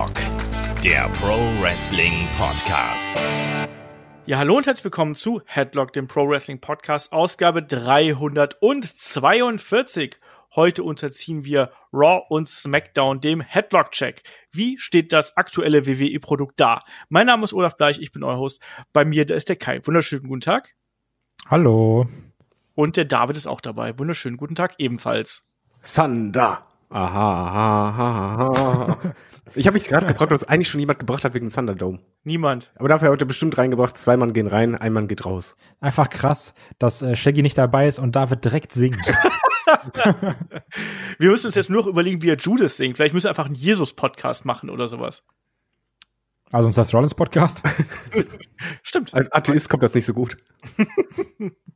Headlock, der Pro Wrestling Podcast. Ja, hallo und herzlich willkommen zu Headlock, dem Pro Wrestling Podcast, Ausgabe 342. Heute unterziehen wir Raw und SmackDown dem Headlock-Check. Wie steht das aktuelle WWE-Produkt da? Mein Name ist Olaf Bleich, ich bin euer Host. Bei mir, da ist der Kai. Wunderschönen guten Tag. Hallo. Und der David ist auch dabei. Wunderschönen guten Tag ebenfalls. Thunder. Aha, aha, aha, aha. Ich habe mich gerade gefragt, ob es eigentlich schon jemand gebracht hat wegen Thunderdome. Niemand. Aber dafür hat er bestimmt reingebracht, zwei Mann gehen rein, ein Mann geht raus. Einfach krass, dass äh, Shaggy nicht dabei ist und David direkt singt. wir müssen uns jetzt nur noch überlegen, wie er Judas singt. Vielleicht müssen wir einfach einen Jesus-Podcast machen oder sowas. Also uns das Rollins Podcast? Stimmt. Als Atheist kommt das nicht so gut.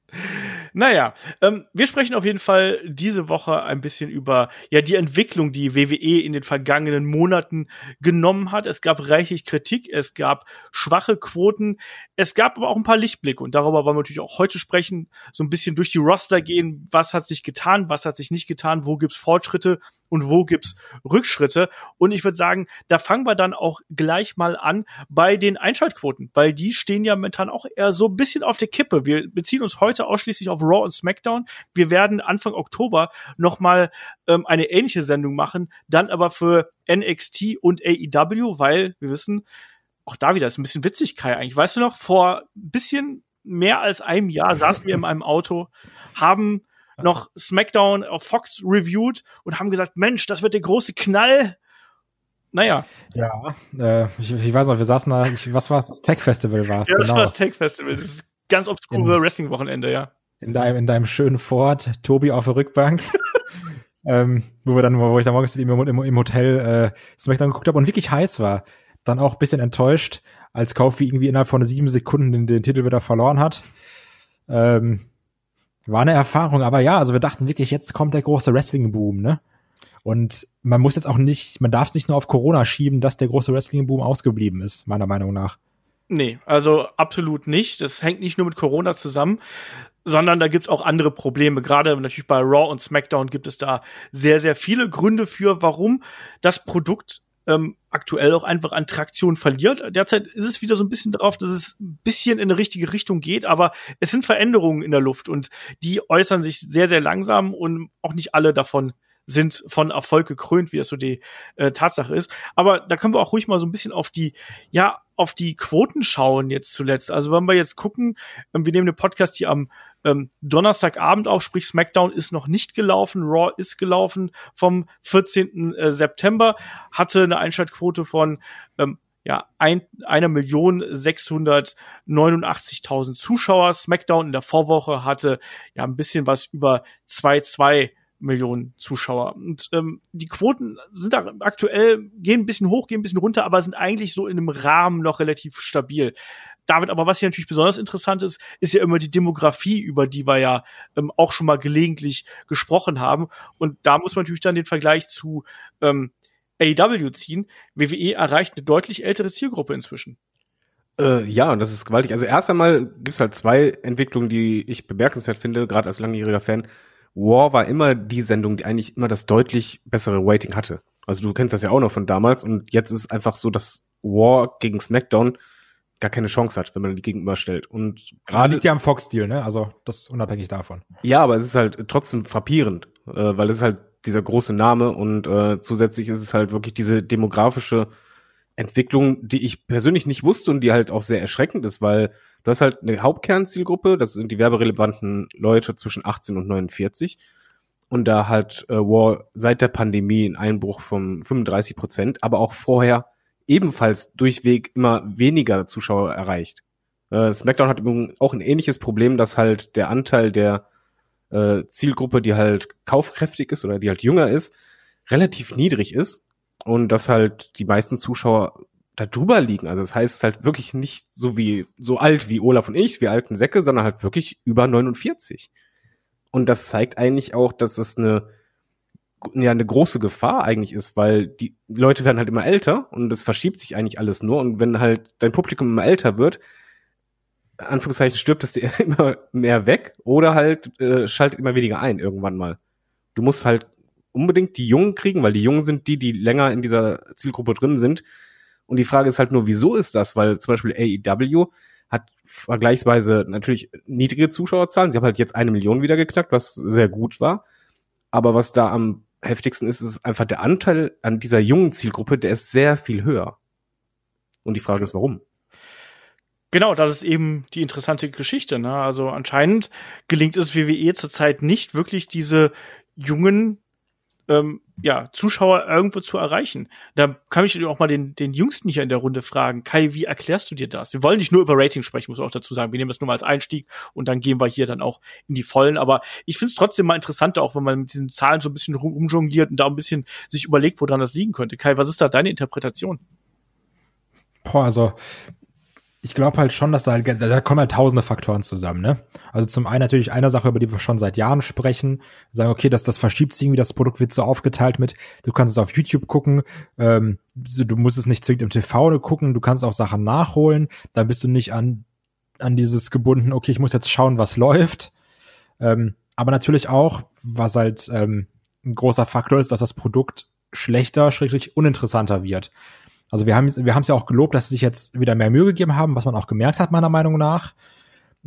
Naja, ähm, wir sprechen auf jeden Fall diese Woche ein bisschen über ja die Entwicklung, die WWE in den vergangenen Monaten genommen hat. Es gab reichlich Kritik, es gab schwache Quoten, es gab aber auch ein paar Lichtblicke und darüber wollen wir natürlich auch heute sprechen, so ein bisschen durch die Roster gehen, was hat sich getan, was hat sich nicht getan, wo gibt's Fortschritte und wo gibt's Rückschritte. Und ich würde sagen, da fangen wir dann auch gleich mal an bei den Einschaltquoten, weil die stehen ja momentan auch eher so ein bisschen auf der Kippe. Wir beziehen uns heute ausschließlich auf Raw und SmackDown. Wir werden Anfang Oktober nochmal ähm, eine ähnliche Sendung machen, dann aber für NXT und AEW, weil wir wissen, auch da wieder ist ein bisschen witzig, Kai, eigentlich. Weißt du noch, vor ein bisschen mehr als einem Jahr saßen wir in einem Auto, haben noch SmackDown auf Fox reviewed und haben gesagt, Mensch, das wird der große Knall. Naja. Ja, äh, ich, ich weiß noch, wir saßen da, ich, was war es? Das Tech Festival war es. Ja, das genau. war das Tech Festival. Das ist ganz obskure Wrestling-Wochenende, ja. In deinem, in deinem schönen Ford, Tobi auf der Rückbank. ähm, wo wir dann, wo ich dann morgens mit ihm im, im Hotel äh, SmackDown geguckt habe und wirklich heiß war. Dann auch bisschen enttäuscht, als Kofi irgendwie innerhalb von sieben Sekunden den, den Titel wieder verloren hat. Ähm, war eine Erfahrung, aber ja, also wir dachten wirklich, jetzt kommt der große Wrestling-Boom, ne? Und man muss jetzt auch nicht, man darf es nicht nur auf Corona schieben, dass der große Wrestling-Boom ausgeblieben ist, meiner Meinung nach. Nee, also absolut nicht. Das hängt nicht nur mit Corona zusammen, sondern da gibt's auch andere Probleme. Gerade natürlich bei Raw und SmackDown gibt es da sehr, sehr viele Gründe für, warum das Produkt ähm, aktuell auch einfach an Traktion verliert. Derzeit ist es wieder so ein bisschen darauf, dass es ein bisschen in eine richtige Richtung geht, aber es sind Veränderungen in der Luft und die äußern sich sehr, sehr langsam und auch nicht alle davon sind von Erfolg gekrönt, wie es so die äh, Tatsache ist. Aber da können wir auch ruhig mal so ein bisschen auf die, ja, auf die Quoten schauen jetzt zuletzt. Also wenn wir jetzt gucken, ähm, wir nehmen den Podcast hier am ähm, Donnerstagabend auf, sprich SmackDown ist noch nicht gelaufen, Raw ist gelaufen vom 14. Äh, September, hatte eine Einschaltquote von ähm, ja, ein, einer Million 689.000 Zuschauer. SmackDown in der Vorwoche hatte ja ein bisschen was über 2,2 Millionen Zuschauer. Und ähm, die Quoten sind aktuell, gehen ein bisschen hoch, gehen ein bisschen runter, aber sind eigentlich so in einem Rahmen noch relativ stabil. David, aber was hier natürlich besonders interessant ist, ist ja immer die Demografie, über die wir ja ähm, auch schon mal gelegentlich gesprochen haben. Und da muss man natürlich dann den Vergleich zu ähm, AEW ziehen. WWE erreicht eine deutlich ältere Zielgruppe inzwischen. Äh, ja, und das ist gewaltig. Also erst einmal gibt's halt zwei Entwicklungen, die ich bemerkenswert finde, gerade als langjähriger Fan. War war immer die Sendung, die eigentlich immer das deutlich bessere Rating hatte. Also du kennst das ja auch noch von damals und jetzt ist es einfach so, dass War gegen SmackDown gar keine Chance hat, wenn man die gegenüberstellt. Und gerade liegt ja am Fox-Deal, ne? Also das unabhängig davon. Ja, aber es ist halt trotzdem frappierend, äh, weil es ist halt dieser große Name und äh, zusätzlich ist es halt wirklich diese demografische Entwicklung, die ich persönlich nicht wusste und die halt auch sehr erschreckend ist, weil du hast halt eine Hauptkernzielgruppe, das sind die werberelevanten Leute zwischen 18 und 49 und da hat äh, War seit der Pandemie einen Einbruch von 35 Prozent, aber auch vorher ebenfalls durchweg immer weniger Zuschauer erreicht. Äh, SmackDown hat auch ein ähnliches Problem, dass halt der Anteil der äh, Zielgruppe, die halt kaufkräftig ist oder die halt jünger ist, relativ niedrig ist und dass halt die meisten Zuschauer da drüber liegen. Also das heißt halt wirklich nicht so wie so alt wie Olaf und ich, wie alten Säcke, sondern halt wirklich über 49. Und das zeigt eigentlich auch, dass es eine ja eine große Gefahr eigentlich ist, weil die Leute werden halt immer älter und es verschiebt sich eigentlich alles nur und wenn halt dein Publikum immer älter wird, Anführungszeichen stirbt es dir immer mehr weg oder halt äh, schaltet immer weniger ein irgendwann mal. Du musst halt unbedingt die Jungen kriegen, weil die Jungen sind die, die länger in dieser Zielgruppe drin sind. Und die Frage ist halt nur, wieso ist das? Weil zum Beispiel AEW hat vergleichsweise natürlich niedrige Zuschauerzahlen. Sie haben halt jetzt eine Million wieder geknackt, was sehr gut war. Aber was da am heftigsten ist, ist einfach der Anteil an dieser jungen Zielgruppe, der ist sehr viel höher. Und die Frage ist, warum? Genau, das ist eben die interessante Geschichte. Ne? Also anscheinend gelingt es WWE zurzeit nicht wirklich diese jungen ähm, ja, Zuschauer irgendwo zu erreichen. Da kann ich auch mal den, den Jüngsten hier in der Runde fragen. Kai, wie erklärst du dir das? Wir wollen nicht nur über Rating sprechen, muss ich auch dazu sagen. Wir nehmen das nur mal als Einstieg und dann gehen wir hier dann auch in die Vollen. Aber ich finde es trotzdem mal interessanter, auch wenn man mit diesen Zahlen so ein bisschen rumjongliert und da ein bisschen sich überlegt, woran das liegen könnte. Kai, was ist da deine Interpretation? Boah, also ich glaube halt schon, dass da, da kommen halt tausende Faktoren zusammen, ne? Also zum einen natürlich eine Sache, über die wir schon seit Jahren sprechen, sagen, okay, dass das verschiebt sich irgendwie, das Produkt wird so aufgeteilt mit, du kannst es auf YouTube gucken, ähm, du musst es nicht zwingend im TV gucken, du kannst auch Sachen nachholen, dann bist du nicht an, an dieses gebunden, okay, ich muss jetzt schauen, was läuft. Ähm, aber natürlich auch, was halt ähm, ein großer Faktor ist, dass das Produkt schlechter, schrägstrich uninteressanter wird. Also wir haben wir es ja auch gelobt, dass sie sich jetzt wieder mehr Mühe gegeben haben, was man auch gemerkt hat meiner Meinung nach.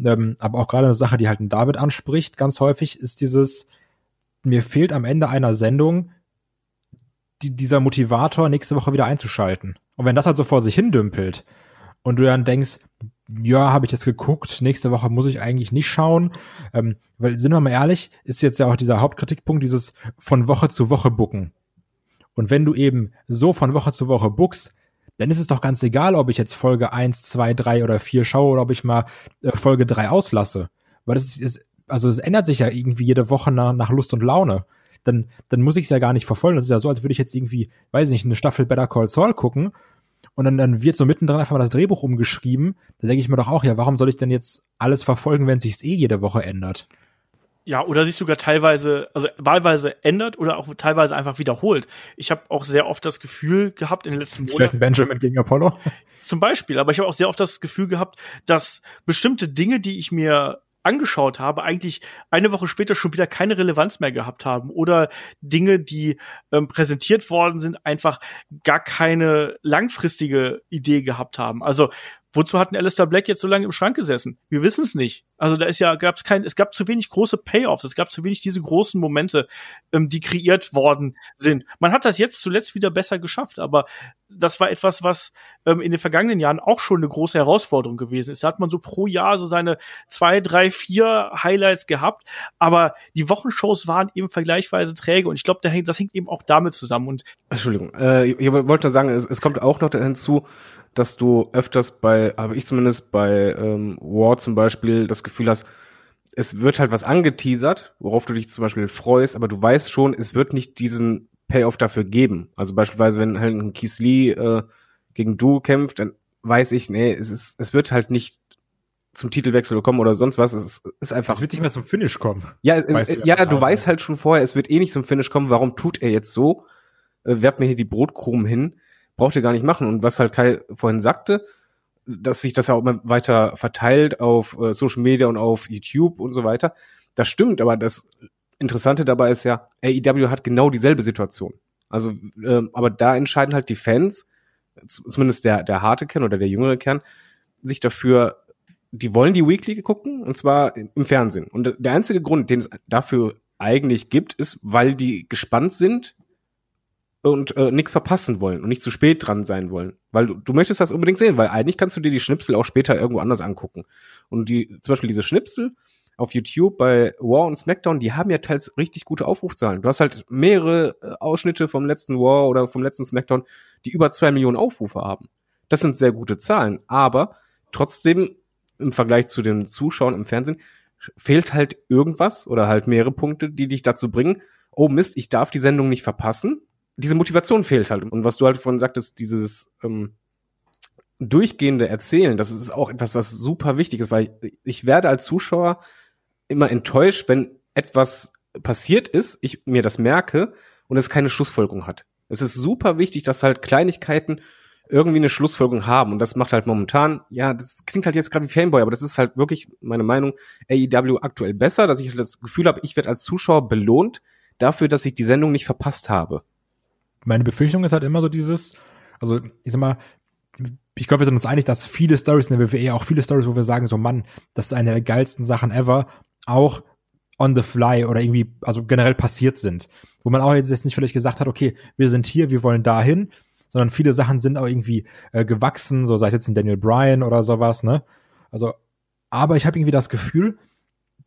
Ähm, aber auch gerade eine Sache, die halt ein David anspricht, ganz häufig ist dieses mir fehlt am Ende einer Sendung die, dieser Motivator, nächste Woche wieder einzuschalten. Und wenn das halt so vor sich hin dümpelt und du dann denkst, ja, habe ich jetzt geguckt, nächste Woche muss ich eigentlich nicht schauen, ähm, weil sind wir mal ehrlich, ist jetzt ja auch dieser Hauptkritikpunkt dieses von Woche zu Woche bucken. Und wenn du eben so von Woche zu Woche bookst, dann ist es doch ganz egal, ob ich jetzt Folge eins, zwei, drei oder vier schaue oder ob ich mal äh, Folge drei auslasse. Weil das ist, ist, also es ändert sich ja irgendwie jede Woche nach, nach Lust und Laune. Dann, dann muss ich es ja gar nicht verfolgen. Das ist ja so, als würde ich jetzt irgendwie, weiß ich nicht, eine Staffel Better Call Saul gucken und dann, dann wird so mittendrin einfach mal das Drehbuch umgeschrieben. Da denke ich mir doch auch, ja, warum soll ich denn jetzt alles verfolgen, wenn sich's eh jede Woche ändert? Ja, oder sich sogar teilweise, also wahlweise ändert oder auch teilweise einfach wiederholt. Ich habe auch sehr oft das Gefühl gehabt in den letzten Monaten. Benjamin gegen Apollo. Zum Beispiel, aber ich habe auch sehr oft das Gefühl gehabt, dass bestimmte Dinge, die ich mir angeschaut habe, eigentlich eine Woche später schon wieder keine Relevanz mehr gehabt haben oder Dinge, die ähm, präsentiert worden sind, einfach gar keine langfristige Idee gehabt haben. Also Wozu hat ein Alistair Black jetzt so lange im Schrank gesessen? Wir wissen es nicht. Also da ist ja, gab es kein, es gab zu wenig große Payoffs, es gab zu wenig diese großen Momente, ähm, die kreiert worden sind. Man hat das jetzt zuletzt wieder besser geschafft, aber das war etwas, was ähm, in den vergangenen Jahren auch schon eine große Herausforderung gewesen ist. Da hat man so pro Jahr so seine zwei, drei, vier Highlights gehabt, aber die Wochenshows waren eben vergleichsweise träge und ich glaube, das hängt eben auch damit zusammen. Und Entschuldigung, äh, ich wollte sagen, es, es kommt auch noch hinzu, dass du öfters bei, habe ich zumindest bei ähm, War zum Beispiel das Gefühl hast, es wird halt was angeteasert, worauf du dich zum Beispiel freust, aber du weißt schon, es wird nicht diesen Payoff dafür geben. Also beispielsweise, wenn halt ein Keith Lee äh, gegen Du kämpft, dann weiß ich, nee, es ist, es wird halt nicht zum Titelwechsel kommen oder sonst was. Es ist, ist einfach. Es wird nicht mehr zum Finish kommen. Ja, weißt du ja, ja du weißt halt schon vorher, es wird eh nicht zum Finish kommen. Warum tut er jetzt so? Äh, werft mir hier die Brotkrumen hin braucht ihr gar nicht machen. Und was halt Kai vorhin sagte, dass sich das ja auch immer weiter verteilt auf äh, Social Media und auf YouTube und so weiter. Das stimmt, aber das Interessante dabei ist ja, AEW hat genau dieselbe Situation. Also, äh, aber da entscheiden halt die Fans, zumindest der, der harte Kern oder der jüngere Kern, sich dafür, die wollen die Weekly gucken, und zwar im Fernsehen. Und der einzige Grund, den es dafür eigentlich gibt, ist, weil die gespannt sind, und äh, nichts verpassen wollen und nicht zu spät dran sein wollen. Weil du, du möchtest das unbedingt sehen, weil eigentlich kannst du dir die Schnipsel auch später irgendwo anders angucken. Und die, zum Beispiel diese Schnipsel auf YouTube bei War und SmackDown, die haben ja teils richtig gute Aufrufzahlen. Du hast halt mehrere äh, Ausschnitte vom letzten War oder vom letzten SmackDown, die über zwei Millionen Aufrufe haben. Das sind sehr gute Zahlen, aber trotzdem im Vergleich zu den Zuschauern im Fernsehen fehlt halt irgendwas oder halt mehrere Punkte, die dich dazu bringen, oh Mist, ich darf die Sendung nicht verpassen, diese Motivation fehlt halt. Und was du halt vorhin sagtest, dieses ähm, durchgehende Erzählen, das ist auch etwas, was super wichtig ist, weil ich, ich werde als Zuschauer immer enttäuscht, wenn etwas passiert ist, ich mir das merke und es keine Schlussfolgerung hat. Es ist super wichtig, dass halt Kleinigkeiten irgendwie eine Schlussfolgerung haben. Und das macht halt momentan, ja, das klingt halt jetzt gerade wie Fanboy, aber das ist halt wirklich meine Meinung, AEW aktuell besser, dass ich halt das Gefühl habe, ich werde als Zuschauer belohnt, dafür, dass ich die Sendung nicht verpasst habe. Meine Befürchtung ist halt immer so dieses, also ich sag mal, ich glaube, wir sind uns einig, dass viele Stories in der WWE, auch viele Stories, wo wir sagen, so Mann, das ist eine der geilsten Sachen ever, auch on the fly oder irgendwie, also generell passiert sind. Wo man auch jetzt nicht vielleicht gesagt hat, okay, wir sind hier, wir wollen dahin, sondern viele Sachen sind auch irgendwie äh, gewachsen, so sei es jetzt ein Daniel Bryan oder sowas, ne? Also, aber ich habe irgendwie das Gefühl,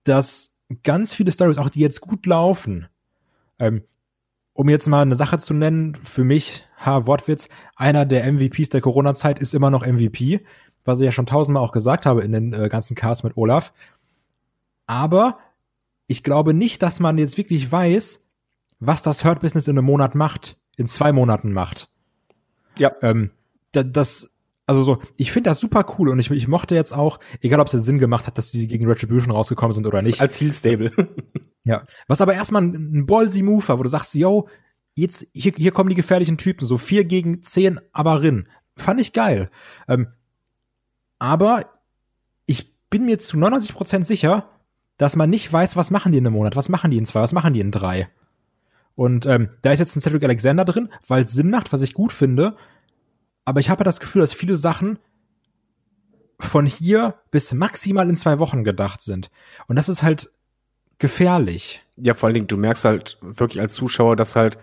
dass ganz viele Stories, auch die jetzt gut laufen, ähm, um jetzt mal eine Sache zu nennen, für mich, ha, Wortwitz, einer der MVPs der Corona-Zeit ist immer noch MVP, was ich ja schon tausendmal auch gesagt habe in den äh, ganzen Casts mit Olaf. Aber ich glaube nicht, dass man jetzt wirklich weiß, was das Hurt-Business in einem Monat macht, in zwei Monaten macht. Ja. Ähm, da, das, also so, ich finde das super cool und ich, ich mochte jetzt auch, egal ob es Sinn gemacht hat, dass sie gegen Retribution rausgekommen sind oder nicht. Als Heel Stable. ja. Was aber erstmal ein, ein ballsy Move war, wo du sagst, yo, jetzt, hier, hier kommen die gefährlichen Typen, so vier gegen zehn, aber rin. Fand ich geil. Ähm, aber ich bin mir zu 99 Prozent sicher, dass man nicht weiß, was machen die in einem Monat, was machen die in zwei, was machen die in drei. Und ähm, da ist jetzt ein Cedric Alexander drin, weil es Sinn macht, was ich gut finde. Aber ich habe das Gefühl, dass viele Sachen von hier bis maximal in zwei Wochen gedacht sind. Und das ist halt gefährlich. Ja, vor allen Dingen, du merkst halt wirklich als Zuschauer, dass halt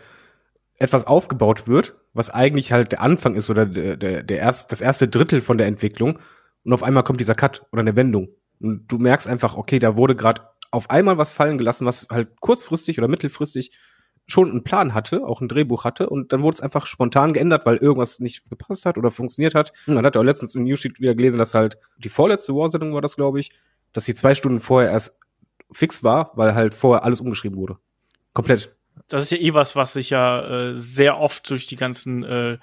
etwas aufgebaut wird, was eigentlich halt der Anfang ist oder der, der, der erst, das erste Drittel von der Entwicklung. Und auf einmal kommt dieser Cut oder eine Wendung. Und du merkst einfach, okay, da wurde gerade auf einmal was fallen gelassen, was halt kurzfristig oder mittelfristig schon einen Plan hatte, auch ein Drehbuch hatte und dann wurde es einfach spontan geändert, weil irgendwas nicht gepasst hat oder funktioniert hat. Man hat auch letztens im Newsheet wieder gelesen, dass halt die vorletzte War-Sendung war das, glaube ich, dass sie zwei Stunden vorher erst fix war, weil halt vorher alles umgeschrieben wurde. Komplett. Das ist ja eh was, was sich ja äh, sehr oft durch die ganzen äh,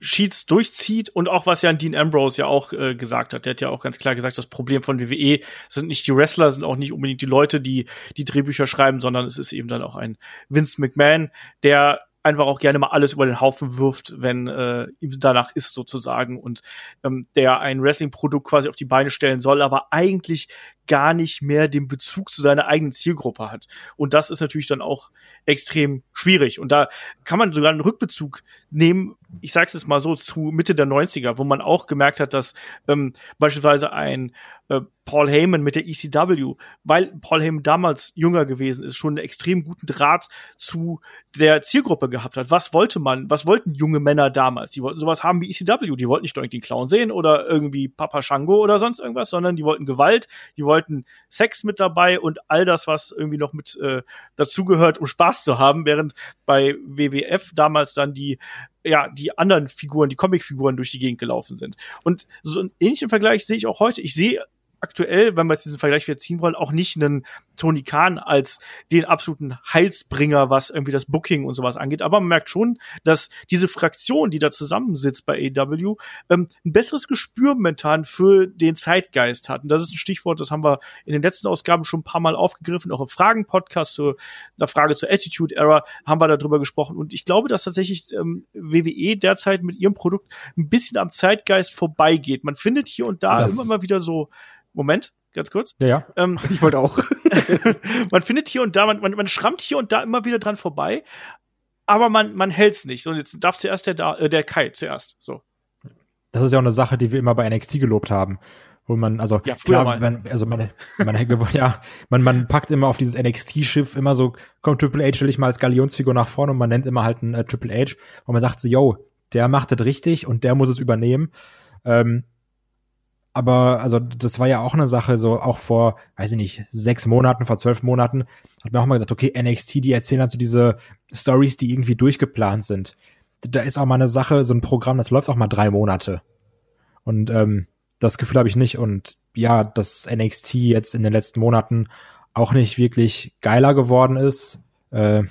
Sheets durchzieht und auch was ja Dean Ambrose ja auch äh, gesagt hat. Der hat ja auch ganz klar gesagt, das Problem von WWE sind nicht die Wrestler, sind auch nicht unbedingt die Leute, die die Drehbücher schreiben, sondern es ist eben dann auch ein Vince McMahon, der einfach auch gerne mal alles über den Haufen wirft, wenn äh, ihm danach ist sozusagen und ähm, der ein Wrestling-Produkt quasi auf die Beine stellen soll, aber eigentlich gar nicht mehr den Bezug zu seiner eigenen Zielgruppe hat. Und das ist natürlich dann auch extrem schwierig. Und da kann man sogar einen Rückbezug nehmen, ich sage es jetzt mal so, zu Mitte der 90er, wo man auch gemerkt hat, dass ähm, beispielsweise ein äh, Paul Heyman mit der ECW, weil Paul Heyman damals jünger gewesen ist, schon einen extrem guten Draht zu der Zielgruppe gehabt hat. Was wollte man, was wollten junge Männer damals? Die wollten sowas haben wie ECW, die wollten nicht irgendwie den Clown sehen oder irgendwie Papa Shango oder sonst irgendwas, sondern die wollten Gewalt, die wollten Sex mit dabei und all das, was irgendwie noch mit äh, dazugehört, um Spaß zu haben, während bei WWF damals dann die ja, die anderen Figuren, die Comicfiguren durch die Gegend gelaufen sind. Und so einen ähnlichen Vergleich sehe ich auch heute. Ich sehe aktuell, wenn wir jetzt diesen Vergleich wieder ziehen wollen, auch nicht einen Tony Khan als den absoluten Heilsbringer, was irgendwie das Booking und sowas angeht. Aber man merkt schon, dass diese Fraktion, die da zusammensitzt bei AW, ähm, ein besseres Gespür momentan für den Zeitgeist hat. Und das ist ein Stichwort, das haben wir in den letzten Ausgaben schon ein paar Mal aufgegriffen, auch im Fragen-Podcast zur der Frage zur Attitude Era haben wir darüber gesprochen. Und ich glaube, dass tatsächlich ähm, WWE derzeit mit ihrem Produkt ein bisschen am Zeitgeist vorbeigeht. Man findet hier und da das immer mal wieder so Moment, ganz kurz. Ja, ja. Ähm, ich wollte auch. man findet hier und da, man, man, man schrammt hier und da immer wieder dran vorbei, aber man, man hält's nicht. Und jetzt darf zuerst der, äh, der Kai zuerst. So. Das ist ja auch eine Sache, die wir immer bei NXT gelobt haben. Wo man, also, ja, klar, mal. man, also man, man, ja, man, man packt immer auf dieses NXT-Schiff immer so, kommt Triple H, stelle ich mal als Galionsfigur nach vorne und man nennt immer halt einen äh, Triple H, wo man sagt so, yo, der macht das richtig und der muss es übernehmen. Ähm, aber also das war ja auch eine Sache, so auch vor, weiß ich nicht, sechs Monaten, vor zwölf Monaten, hat mir auch mal gesagt, okay, NXT, die erzählen halt so diese Stories, die irgendwie durchgeplant sind. Da ist auch mal eine Sache, so ein Programm, das läuft auch mal drei Monate. Und ähm, das Gefühl habe ich nicht. Und ja, dass NXT jetzt in den letzten Monaten auch nicht wirklich geiler geworden ist, äh,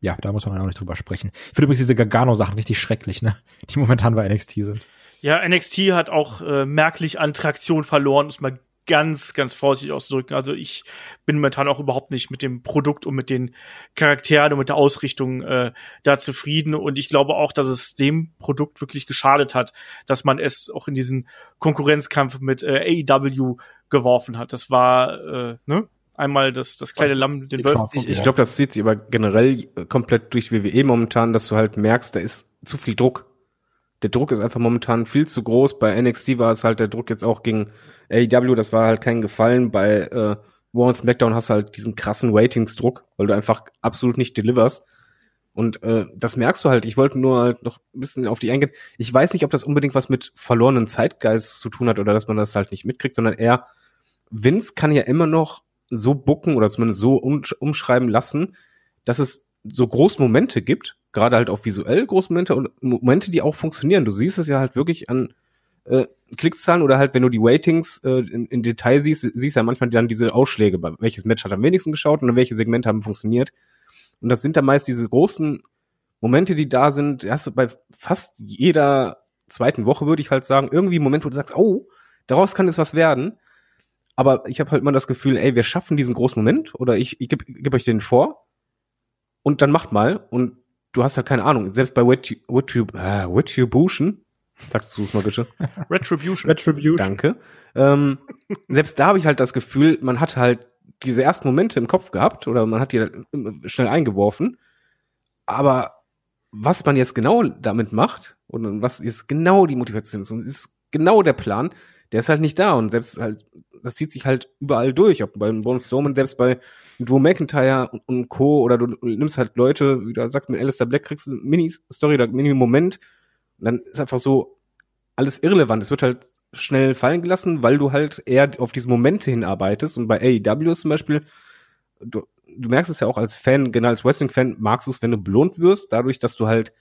ja, da muss man auch nicht drüber sprechen. Ich finde übrigens diese Gargano-Sachen richtig schrecklich, ne? Die momentan bei NXT sind. Ja, NXT hat auch äh, merklich an Traktion verloren, muss mal ganz, ganz vorsichtig auszudrücken. Also ich bin momentan auch überhaupt nicht mit dem Produkt und mit den Charakteren und mit der Ausrichtung äh, da zufrieden. Und ich glaube auch, dass es dem Produkt wirklich geschadet hat, dass man es auch in diesen Konkurrenzkampf mit äh, AEW geworfen hat. Das war, äh, ne? Einmal das, das kleine Lamm, den Wölfen. Ich, ich glaube, das zieht sich aber generell komplett durch WWE momentan, dass du halt merkst, da ist zu viel Druck. Der Druck ist einfach momentan viel zu groß. Bei NXT war es halt der Druck jetzt auch gegen AEW, das war halt kein Gefallen. Bei äh, War und SmackDown hast du halt diesen krassen Ratingsdruck, weil du einfach absolut nicht deliverst. Und äh, das merkst du halt. Ich wollte nur halt noch ein bisschen auf die eingehen. Ich weiß nicht, ob das unbedingt was mit verlorenen Zeitgeist zu tun hat oder dass man das halt nicht mitkriegt, sondern eher, Vince kann ja immer noch so bucken oder zumindest so umschreiben lassen, dass es so große Momente gibt, gerade halt auch visuell große Momente und Momente, die auch funktionieren. Du siehst es ja halt wirklich an äh, Klickzahlen oder halt, wenn du die Ratings äh, in, in Detail siehst, siehst ja manchmal dann diese Ausschläge, bei welches Match hat am wenigsten geschaut und welche Segmente haben funktioniert. Und das sind dann meist diese großen Momente, die da sind, hast du bei fast jeder zweiten Woche, würde ich halt sagen, irgendwie einen Moment, wo du sagst, oh, daraus kann jetzt was werden. Aber ich habe halt immer das Gefühl, ey, wir schaffen diesen großen Moment oder ich, ich gebe geb euch den vor und dann macht mal und du hast halt keine Ahnung. Selbst bei Retribution, äh, Retribution sagst du es mal bitte. Retribution. Retribution. Danke. Ähm, selbst da habe ich halt das Gefühl, man hat halt diese ersten Momente im Kopf gehabt oder man hat die halt schnell eingeworfen. Aber was man jetzt genau damit macht und was ist genau die Motivation ist und ist genau der Plan, der ist halt nicht da und selbst halt, das zieht sich halt überall durch, ob beim Braun Strowman, selbst bei Drew McIntyre und, und Co. oder du, du, nimmst halt Leute, wie du sagst, mit Alistair Black kriegst du eine Mini-Story oder Mini-Moment und dann ist einfach so alles irrelevant. Es wird halt schnell fallen gelassen, weil du halt eher auf diese Momente hinarbeitest und bei AEW zum Beispiel, du, du merkst es ja auch als Fan, genau als Wrestling-Fan, magst du es, wenn du belohnt wirst, dadurch, dass du halt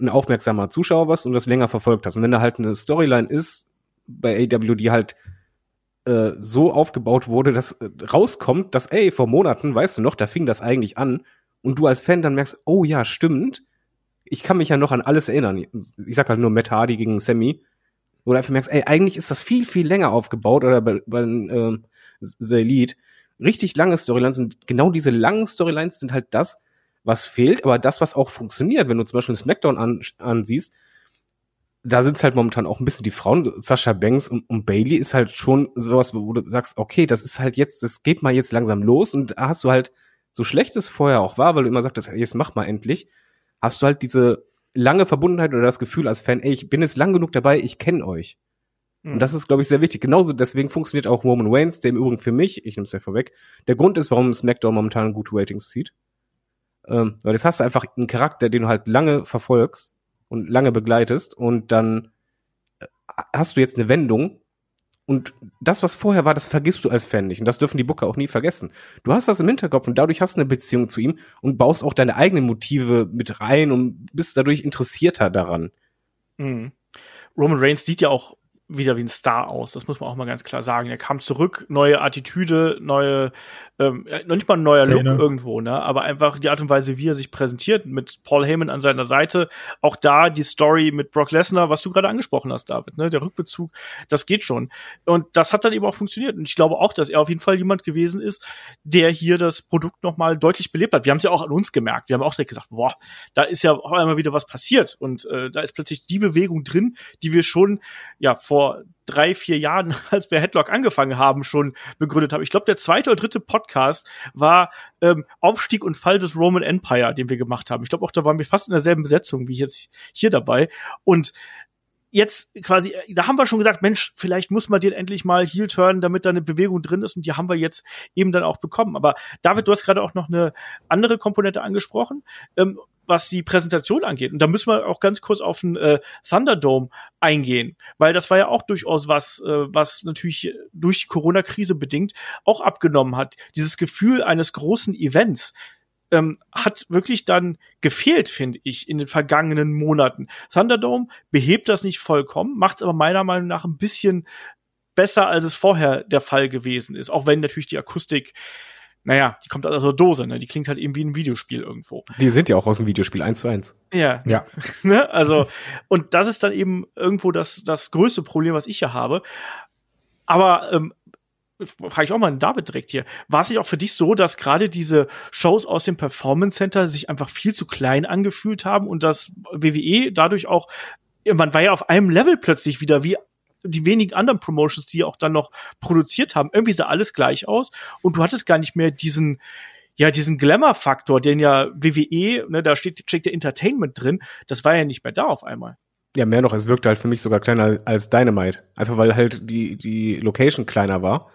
ein aufmerksamer Zuschauer warst und das länger verfolgt hast. Und wenn da halt eine Storyline ist, bei AW, die halt äh, so aufgebaut wurde, dass äh, rauskommt, dass, ey, vor Monaten, weißt du noch, da fing das eigentlich an und du als Fan dann merkst, oh ja, stimmt, ich kann mich ja noch an alles erinnern. Ich sag halt nur Matt Hardy gegen Sammy, wo du einfach merkst, ey, eigentlich ist das viel, viel länger aufgebaut oder bei, bei äh, The Elite. Richtig lange Storylines und genau diese langen Storylines sind halt das, was fehlt, aber das, was auch funktioniert. Wenn du zum Beispiel SmackDown an, ansiehst, da sind halt momentan auch ein bisschen die Frauen. Sascha Banks und, und, Bailey ist halt schon sowas, wo du sagst, okay, das ist halt jetzt, das geht mal jetzt langsam los und da hast du halt, so schlecht es vorher auch war, weil du immer sagtest, jetzt mach mal endlich, hast du halt diese lange Verbundenheit oder das Gefühl als Fan, ey, ich bin jetzt lang genug dabei, ich kenne euch. Mhm. Und das ist, glaube ich, sehr wichtig. Genauso deswegen funktioniert auch Roman Reigns, der im Übrigen für mich, ich nehme es ja vorweg, der Grund ist, warum SmackDown momentan gute Ratings zieht. Ähm, weil das hast du einfach einen Charakter, den du halt lange verfolgst und lange begleitest und dann äh, hast du jetzt eine Wendung und das, was vorher war, das vergisst du als Fan nicht. Und das dürfen die Booker auch nie vergessen. Du hast das im Hinterkopf und dadurch hast du eine Beziehung zu ihm und baust auch deine eigenen Motive mit rein und bist dadurch interessierter daran. Mhm. Roman Reigns sieht ja auch wieder wie ein Star aus. Das muss man auch mal ganz klar sagen. Er kam zurück, neue Attitüde, neue, ähm, noch nicht mal ein neuer Szene. Look irgendwo, ne? Aber einfach die Art und Weise, wie er sich präsentiert, mit Paul Heyman an seiner Seite. Auch da die Story mit Brock Lesnar, was du gerade angesprochen hast, David, ne? Der Rückbezug, das geht schon. Und das hat dann eben auch funktioniert. Und ich glaube auch, dass er auf jeden Fall jemand gewesen ist, der hier das Produkt nochmal deutlich belebt hat. Wir haben es ja auch an uns gemerkt. Wir haben auch direkt gesagt, boah, da ist ja auch einmal wieder was passiert. Und äh, da ist plötzlich die Bewegung drin, die wir schon ja vor drei, vier Jahren, als wir Headlock angefangen haben, schon begründet haben. Ich glaube, der zweite oder dritte Podcast war ähm, Aufstieg und Fall des Roman Empire, den wir gemacht haben. Ich glaube auch, da waren wir fast in derselben Besetzung wie jetzt hier dabei. Und jetzt quasi, da haben wir schon gesagt, Mensch, vielleicht muss man den endlich mal heel turn, damit da eine Bewegung drin ist und die haben wir jetzt eben dann auch bekommen. Aber David, du hast gerade auch noch eine andere Komponente angesprochen. Ähm, was die Präsentation angeht. Und da müssen wir auch ganz kurz auf den äh, Thunderdome eingehen, weil das war ja auch durchaus was, äh, was natürlich durch die Corona-Krise bedingt auch abgenommen hat. Dieses Gefühl eines großen Events ähm, hat wirklich dann gefehlt, finde ich, in den vergangenen Monaten. Thunderdome behebt das nicht vollkommen, macht es aber meiner Meinung nach ein bisschen besser, als es vorher der Fall gewesen ist. Auch wenn natürlich die Akustik naja, die kommt aus der Dose, ne? Die klingt halt eben wie ein Videospiel irgendwo. Die sind ja auch aus dem Videospiel eins zu eins. Ja. Ja. ne? Also, und das ist dann eben irgendwo das, das größte Problem, was ich hier habe. Aber ähm, frage ich auch mal einen David direkt hier. War es nicht auch für dich so, dass gerade diese Shows aus dem Performance Center sich einfach viel zu klein angefühlt haben und dass WWE dadurch auch, man war ja auf einem Level plötzlich wieder wie die wenigen anderen Promotions, die auch dann noch produziert haben, irgendwie sah alles gleich aus und du hattest gar nicht mehr diesen, ja, diesen Glamour-Faktor, den ja WWE, ne, da steht, steckt der Entertainment drin, das war ja nicht mehr da auf einmal. Ja, mehr noch, es wirkte halt für mich sogar kleiner als Dynamite. Einfach weil halt die, die Location kleiner war.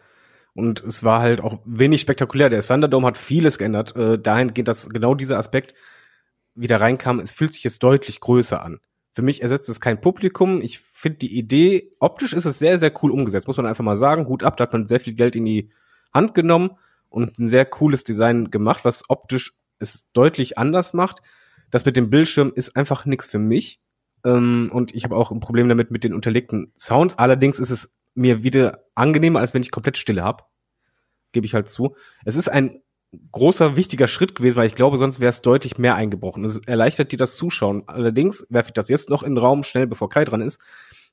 Und es war halt auch wenig spektakulär. Der Thunderdome hat vieles geändert. Äh, dahingehend, dass genau dieser Aspekt wieder reinkam. Es fühlt sich jetzt deutlich größer an. Für mich ersetzt es kein Publikum. Ich finde die Idee, optisch ist es sehr, sehr cool umgesetzt. Muss man einfach mal sagen. Hut ab, da hat man sehr viel Geld in die Hand genommen und ein sehr cooles Design gemacht, was optisch es deutlich anders macht. Das mit dem Bildschirm ist einfach nichts für mich. Ähm, und ich habe auch ein Problem damit mit den unterlegten Sounds. Allerdings ist es mir wieder angenehmer, als wenn ich komplett Stille habe. Gebe ich halt zu. Es ist ein großer, wichtiger Schritt gewesen, weil ich glaube, sonst wäre es deutlich mehr eingebrochen. Es erleichtert dir das Zuschauen. Allerdings werfe ich das jetzt noch in den Raum, schnell bevor Kai dran ist.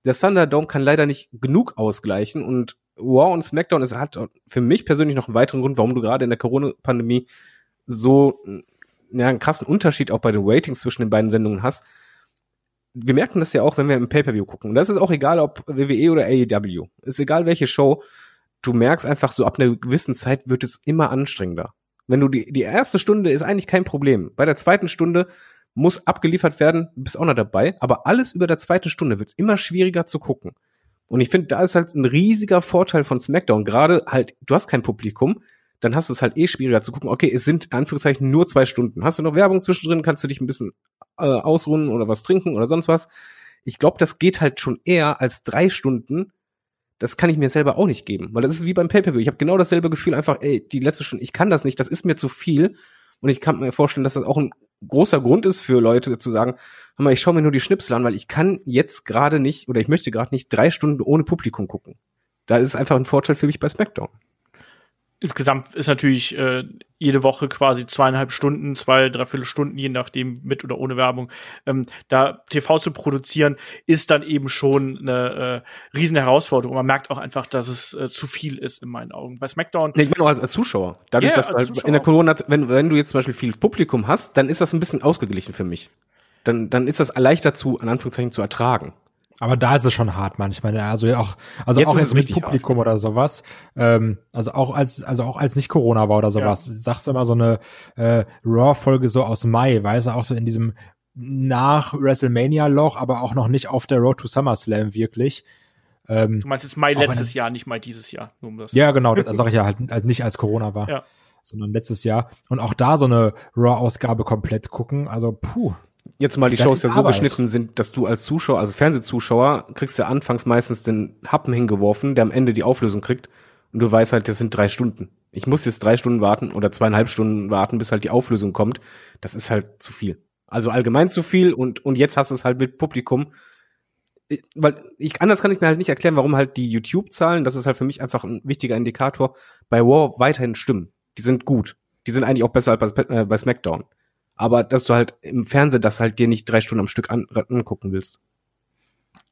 Der Thunderdome kann leider nicht genug ausgleichen und Wow und SmackDown es hat für mich persönlich noch einen weiteren Grund, warum du gerade in der Corona-Pandemie so ja, einen krassen Unterschied auch bei den Ratings zwischen den beiden Sendungen hast wir merken das ja auch, wenn wir im Pay-Per-View gucken. Und das ist auch egal, ob WWE oder AEW. Ist egal, welche Show. Du merkst einfach so, ab einer gewissen Zeit wird es immer anstrengender. Wenn du die, die erste Stunde ist eigentlich kein Problem. Bei der zweiten Stunde muss abgeliefert werden, bist auch noch dabei. Aber alles über der zweiten Stunde wird immer schwieriger zu gucken. Und ich finde, da ist halt ein riesiger Vorteil von SmackDown. Gerade halt, du hast kein Publikum, dann hast du es halt eh schwieriger zu gucken. Okay, es sind Anführungszeichen nur zwei Stunden. Hast du noch Werbung zwischendrin, kannst du dich ein bisschen äh, ausruhen oder was trinken oder sonst was. Ich glaube, das geht halt schon eher als drei Stunden. Das kann ich mir selber auch nicht geben, weil das ist wie beim Pay-per-View. Ich habe genau dasselbe Gefühl, einfach, ey, die letzte Stunde, ich kann das nicht, das ist mir zu viel. Und ich kann mir vorstellen, dass das auch ein großer Grund ist für Leute zu sagen, hör mal, ich schaue mir nur die Schnipsel an, weil ich kann jetzt gerade nicht oder ich möchte gerade nicht drei Stunden ohne Publikum gucken. Da ist es einfach ein Vorteil für mich bei SmackDown insgesamt ist natürlich äh, jede Woche quasi zweieinhalb Stunden, zwei, dreiviertel Stunden, je nachdem mit oder ohne Werbung, ähm, da TV zu produzieren, ist dann eben schon eine äh, riesen Herausforderung. Man merkt auch einfach, dass es äh, zu viel ist in meinen Augen. Bei SmackDown. Nee, ich meine auch als, als Zuschauer. Dadurch, yeah, dass halt Zuschauer. in der Corona, wenn, wenn du jetzt zum Beispiel viel Publikum hast, dann ist das ein bisschen ausgeglichen für mich. Dann, dann ist das leichter zu, in Anführungszeichen, zu ertragen. Aber da ist es schon hart manchmal. Also auch, also jetzt auch jetzt mit Publikum hart. oder sowas. Ähm, also auch als, also auch als nicht Corona war oder sowas. Ja. Sagst du immer so eine äh, Raw-Folge so aus Mai, weißt du, auch so in diesem nach WrestleMania-Loch, aber auch noch nicht auf der Road to SummerSlam wirklich. Ähm, du meinst jetzt Mai letztes Jahr, nicht Mai dieses Jahr. Nur um das ja, genau, das sage ich ja halt, halt nicht als Corona war. Ja. sondern letztes Jahr. Und auch da so eine Raw-Ausgabe komplett gucken. Also, puh, jetzt mal die Shows ja so Arbeit. geschnitten sind, dass du als Zuschauer, also Fernsehzuschauer, kriegst ja anfangs meistens den Happen hingeworfen, der am Ende die Auflösung kriegt. Und du weißt halt, das sind drei Stunden. Ich muss jetzt drei Stunden warten oder zweieinhalb Stunden warten, bis halt die Auflösung kommt. Das ist halt zu viel. Also allgemein zu viel und, und jetzt hast du es halt mit Publikum. Weil ich, anders kann ich mir halt nicht erklären, warum halt die YouTube-Zahlen, das ist halt für mich einfach ein wichtiger Indikator, bei War weiterhin stimmen. Die sind gut. Die sind eigentlich auch besser als bei, äh, bei SmackDown aber dass du halt im Fernsehen das halt dir nicht drei Stunden am Stück an, angucken willst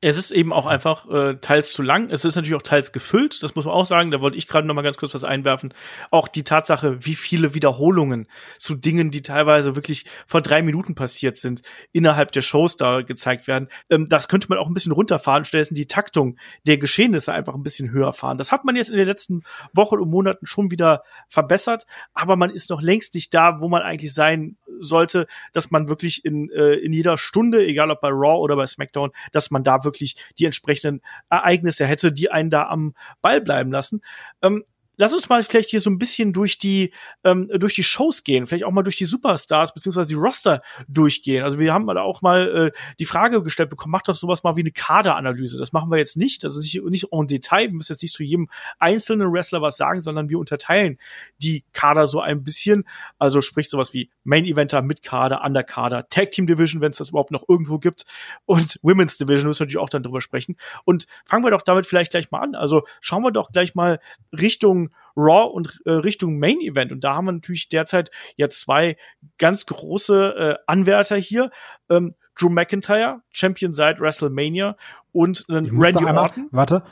es ist eben auch einfach äh, teils zu lang. Es ist natürlich auch teils gefüllt. Das muss man auch sagen. Da wollte ich gerade noch mal ganz kurz was einwerfen. Auch die Tatsache, wie viele Wiederholungen zu Dingen, die teilweise wirklich vor drei Minuten passiert sind, innerhalb der Shows da gezeigt werden. Ähm, das könnte man auch ein bisschen runterfahren. Stattdessen die Taktung der Geschehnisse einfach ein bisschen höher fahren. Das hat man jetzt in den letzten Wochen und Monaten schon wieder verbessert. Aber man ist noch längst nicht da, wo man eigentlich sein sollte, dass man wirklich in, äh, in jeder Stunde, egal ob bei Raw oder bei SmackDown, dass man da wirklich die entsprechenden Ereignisse hätte, die einen da am Ball bleiben lassen. Ähm, lass uns mal vielleicht hier so ein bisschen durch die ähm, durch die Shows gehen, vielleicht auch mal durch die Superstars beziehungsweise die Roster durchgehen. Also wir haben da auch mal äh, die Frage gestellt bekommen, macht doch sowas mal wie eine Kaderanalyse. Das machen wir jetzt nicht. Das ist nicht, nicht en Detail. Wir müssen jetzt nicht zu jedem einzelnen Wrestler was sagen, sondern wir unterteilen die Kader so ein bisschen. Also sprich sowas wie Main Eventer, mit Kader, Underkader, Tag Team Division, wenn es das überhaupt noch irgendwo gibt und Women's Division müssen wir natürlich auch dann drüber sprechen. Und fangen wir doch damit vielleicht gleich mal an. Also schauen wir doch gleich mal Richtung Raw und äh, Richtung Main Event. Und da haben wir natürlich derzeit ja zwei ganz große äh, Anwärter hier. Ähm, Drew McIntyre, Champion seit WrestleMania und äh, Randy einmal, Orton. Warte,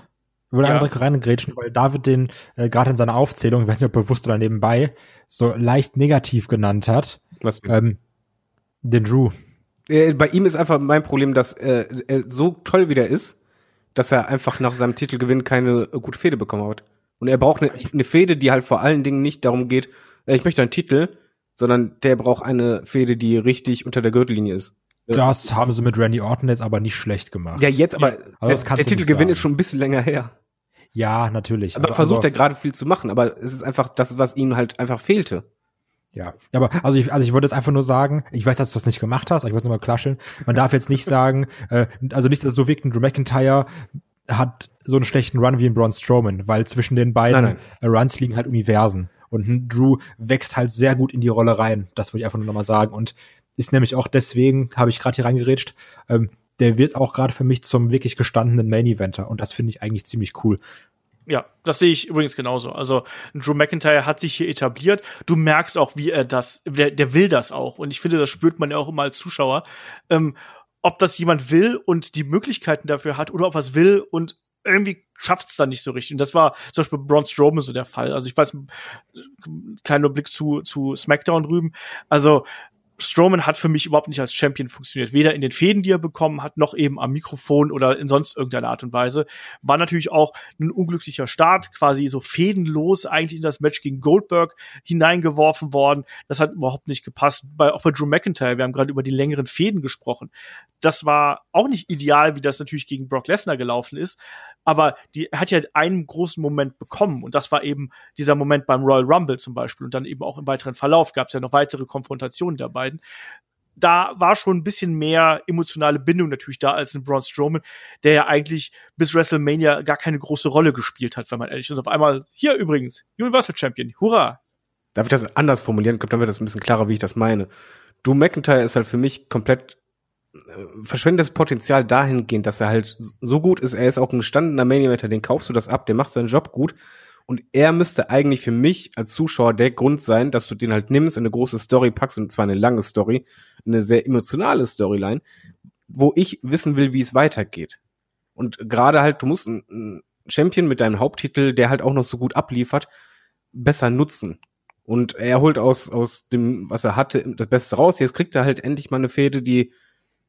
ich will ja. einmal direkt reingrätschen, weil David den äh, gerade in seiner Aufzählung, ich weiß nicht, ob bewusst oder nebenbei, so leicht negativ genannt hat. Was? Ähm, den Drew. Äh, bei ihm ist einfach mein Problem, dass äh, er so toll wie der ist, dass er einfach nach seinem Titelgewinn keine äh, gute Fehde bekommen hat. Und er braucht eine, eine Fehde, die halt vor allen Dingen nicht darum geht, äh, ich möchte einen Titel, sondern der braucht eine Fehde, die richtig unter der Gürtellinie ist. Das haben sie mit Randy Orton jetzt aber nicht schlecht gemacht. Ja, jetzt aber, aber der, der Titelgewinn ist schon ein bisschen länger her. Ja, natürlich. Aber, aber versucht also, er gerade viel zu machen, aber es ist einfach das, was ihm halt einfach fehlte. Ja, aber also ich, also ich würde jetzt einfach nur sagen, ich weiß, dass du das nicht gemacht hast, aber ich wollte nur mal klatschen. Man darf jetzt nicht sagen, äh, also nicht, dass es so wirkt, ein Drew McIntyre hat so einen schlechten Run wie ein Braun Strowman, weil zwischen den beiden nein, nein. Runs liegen halt Universen. Und Drew wächst halt sehr gut in die Rolle rein. Das würde ich einfach nur nochmal sagen. Und ist nämlich auch deswegen, habe ich gerade hier reingerätscht, ähm, der wird auch gerade für mich zum wirklich gestandenen Main Eventer. Und das finde ich eigentlich ziemlich cool. Ja, das sehe ich übrigens genauso. Also Drew McIntyre hat sich hier etabliert. Du merkst auch, wie er das, der, der will das auch. Und ich finde, das spürt man ja auch immer als Zuschauer. Ähm, ob das jemand will und die Möglichkeiten dafür hat oder ob er es will und irgendwie schafft es dann nicht so richtig. Und das war zum Beispiel Braun Strowman so der Fall. Also ich weiß, kleiner Blick zu, zu SmackDown drüben. Also Strowman hat für mich überhaupt nicht als Champion funktioniert. Weder in den Fäden, die er bekommen hat, noch eben am Mikrofon oder in sonst irgendeiner Art und Weise. War natürlich auch ein unglücklicher Start, quasi so fädenlos eigentlich in das Match gegen Goldberg hineingeworfen worden. Das hat überhaupt nicht gepasst. Bei, auch bei Drew McIntyre, wir haben gerade über die längeren Fäden gesprochen. Das war auch nicht ideal, wie das natürlich gegen Brock Lesnar gelaufen ist aber die hat ja einen großen Moment bekommen und das war eben dieser Moment beim Royal Rumble zum Beispiel und dann eben auch im weiteren Verlauf gab es ja noch weitere Konfrontationen der beiden. Da war schon ein bisschen mehr emotionale Bindung natürlich da als in Braun Strowman, der ja eigentlich bis WrestleMania gar keine große Rolle gespielt hat, wenn man ehrlich ist. Und auf einmal, hier übrigens, Universal Champion, hurra! Darf ich das anders formulieren? Ich glaube, dann wird das ein bisschen klarer, wie ich das meine. Drew McIntyre ist halt für mich komplett verschwendet das Potenzial dahingehend, dass er halt so gut ist. Er ist auch ein gestandener Main den kaufst du das ab, der macht seinen Job gut. Und er müsste eigentlich für mich als Zuschauer der Grund sein, dass du den halt nimmst, in eine große Story packst und zwar eine lange Story, eine sehr emotionale Storyline, wo ich wissen will, wie es weitergeht. Und gerade halt, du musst einen Champion mit deinem Haupttitel, der halt auch noch so gut abliefert, besser nutzen. Und er holt aus, aus dem, was er hatte, das Beste raus. Jetzt kriegt er halt endlich mal eine Fehde, die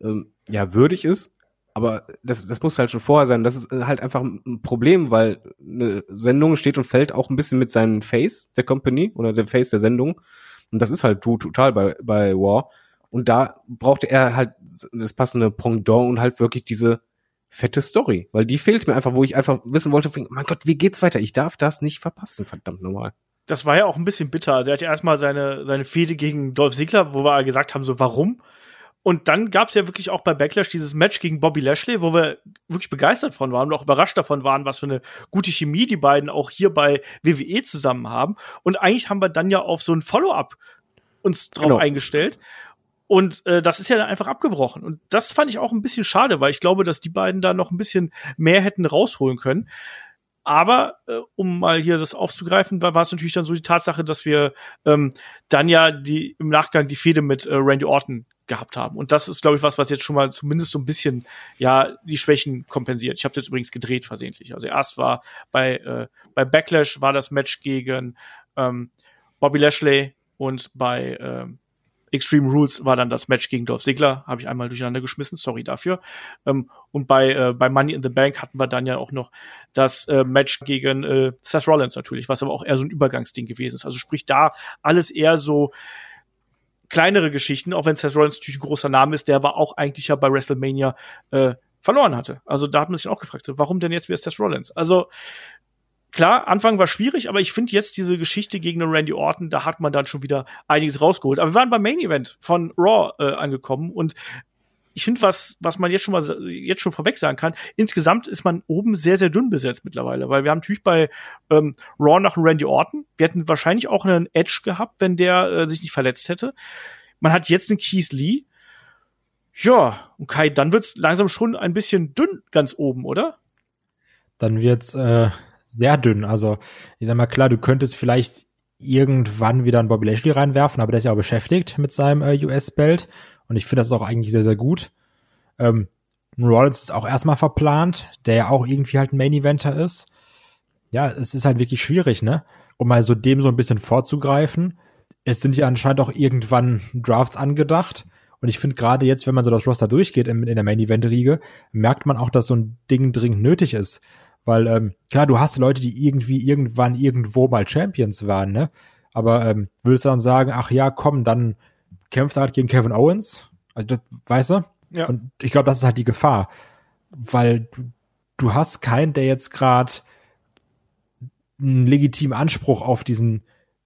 ähm, ja würdig ist. Aber das, das muss halt schon vorher sein. Das ist äh, halt einfach ein Problem, weil eine Sendung steht und fällt auch ein bisschen mit seinem Face der Company oder der Face der Sendung. Und das ist halt total bei, bei War. Und da brauchte er halt das passende Pendant und halt wirklich diese fette Story. Weil die fehlt mir einfach, wo ich einfach wissen wollte, mein Gott, wie geht's weiter? Ich darf das nicht verpassen, verdammt normal. Das war ja auch ein bisschen bitter. Der hat ja erstmal seine, seine Fehde gegen Dolph Ziggler, wo wir gesagt haben, so warum? Und dann gab es ja wirklich auch bei Backlash dieses Match gegen Bobby Lashley, wo wir wirklich begeistert von waren und auch überrascht davon waren, was für eine gute Chemie die beiden auch hier bei WWE zusammen haben. Und eigentlich haben wir dann ja auf so ein Follow-up uns drauf genau. eingestellt. Und äh, das ist ja dann einfach abgebrochen. Und das fand ich auch ein bisschen schade, weil ich glaube, dass die beiden da noch ein bisschen mehr hätten rausholen können. Aber äh, um mal hier das aufzugreifen, war, es natürlich dann so die Tatsache, dass wir ähm, dann ja die im Nachgang die Fehde mit äh, Randy Orton gehabt haben. Und das ist, glaube ich, was, was jetzt schon mal zumindest so ein bisschen ja die Schwächen kompensiert. Ich habe jetzt übrigens gedreht versehentlich. Also erst war bei äh, bei Backlash war das Match gegen ähm, Bobby Lashley und bei ähm, Extreme Rules war dann das Match gegen Dolph Ziggler, habe ich einmal durcheinander geschmissen, sorry dafür. Ähm, und bei, äh, bei Money in the Bank hatten wir dann ja auch noch das äh, Match gegen äh, Seth Rollins natürlich, was aber auch eher so ein Übergangsding gewesen ist. Also sprich da alles eher so kleinere Geschichten, auch wenn Seth Rollins natürlich ein großer Name ist, der aber auch eigentlich ja bei WrestleMania äh, verloren hatte. Also da hat man sich auch gefragt, so, warum denn jetzt wieder Seth Rollins? Also klar, Anfang war schwierig, aber ich finde jetzt diese Geschichte gegen den Randy Orton, da hat man dann schon wieder einiges rausgeholt. Aber wir waren beim Main Event von Raw äh, angekommen und ich finde, was, was man jetzt schon mal jetzt schon vorweg sagen kann, insgesamt ist man oben sehr, sehr dünn besetzt mittlerweile, weil wir haben natürlich bei ähm, Raw einen Randy Orton. Wir hätten wahrscheinlich auch einen Edge gehabt, wenn der äh, sich nicht verletzt hätte. Man hat jetzt einen Keith Lee. Ja, und Kai, dann wird's langsam schon ein bisschen dünn ganz oben, oder? Dann wird's äh, sehr dünn. Also, ich sag mal, klar, du könntest vielleicht irgendwann wieder einen Bobby Lashley reinwerfen, aber der ist ja auch beschäftigt mit seinem äh, US-Belt. Und ich finde das auch eigentlich sehr, sehr gut. Ähm, Rollins ist auch erstmal verplant, der ja auch irgendwie halt ein Main-Eventer ist. Ja, es ist halt wirklich schwierig, ne? Um mal so dem so ein bisschen vorzugreifen. Es sind ja anscheinend auch irgendwann Drafts angedacht. Und ich finde gerade jetzt, wenn man so das Roster durchgeht in, in der Main-Event-Riege, merkt man auch, dass so ein Ding dringend nötig ist. Weil, ähm, klar, du hast Leute, die irgendwie irgendwann irgendwo mal Champions waren, ne? Aber ähm, würdest du dann sagen, ach ja, komm, dann kämpft er halt gegen Kevin Owens? Also, das, weißt du? Ja. Und ich glaube, das ist halt die Gefahr. Weil du, du hast keinen, der jetzt gerade einen legitimen Anspruch auf diesen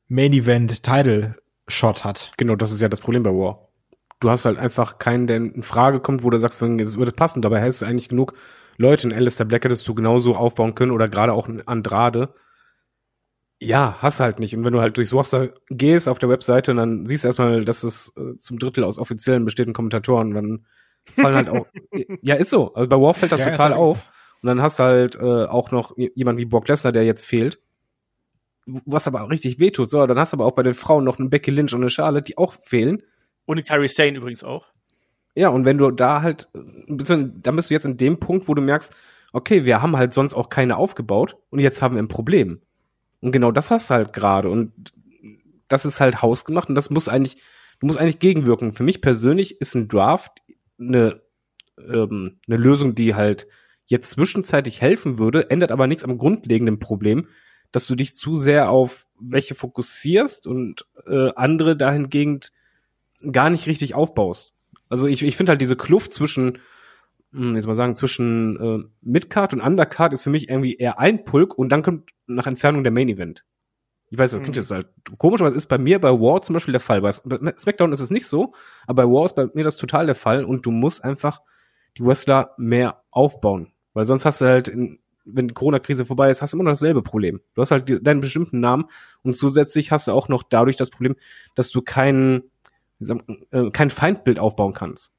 Main Event Title Shot hat. Genau, das ist ja das Problem bei War. Du hast halt einfach keinen, der in Frage kommt, wo du sagst, es würde passen. Dabei hast du eigentlich genug Leute. In Alistair Black hättest du genauso aufbauen können oder gerade auch in Andrade. Ja, hast halt nicht. Und wenn du halt durchs Roster gehst auf der Webseite und dann siehst du erstmal, dass es äh, zum Drittel aus offiziellen bestehenden Kommentatoren, dann fallen halt auch. ja, ist so. Also bei War fällt das Ja, total so. auf. Und dann hast du halt äh, auch noch jemand wie Brock Lesnar, der jetzt fehlt. Was aber auch richtig wehtut. So, dann hast du aber auch bei den Frauen noch einen Becky Lynch und eine Charlotte, die auch fehlen. Und Carrie Sane übrigens auch. Ja, und wenn du da halt, du- dann bist du jetzt in dem Punkt, wo du merkst, okay, wir haben halt sonst auch keine aufgebaut und jetzt haben wir ein Problem. Und genau das hast du halt gerade und das ist halt hausgemacht und das muss eigentlich, du musst eigentlich gegenwirken. Für mich persönlich ist ein Draft eine, ähm, eine Lösung, die halt jetzt zwischenzeitlich helfen würde, ändert aber nichts am grundlegenden Problem, dass du dich zu sehr auf welche fokussierst und äh, andere dahingegen gar nicht richtig aufbaust. Also ich, ich finde halt diese Kluft zwischen, hm, jetzt mal sagen, zwischen äh, Midcard und Undercard ist für mich irgendwie eher ein Pulk und dann kommt nach Entfernung der Main Event. Ich weiß, das klingt Mhm. jetzt halt komisch, aber es ist bei mir bei War zum Beispiel der Fall. Bei SmackDown ist es nicht so, aber bei War ist bei mir das total der Fall und du musst einfach die Wrestler mehr aufbauen. Weil sonst hast du halt, in, wenn die Corona-Krise vorbei ist, hast du immer noch dasselbe Problem. Du hast halt deinen bestimmten Namen und zusätzlich hast du auch noch dadurch das Problem, dass du kein, äh, kein Feindbild aufbauen kannst.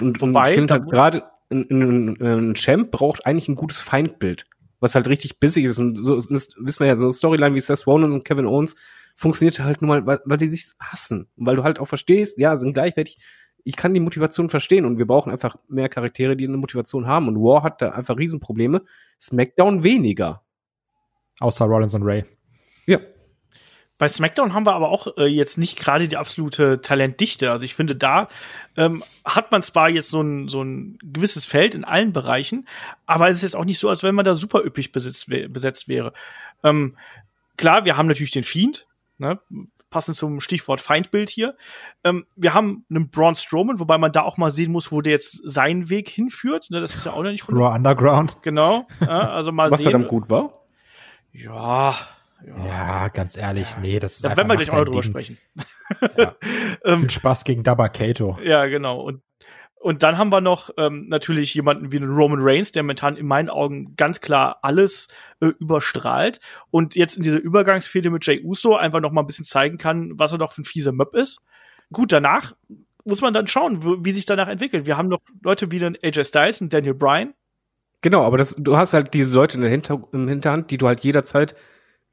Und, und Wobei, ich finde halt gerade ein, ein, ein Champ braucht eigentlich ein gutes Feindbild, was halt richtig bissig ist. Und so das wissen wir ja, so eine Storyline wie Seth Rollins und Kevin Owens funktioniert halt nur mal, weil, weil die sich hassen. Und weil du halt auch verstehst, ja, sind gleichwertig. Ich kann die Motivation verstehen und wir brauchen einfach mehr Charaktere, die eine Motivation haben. Und War hat da einfach Riesenprobleme. SmackDown weniger. Außer Rollins und Ray. Ja. Bei SmackDown haben wir aber auch äh, jetzt nicht gerade die absolute Talentdichte. Also ich finde, da ähm, hat man zwar jetzt so ein, so ein gewisses Feld in allen Bereichen, aber es ist jetzt auch nicht so, als wenn man da super üppig besetzt, besetzt wäre. Ähm, klar, wir haben natürlich den Fiend, ne? passend zum Stichwort Feindbild hier. Ähm, wir haben einen Braun Strowman, wobei man da auch mal sehen muss, wo der jetzt seinen Weg hinführt. Ne? Das ist ja auch noch nicht Raw Underground. Genau. Ja, also mal Was sehen. verdammt gut war. Ja. Ja. Ja, ganz ehrlich, nee, das ist Da werden wir gleich auch noch drüber Ding. sprechen. Ja. ähm, Viel Spaß gegen Dabba Kato. Ja, genau. Und, und dann haben wir noch ähm, natürlich jemanden wie einen Roman Reigns, der momentan in meinen Augen ganz klar alles äh, überstrahlt und jetzt in dieser Übergangsfehde mit Jay Uso einfach noch mal ein bisschen zeigen kann, was er doch für ein fieser Möb ist. Gut, danach muss man dann schauen, wie sich danach entwickelt. Wir haben noch Leute wie den AJ Styles und Daniel Bryan. Genau, aber das, du hast halt diese Leute in der Hinter, im Hinterhand, die du halt jederzeit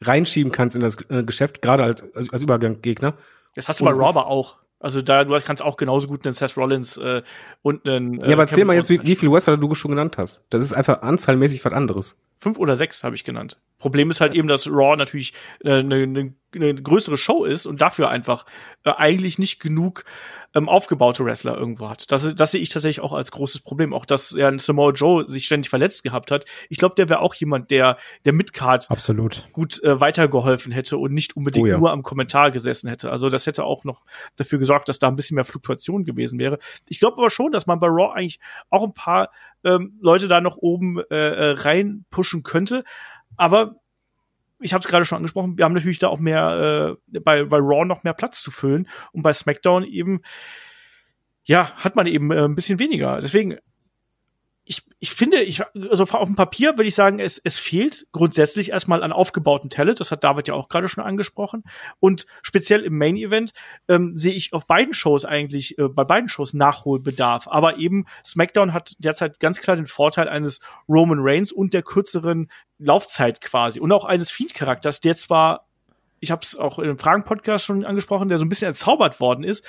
reinschieben kannst in das äh, Geschäft, gerade als, als, als Übergangsgegner. Das hast du Und bei aber auch. Also da du kannst auch genauso gut einen Seth Rollins äh, und einen äh, ja, aber erzähl mal jetzt, wie, wie viel Wrestler du schon genannt hast. Das ist einfach anzahlmäßig was anderes. fünf oder sechs habe ich genannt. Problem ist halt eben, dass Raw natürlich eine äh, ne, ne größere Show ist und dafür einfach äh, eigentlich nicht genug ähm, aufgebaute Wrestler irgendwo hat. Das, das sehe ich tatsächlich auch als großes Problem. Auch dass ja ein Samoa Joe sich ständig verletzt gehabt hat. Ich glaube, der wäre auch jemand, der der Midcard Absolut. gut äh, weitergeholfen hätte und nicht unbedingt Oh ja. nur am Kommentar gesessen hätte. Also das hätte auch noch dafür gesorgt, dass da ein bisschen mehr Fluktuation gewesen wäre. Ich glaube aber schon, dass man bei Raw eigentlich auch ein paar ähm, Leute da noch oben äh, äh, reinpushen könnte. Aber ich habe es gerade schon angesprochen, wir haben natürlich da auch mehr äh, bei, bei Raw noch mehr Platz zu füllen und bei SmackDown eben ja, hat man eben äh, ein bisschen weniger. Deswegen ich, ich finde, ich, also auf dem Papier würde ich sagen, es, es fehlt grundsätzlich erstmal an aufgebauten Talent. Das hat David ja auch gerade schon angesprochen. Und speziell im Main Event ähm, sehe ich auf beiden Shows eigentlich, äh, bei beiden Shows Nachholbedarf. Aber eben SmackDown hat derzeit ganz klar den Vorteil eines Roman Reigns und der kürzeren Laufzeit quasi. Und auch eines Fiend-Charakters, der zwar, ich habe es auch im Fragen-Podcast schon angesprochen, der so ein bisschen entzaubert worden ist,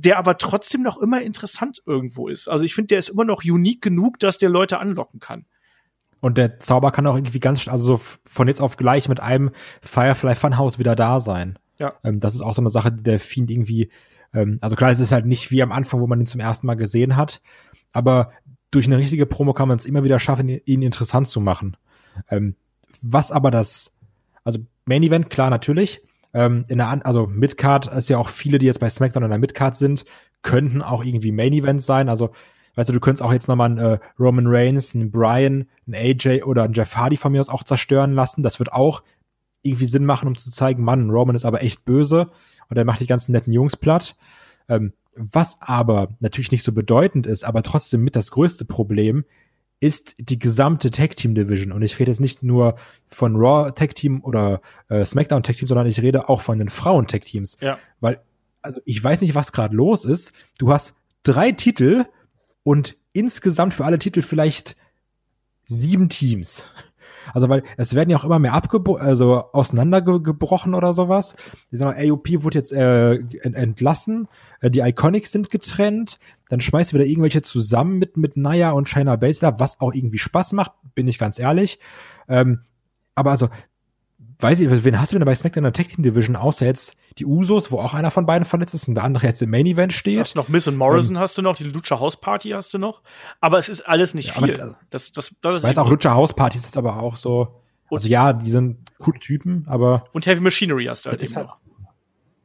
der aber trotzdem noch immer interessant irgendwo ist. Also ich finde, der ist immer noch unique genug, dass der Leute anlocken kann. Und der Zauber kann auch irgendwie ganz, also von jetzt auf gleich mit einem Firefly Funhouse wieder da sein. Ja. Ähm, das ist auch so eine Sache, die der Fiend irgendwie Ähm, also klar, es ist halt nicht wie am Anfang, wo man ihn zum ersten Mal gesehen hat, aber durch eine richtige Promo kann man es immer wieder schaffen, ihn interessant zu machen. Ähm, was aber das, also Main Event, klar, natürlich. Ähm, in der, An also Midcard ist ja auch viele, die jetzt bei SmackDown in der Midcard sind, könnten auch irgendwie Main Event sein. Also, weißt du, du könntest auch jetzt nochmal einen äh, Roman Reigns, einen Brian, einen AJ oder einen Jeff Hardy von mir aus auch zerstören lassen. Das wird auch irgendwie Sinn machen, um zu zeigen, Mann, Roman ist aber echt böse und er macht die ganzen netten Jungs platt. Ähm, was aber natürlich nicht so bedeutend ist, aber trotzdem mit das größte Problem, ist die gesamte Tag Team Division. Und ich rede jetzt nicht nur von Raw Tag Team oder äh, SmackDown Tag Team, sondern ich rede auch von den Frauen Tag Teams. Ja. Weil, also ich weiß nicht, was gerade los ist. Du hast drei Titel und insgesamt für alle Titel vielleicht sieben Teams. Also weil es werden ja auch immer mehr abgebrochen, also auseinandergebrochen oder sowas. Ich sag mal, AOP wurde jetzt äh, entlassen, äh, die Iconics sind getrennt, dann schmeißt wieder irgendwelche zusammen mit mit Naya und China Baszler, was auch irgendwie Spaß macht, bin ich ganz ehrlich. Ähm, aber also weiß ich, wen hast du denn bei SmackDown in der Tag Team Division, außer jetzt die Usos, wo auch einer von beiden verletzt ist und der andere jetzt im Main Event steht? Hast noch Miss und Morrison ähm, hast du noch, die Lucha House Party hast du noch, aber es ist alles nicht ja, viel. Aber, das, das, das ist weiß auch Lucha House Party ist aber auch so, also ja, die sind coole Typen, aber und Heavy Machinery hast du halt eben halt, noch.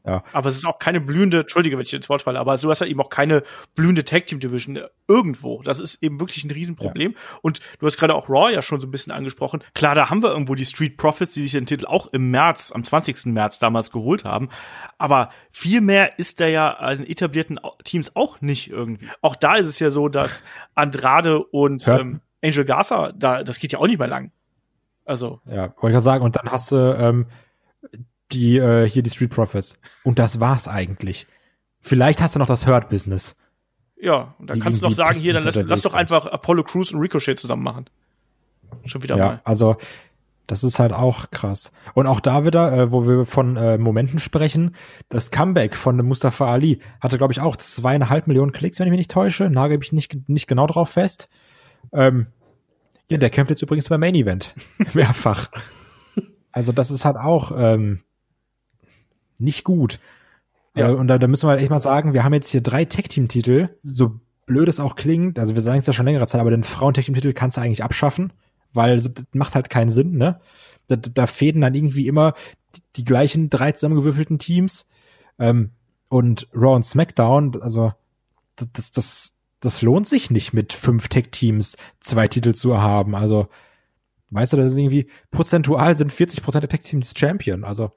Ja. Aber es ist auch keine blühende, entschuldige, wenn ich ins Wort falle, aber du hast halt eben auch keine blühende Tag Team Division irgendwo. Das ist eben wirklich ein Riesenproblem. Ja. Und du hast gerade auch Raw ja schon so ein bisschen angesprochen. Klar, da haben wir irgendwo die Street Profits, die sich den Titel auch im März, am 20. März damals geholt haben. Aber viel mehr ist da ja an etablierten Teams auch nicht irgendwie. Auch da ist es ja so, dass Andrade und ja. ähm, Angel Garza, da, das geht ja auch nicht mehr lang. Also. Ja, wollte ich gerade sagen. Und dann hast du, ähm, die äh, hier die Street Profits. Und das war's eigentlich. Vielleicht hast du noch das Hurt Business. Ja, und dann kannst du noch sagen, hier, dann lass, lass doch einfach Apollo Crews und Ricochet zusammen machen. Schon wieder ja, mal. Also, das ist halt auch krass. Und auch da wieder, äh, wo wir von äh, Momenten sprechen, das Comeback von Mustafa Ali hatte, glaube ich, auch zweieinhalb Millionen Klicks, wenn ich mich nicht täusche. Nagel ich nicht, nicht genau drauf fest. Ähm, ja, der kämpft jetzt übrigens beim Main Event. Mehrfach. Also das ist halt auch ähm, nicht gut. Ja. Äh, und da, da müssen wir halt echt mal sagen, wir haben jetzt hier drei Tech-Team-Titel, so blöd es auch klingt, also wir sagen es ja schon längere Zeit, aber den Frauen-Tech-Team-Titel kannst du eigentlich abschaffen, weil das macht halt keinen Sinn, ne? Da, da fäden dann irgendwie immer die, die gleichen drei zusammengewürfelten Teams. Ähm, und Raw und SmackDown, also das, das, das lohnt sich nicht mit fünf Tech-Teams zwei Titel zu haben. Also, weißt du, das ist irgendwie prozentual sind 40 Prozent der Tech-Teams Champion. Also,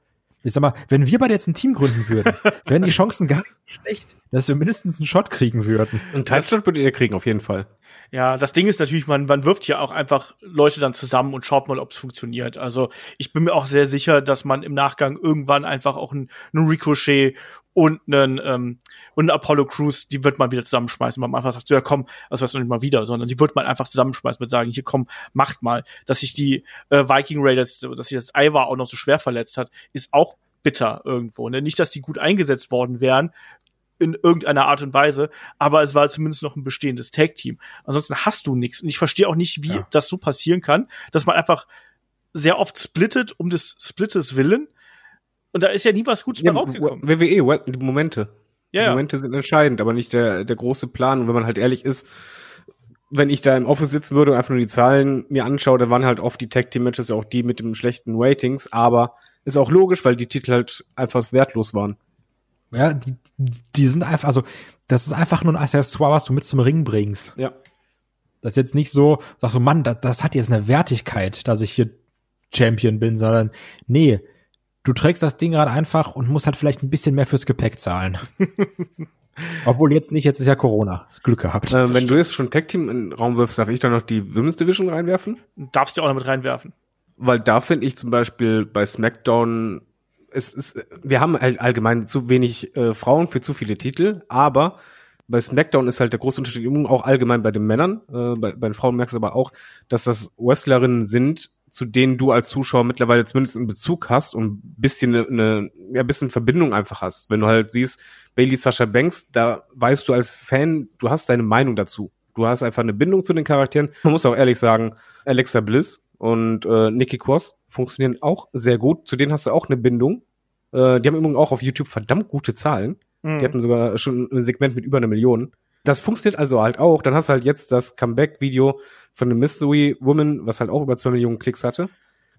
ich sag mal, wenn wir beide jetzt ein Team gründen würden, wären die Chancen gar nicht so schlecht, dass wir mindestens einen Shot kriegen würden. Einen Timeslot würdet ihr kriegen, auf jeden Fall. Ja, das Ding ist natürlich, man, man wirft ja auch einfach Leute dann zusammen und schaut mal, ob es funktioniert. Also ich bin mir auch sehr sicher, dass man im Nachgang irgendwann einfach auch einen, einen Ricochet und einen, ähm, und einen Apollo Crews, die wird man wieder zusammenschmeißen, weil man einfach sagt, so, ja komm, das weißt du nicht mal wieder, sondern die wird man einfach zusammenschmeißen, mit sagen, hier komm, macht mal. Dass sich die äh, Viking Raiders, dass sich das Ivar auch noch so schwer verletzt hat, ist auch bitter irgendwo. Ne? Nicht, dass die gut eingesetzt worden wären, in irgendeiner Art und Weise, aber es war zumindest noch ein bestehendes Tag-Team. Ansonsten hast du nichts. Und ich verstehe auch nicht, wie ja. das so passieren kann, dass man einfach sehr oft splittet um des Splittes willen. Und da ist ja nie was Gutes ja, bei rausgekommen. WWE, die Momente. Ja, die Momente sind entscheidend, aber nicht der, der große Plan. Und wenn man halt ehrlich ist, wenn ich da im Office sitzen würde und einfach nur die Zahlen mir anschaue, dann waren halt oft die Tag-Team-Matches auch die mit dem schlechten Ratings, aber ist auch logisch, weil die Titel halt einfach wertlos waren. Ja, die, die sind einfach, also das ist einfach nur ein Accessoire, was du mit zum Ring bringst. Ja. Das ist jetzt nicht so, sagst du, Mann, das, das hat jetzt eine Wertigkeit, dass ich hier Champion bin, sondern nee, du trägst das Ding gerade einfach und musst halt vielleicht ein bisschen mehr fürs Gepäck zahlen. Obwohl jetzt nicht, jetzt ist ja Corona. Glück gehabt. Äh, wenn du jetzt schon Tag Team in den Raum wirfst, darf ich da noch die Women's Division reinwerfen? Darfst du auch noch mit reinwerfen. Weil da finde ich zum Beispiel bei SmackDown es ist, wir haben halt allgemein zu wenig äh, Frauen für zu viele Titel, aber bei SmackDown ist halt der große Unterschied, auch allgemein bei den Männern, äh, bei, bei den Frauen merkst du aber auch, dass das Wrestlerinnen sind, zu denen du als Zuschauer mittlerweile zumindest einen Bezug hast und ein bisschen eine, eine ja, bisschen Verbindung einfach hast. Wenn du halt siehst, Bailey Sasha Banks, da weißt du als Fan, du hast deine Meinung dazu. Du hast einfach eine Bindung zu den Charakteren. Man muss auch ehrlich sagen, Alexa Bliss und äh, Nikki Cross funktionieren auch sehr gut. Zu denen hast du auch eine Bindung. Äh, die haben übrigens auch auf YouTube verdammt gute Zahlen. Mhm. Die hatten sogar schon ein Segment mit über einer Million. Das funktioniert also halt auch. Dann hast du halt jetzt das Comeback-Video von einem Mystery Woman, was halt auch über zwei Millionen Klicks hatte.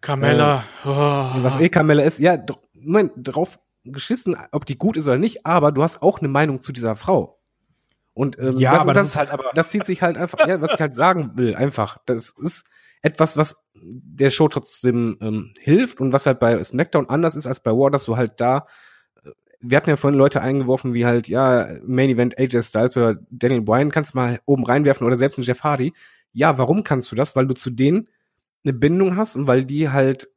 Carmella. Äh, oh. Was eh Carmella ist. Ja, Moment, drauf geschissen, ob die gut ist oder nicht, aber du hast auch eine Meinung zu dieser Frau. Und ähm, ja, das, aber das, das ist halt aber das zieht sich halt einfach, ja, was ich halt sagen will, einfach. Das ist etwas, was der Show trotzdem ähm, hilft und was halt bei SmackDown anders ist als bei War, dass du halt da wir hatten ja vorhin Leute eingeworfen, wie halt, ja, Main Event AJ Styles oder Daniel Bryan kannst du mal oben reinwerfen oder selbst ein Jeff Hardy. Ja, warum kannst du das? Weil du zu denen eine Bindung hast und weil die halt,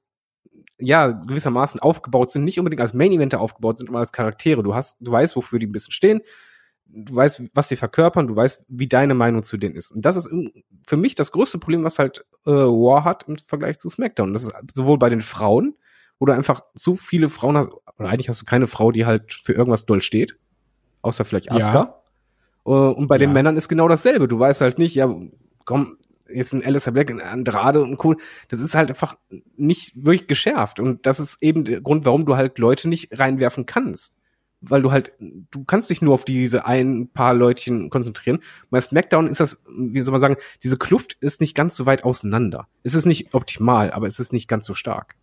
ja, gewissermaßen aufgebaut sind, nicht unbedingt als Main Eventer aufgebaut sind, sondern als Charaktere. Du hast, du weißt, wofür die ein bisschen stehen du weißt, was sie verkörpern, du weißt, wie deine Meinung zu denen ist. Und das ist für mich das größte Problem, was halt äh, War hat im Vergleich zu SmackDown. Das ist sowohl bei den Frauen, du einfach zu viele Frauen hast, oder eigentlich hast du keine Frau, die halt für irgendwas doll steht, außer vielleicht Asuka. Ja. Äh, und bei ja. den Männern ist genau dasselbe. Du weißt halt nicht, ja, komm, jetzt ein Alistair Black, ein Andrade und cool. Das ist halt einfach nicht wirklich geschärft. Und das ist eben der Grund, warum du halt Leute nicht reinwerfen kannst weil du halt, du kannst dich nur auf diese ein paar Leutchen konzentrieren. Bei SmackDown ist das, wie soll man sagen, diese Kluft ist nicht ganz so weit auseinander. Es ist nicht optimal, aber es ist nicht ganz so stark.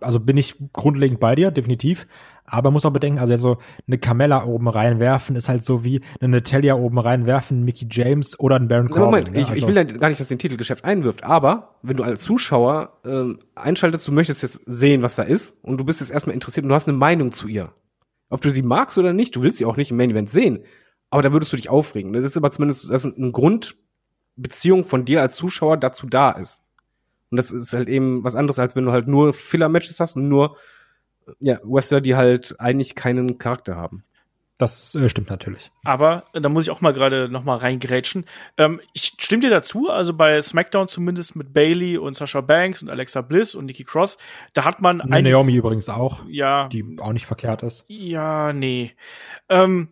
Also bin ich grundlegend bei dir, definitiv. Aber muss auch bedenken, also so eine Carmella oben reinwerfen ist halt so wie eine Natalia oben reinwerfen, Mickey James oder ein Baron Corbin. Moment, ne? ich, also, ich will ja gar nicht, dass den Titelgeschäft einwirft, aber wenn du als Zuschauer ähm, einschaltest, du möchtest jetzt sehen, was da ist und du bist jetzt erstmal interessiert und du hast eine Meinung zu ihr ob du sie magst oder nicht, du willst sie auch nicht im Main Event sehen, aber da würdest du dich aufregen. Das ist aber zumindest, dass eine Grundbeziehung von dir als Zuschauer dazu da ist. Und das ist halt eben was anderes, als wenn du halt nur Filler-Matches hast und nur ja, Wrestler, die halt eigentlich keinen Charakter haben. Das äh, stimmt natürlich. Aber äh, da muss ich auch mal gerade noch mal reingrätschen. Ähm, ich stimme dir dazu, also bei SmackDown zumindest mit Bailey und Sasha Banks und Alexa Bliss und Nikki Cross, da hat man nee, Naomi übrigens auch, ja, die auch nicht verkehrt ist. Ja, nee. Ähm,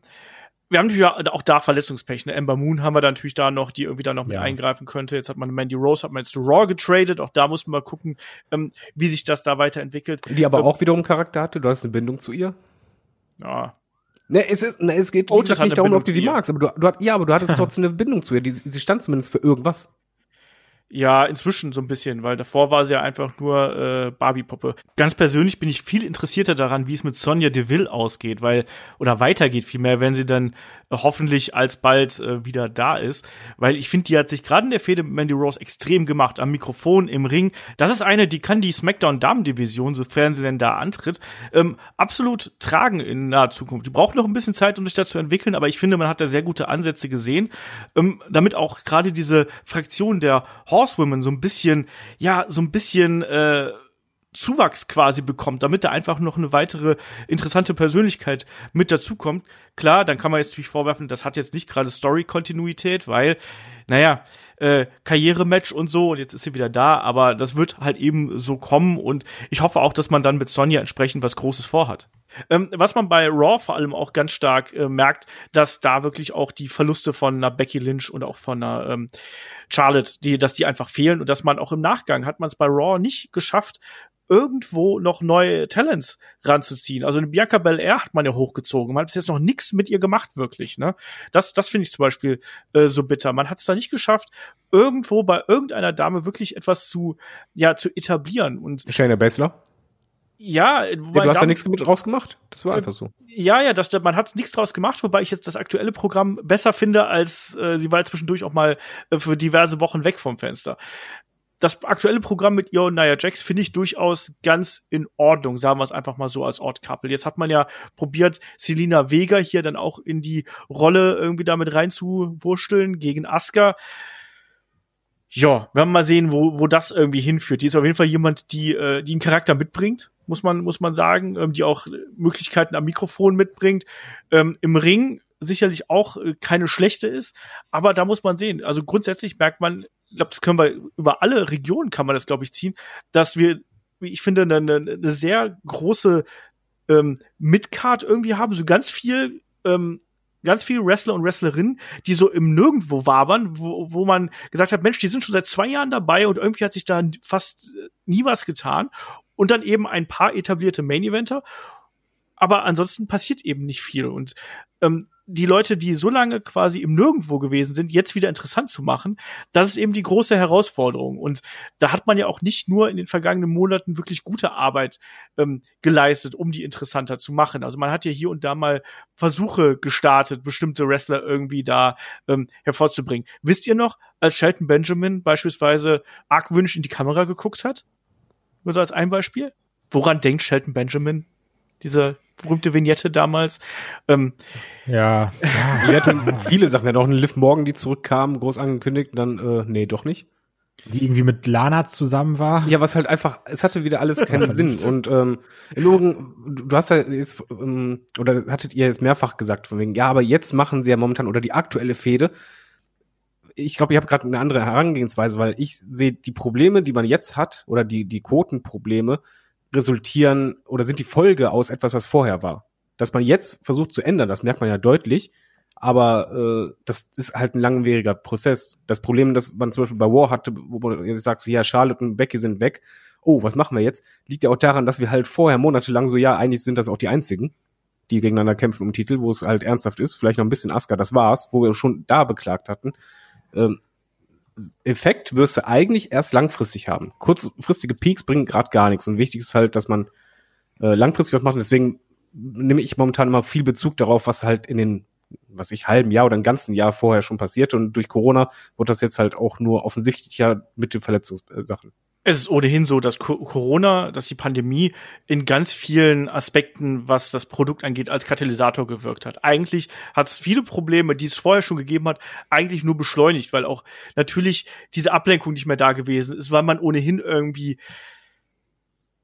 wir haben natürlich auch da Verletzungspech. Ne? Ember Moon haben wir da natürlich da noch, die irgendwie da noch mit ja. eingreifen könnte. Jetzt hat man Mandy Rose, hat man jetzt zu Raw getradet. Auch da muss man mal gucken, ähm, wie sich das da weiterentwickelt. Die aber ähm, auch wiederum Charakter hatte. Du hast eine Bindung zu ihr. Ja, Ne, es ist, ne, es geht oh, nicht darum, ob du die magst, aber du, du, ja, aber du hattest trotzdem eine Bindung zu ihr. Die, sie stand zumindest für irgendwas. Ja, inzwischen so ein bisschen, weil davor war sie ja einfach nur äh, Barbie-Puppe. Ganz persönlich bin ich viel interessierter daran, wie es mit Sonja Deville ausgeht, weil oder weitergeht vielmehr, wenn sie dann hoffentlich alsbald äh, wieder da ist, weil ich finde, die hat sich gerade in der Fehde mit Mandy Rose extrem gemacht am Mikrofon im Ring. Das ist eine, die kann die SmackDown Damen Division, sofern sie denn da antritt, ähm, absolut tragen in naher Zukunft. Die braucht noch ein bisschen Zeit, um sich da zu entwickeln, aber ich finde, man hat da sehr gute Ansätze gesehen, ähm, damit auch gerade diese Fraktion der Horsewomen so ein bisschen, ja, so ein bisschen äh, Zuwachs quasi bekommt, damit da einfach noch eine weitere interessante Persönlichkeit mit dazukommt. Klar, dann kann man jetzt natürlich vorwerfen, das hat jetzt nicht gerade Story-Kontinuität, weil, naja, äh, Karrierematch und so und jetzt ist sie wieder da, aber das wird halt eben so kommen und ich hoffe auch, dass man dann mit Sonja entsprechend was Großes vorhat. Ähm, was man bei Raw vor allem auch ganz stark äh, merkt, dass da wirklich auch die Verluste von einer Becky Lynch und auch von einer ähm, Charlotte, die, dass die einfach fehlen und dass man auch im Nachgang hat man es bei Raw nicht geschafft, irgendwo noch neue Talents ranzuziehen. Also eine Bianca Belair hat man ja hochgezogen. Man hat bis jetzt noch nichts mit ihr gemacht, wirklich. Ne? Das, das finde ich zum Beispiel äh, so bitter. Man hat es da nicht geschafft, irgendwo bei irgendeiner Dame wirklich etwas zu, ja, zu etablieren. Und Shayna Baszler? Ja, ja, du hast ja nichts draus gemacht. Das war äh, einfach so. Ja, ja, das, man hat nichts draus gemacht, wobei ich jetzt das aktuelle Programm besser finde, als äh, sie war zwischendurch auch mal äh, für diverse Wochen weg vom Fenster. Das aktuelle Programm mit ihr und Nia Jax finde ich durchaus ganz in Ordnung, sagen wir es einfach mal so als Couple. Jetzt hat man ja probiert, Selina Vega hier dann auch in die Rolle irgendwie damit reinzuwurschteln gegen Asuka ja, wir werden mal sehen, wo, wo das irgendwie hinführt. Die ist auf jeden Fall jemand, die, äh, die einen Charakter mitbringt, muss man, muss man sagen, ähm, die auch Möglichkeiten am Mikrofon mitbringt. Ähm, Im Ring sicherlich auch äh, keine schlechte ist, aber da muss man sehen. Also grundsätzlich merkt man, ich glaube, das können wir über alle Regionen kann man das, glaube ich, ziehen, dass wir, ich finde, eine, eine sehr große ähm, Midcard irgendwie haben, so ganz viel ähm, ganz viele Wrestler und Wrestlerinnen, die so im Nirgendwo wabern, wo, wo man gesagt hat, Mensch, die sind schon seit zwei Jahren dabei und irgendwie hat sich da fast nie was getan. Und dann eben ein paar etablierte Main-Eventer. aber ansonsten passiert eben nicht viel. Und ähm, die Leute, die so lange quasi im Nirgendwo gewesen sind, jetzt wieder interessant zu machen, das ist eben die große Herausforderung. Und da hat man ja auch nicht nur in den vergangenen Monaten wirklich gute Arbeit ähm, geleistet, um die interessanter zu machen. Also man hat ja hier und da mal Versuche gestartet, bestimmte Wrestler irgendwie da ähm, hervorzubringen. Wisst ihr noch, als Shelton Benjamin beispielsweise argwünsch in die Kamera geguckt hat? Nur so als ein Beispiel. Woran denkt Shelton Benjamin? Diese berühmte Vignette damals. Ähm, ja. Wir hatten viele Sachen. Wir hatten auch eine Liv Morgan, die zurückkam, groß angekündigt, dann, äh, nee, doch nicht. Die irgendwie mit Lana zusammen war. Ja, was halt einfach, es hatte wieder alles keinen Sinn. Und ähm, im Übrigen, du, du hast ja jetzt, ähm, oder hattet ihr jetzt mehrfach gesagt, von wegen, ja, aber jetzt machen sie ja momentan, oder die aktuelle Fehde, ich glaube, ich habe gerade eine andere Herangehensweise, weil ich sehe die Probleme, die man jetzt hat, oder die, die Quotenprobleme, resultieren oder sind die Folge aus etwas, was vorher war. Dass man jetzt versucht zu ändern, das merkt man ja deutlich, aber äh, das ist halt ein langwieriger Prozess. Das Problem, das man zum Beispiel bei War hatte, wo man jetzt sagt, so, ja, Charlotte und Becky sind weg, oh, was machen wir jetzt? Liegt ja auch daran, dass wir halt vorher monatelang so, ja, eigentlich sind das auch die einzigen, die gegeneinander kämpfen um Titel, wo es halt ernsthaft ist, vielleicht noch ein bisschen Asuka, das war's, wo wir schon da beklagt hatten. Ähm, Effekt wirst du eigentlich erst langfristig haben. Kurzfristige Peaks bringen gerade gar nichts. Und wichtig ist halt, dass man äh, langfristig was macht. Deswegen nehme ich momentan immer viel Bezug darauf, was halt in den, was ich halben Jahr oder ein ganzen Jahr vorher schon passiert. Und durch Corona wird das jetzt halt auch nur offensichtlicher mit den Verletzungssachen es ist ohnehin so, dass Corona, dass die Pandemie in ganz vielen Aspekten, was das Produkt angeht, als Katalysator gewirkt hat. Eigentlich hat es viele Probleme, die es vorher schon gegeben hat, eigentlich nur beschleunigt, weil auch natürlich diese Ablenkung nicht mehr da gewesen ist, weil man ohnehin irgendwie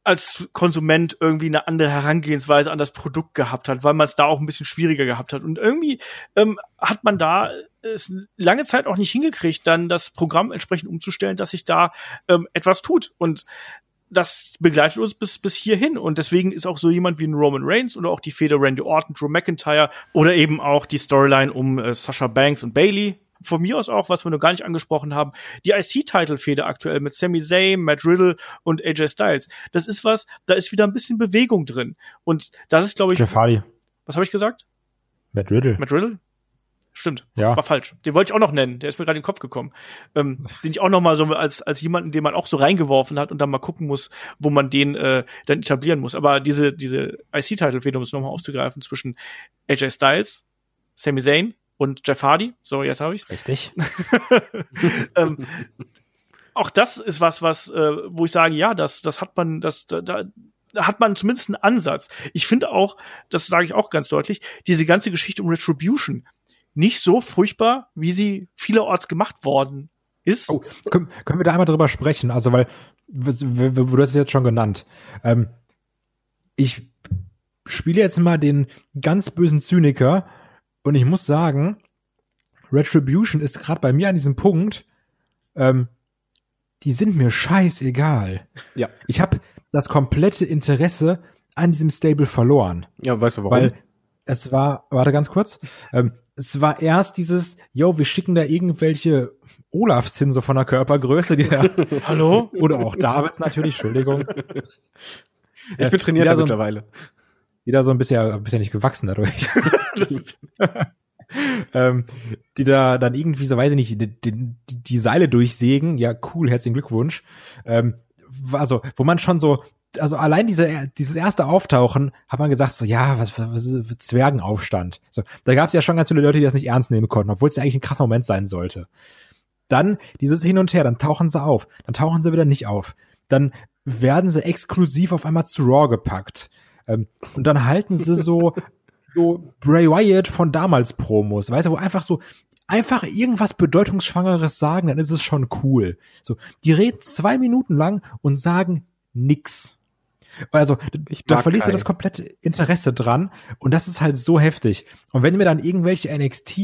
als Konsument irgendwie eine andere Herangehensweise an das Produkt gehabt hat, weil man es da auch ein bisschen schwieriger gehabt hat. Und irgendwie ähm, hat man da es lange Zeit auch nicht hingekriegt, dann das Programm entsprechend umzustellen, dass sich da ähm, etwas tut. Und das begleitet uns bis, bis hierhin. Und deswegen ist auch so jemand wie ein Roman Reigns oder auch die Feder Randy Orton, Drew McIntyre oder eben auch die Storyline um äh, Sasha Banks und Bailey, von mir aus auch, was wir noch gar nicht angesprochen haben, die IC-Title-Fehde aktuell mit Sami Zayn, Matt Riddle und AJ Styles. Das ist was, da ist wieder ein bisschen Bewegung drin. Und das ist, glaube ich. Jeff Hardy. Was habe ich gesagt? Matt Riddle. Matt Riddle? Stimmt, ja. war falsch. Den wollte ich auch noch nennen. Der ist mir gerade in den Kopf gekommen. Ähm, den ich auch noch mal so als als jemanden, den man auch so reingeworfen hat und dann mal gucken muss, wo man den äh, dann etablieren muss. Aber diese diese IC-Title-Fehde, um es nochmal aufzugreifen, zwischen AJ Styles, Sami Zayn und Jeff Hardy. So, jetzt habe ich's. Richtig. ähm, auch das ist was, was, äh, wo ich sage, ja, das, das hat man, das, da, da hat man zumindest einen Ansatz. Ich finde auch, das sage ich auch ganz deutlich, diese ganze Geschichte um Retribution nicht so furchtbar, wie sie vielerorts gemacht worden ist. Oh, können, können wir da einmal drüber sprechen? Also, weil, du hast es jetzt schon genannt. Ähm, ich spiele jetzt mal den ganz bösen Zyniker und ich muss sagen, Retribution ist gerade bei mir an diesem Punkt, ähm, die sind mir scheißegal. Ja. Ich habe das komplette Interesse an diesem Stable verloren. Ja, weißt du warum? Weil es war, warte ganz kurz, ähm, es war erst dieses, yo, wir schicken da irgendwelche Olafs hin, so von der Körpergröße, die da, Hallo? Oder auch Davids natürlich, Entschuldigung. Ich bin trainiert so mittlerweile. Wieder so ein bisschen, ein bisschen nicht gewachsen dadurch. ähm, die da dann irgendwie so, weiß ich nicht, die, die, die Seile durchsägen. Ja, cool, herzlichen Glückwunsch. Ähm, also, wo man schon so, also allein diese, dieses erste Auftauchen hat man gesagt, so, ja, was, was ist Zwergenaufstand. So, da gab es ja schon ganz viele Leute, die das nicht ernst nehmen konnten, obwohl es ja eigentlich ein krasser Moment sein sollte. Dann dieses Hin und Her, dann tauchen sie auf, dann tauchen sie wieder nicht auf. Dann werden sie exklusiv auf einmal zu Raw gepackt. Ähm, und dann halten sie so so Bray Wyatt von damals Promos, weißt du, wo einfach so einfach irgendwas bedeutungsschwangeres sagen, dann ist es schon cool. So, die reden zwei Minuten lang und sagen nix. Also, da verlierst du das komplette Interesse dran und das ist halt so heftig. Und wenn mir dann irgendwelche NXT,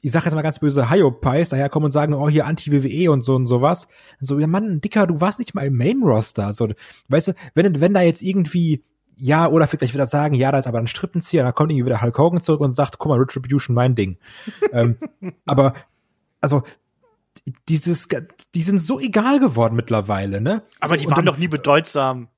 ich sag jetzt mal ganz böse Hyopies daherkommen und sagen, oh, hier Anti-WWE und so und sowas, so, ja Mann, Dicker, du warst nicht mal im Main-Roster. So, weißt du, wenn, wenn da jetzt irgendwie ja, oder vielleicht wieder sagen, ja, da ist aber ein Strippenzieher, dann kommt irgendwie wieder Hulk Hogan zurück und sagt, guck mal, Retribution, mein Ding. ähm, aber, also, dieses, die sind so egal geworden mittlerweile, ne? Aber die waren doch nie bedeutsam.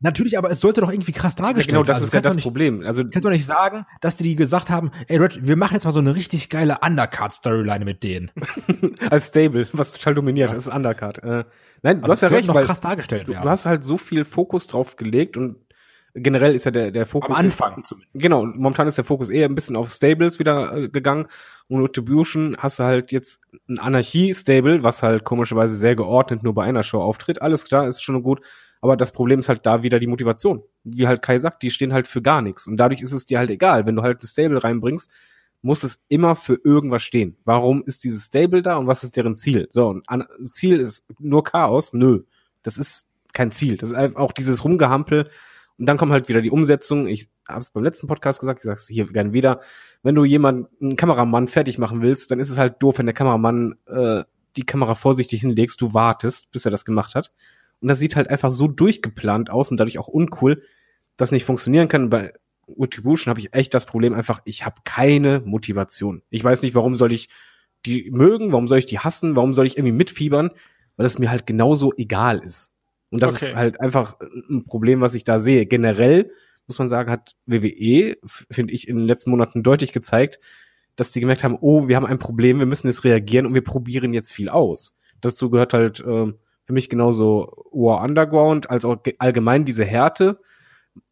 Natürlich, aber es sollte doch irgendwie krass Ja, dargestellt genau, das also, ist ja das nicht, Problem. Also Kannst du doch nicht sagen, dass die gesagt haben, ey, Red, wir machen jetzt mal so eine richtig geile Undercard-Storyline mit denen. als Stable, was total dominiert, das ist Undercard. Äh, nein, du hast ja recht, noch weil krass dargestellt du, werden. du hast halt so viel Fokus drauf gelegt und generell ist ja der, der Fokus. Am Anfang zumindest. Genau, momentan ist der Fokus eher ein bisschen auf Stables wieder äh, gegangen. Und Retribution hast du halt jetzt ein Anarchie-Stable, was halt komischerweise sehr geordnet nur bei einer Show auftritt. Alles klar, ist schon gut. Aber das Problem ist halt da wieder die Motivation. Wie halt Kai sagt, die stehen halt für gar nichts. Und dadurch ist es dir halt egal. Wenn du halt ein Stable reinbringst, muss es immer für irgendwas stehen. Warum ist dieses Stable da und was ist deren Ziel? So, und an, Ziel ist nur Chaos? Nö. Das ist kein Ziel. Das ist einfach auch dieses Rumgehampel. Und dann kommt halt wieder die Umsetzung. Ich habe es beim letzten Podcast gesagt, ich sage es hier gern wieder. Wenn du jemanden, einen Kameramann fertig machen willst, dann ist es halt doof, wenn der Kameramann äh, die Kamera vorsichtig hinlegst, du wartest, bis er das gemacht hat. Und das sieht halt einfach so durchgeplant aus und dadurch auch uncool, dass nicht funktionieren kann. Bei Retribution habe ich echt das Problem einfach, ich habe keine Motivation. Ich weiß nicht, warum soll ich die mögen, warum soll ich die hassen, warum soll ich irgendwie mitfiebern, weil es mir halt genauso egal ist. Und das Okay. ist halt einfach ein Problem, was ich da sehe. Generell muss man sagen, hat WWE, finde ich, in den letzten Monaten deutlich gezeigt, dass die gemerkt haben, oh, wir haben ein Problem, wir müssen jetzt reagieren und wir probieren jetzt viel aus. Dazu gehört halt ähm, für mich genauso War Underground als auch ge- allgemein diese Härte.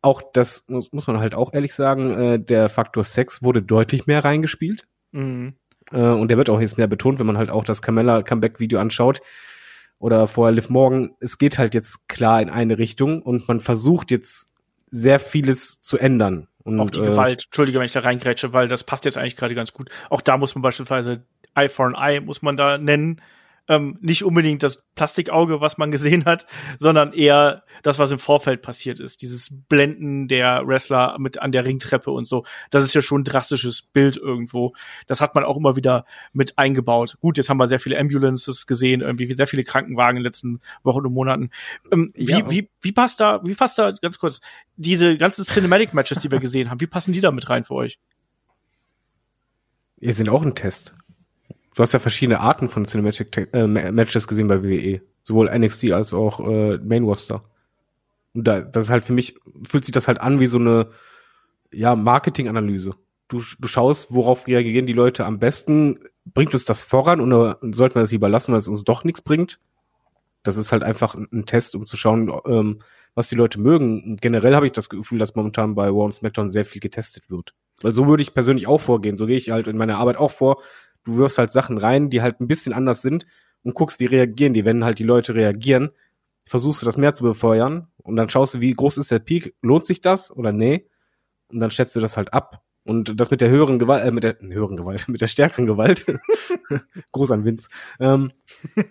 Auch das muss, muss man halt auch ehrlich sagen, äh, der Faktor Sex wurde deutlich mehr reingespielt. Mhm. Äh, und der wird auch jetzt mehr betont, wenn man halt auch das Carmella Comeback Video anschaut. Oder vorher Liv Morgan. Es geht halt jetzt klar in eine Richtung und man versucht jetzt sehr vieles zu ändern. Und, Auch die äh, Gewalt, entschuldige, wenn ich da reingrätsche, weil das passt jetzt eigentlich gerade ganz gut. Auch da muss man beispielsweise Eye for an Eye muss man da nennen. Ähm, nicht unbedingt das Plastikauge, was man gesehen hat, sondern eher das, was im Vorfeld passiert ist. Dieses Blenden der Wrestler mit an der Ringtreppe und so. Das ist ja schon ein drastisches Bild irgendwo. Das hat man auch immer wieder mit eingebaut. Gut, jetzt haben wir sehr viele Ambulances gesehen, irgendwie sehr viele Krankenwagen in den letzten Wochen und Monaten. Ähm, wie, Ja. wie, wie passt da, wie passt da, ganz kurz, diese ganzen Cinematic Matches, die wir gesehen haben, wie passen die da mit rein für euch? Ihr sind auch ein Test. Du hast ja verschiedene Arten von Cinematic äh, Ma- Matches gesehen bei WWE. Sowohl NXT als auch äh, Main Roster. Und da, das ist halt für mich, fühlt sich das halt an wie so eine, ja, Marketinganalyse. Du, du schaust, worauf reagieren die Leute am besten. Bringt uns das voran oder sollten wir das lieber lassen, weil es uns doch nichts bringt? Das ist halt einfach ein, ein Test, um zu schauen, ähm, was die Leute mögen. Und generell habe ich das Gefühl, dass momentan bei Raw und SmackDown sehr viel getestet wird. Weil so würde ich persönlich auch vorgehen. So gehe ich halt in meiner Arbeit auch vor. Du wirfst halt Sachen rein, die halt ein bisschen anders sind und guckst, wie reagieren die. Wenn halt die Leute reagieren, versuchst du das mehr zu befeuern und dann schaust du, wie groß ist der Peak, lohnt sich das oder nee? Und dann schätzt du das halt ab. Und das mit der höheren Gewalt, äh, mit der höheren Gewalt, mit der stärkeren Gewalt, groß an Vince. Ähm,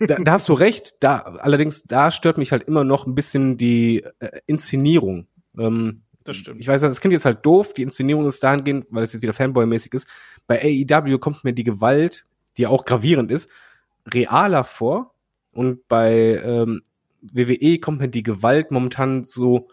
da, da hast du recht. Da allerdings, da stört mich halt immer noch ein bisschen die äh, Inszenierung. Ähm, Das stimmt. ich weiß, das klingt jetzt halt doof. Die Inszenierung ist dahingehend, weil es jetzt wieder Fanboy-mäßig ist. Bei AEW kommt mir die Gewalt, die ja auch gravierend ist, realer vor. Und bei ähm, WWE kommt mir die Gewalt momentan so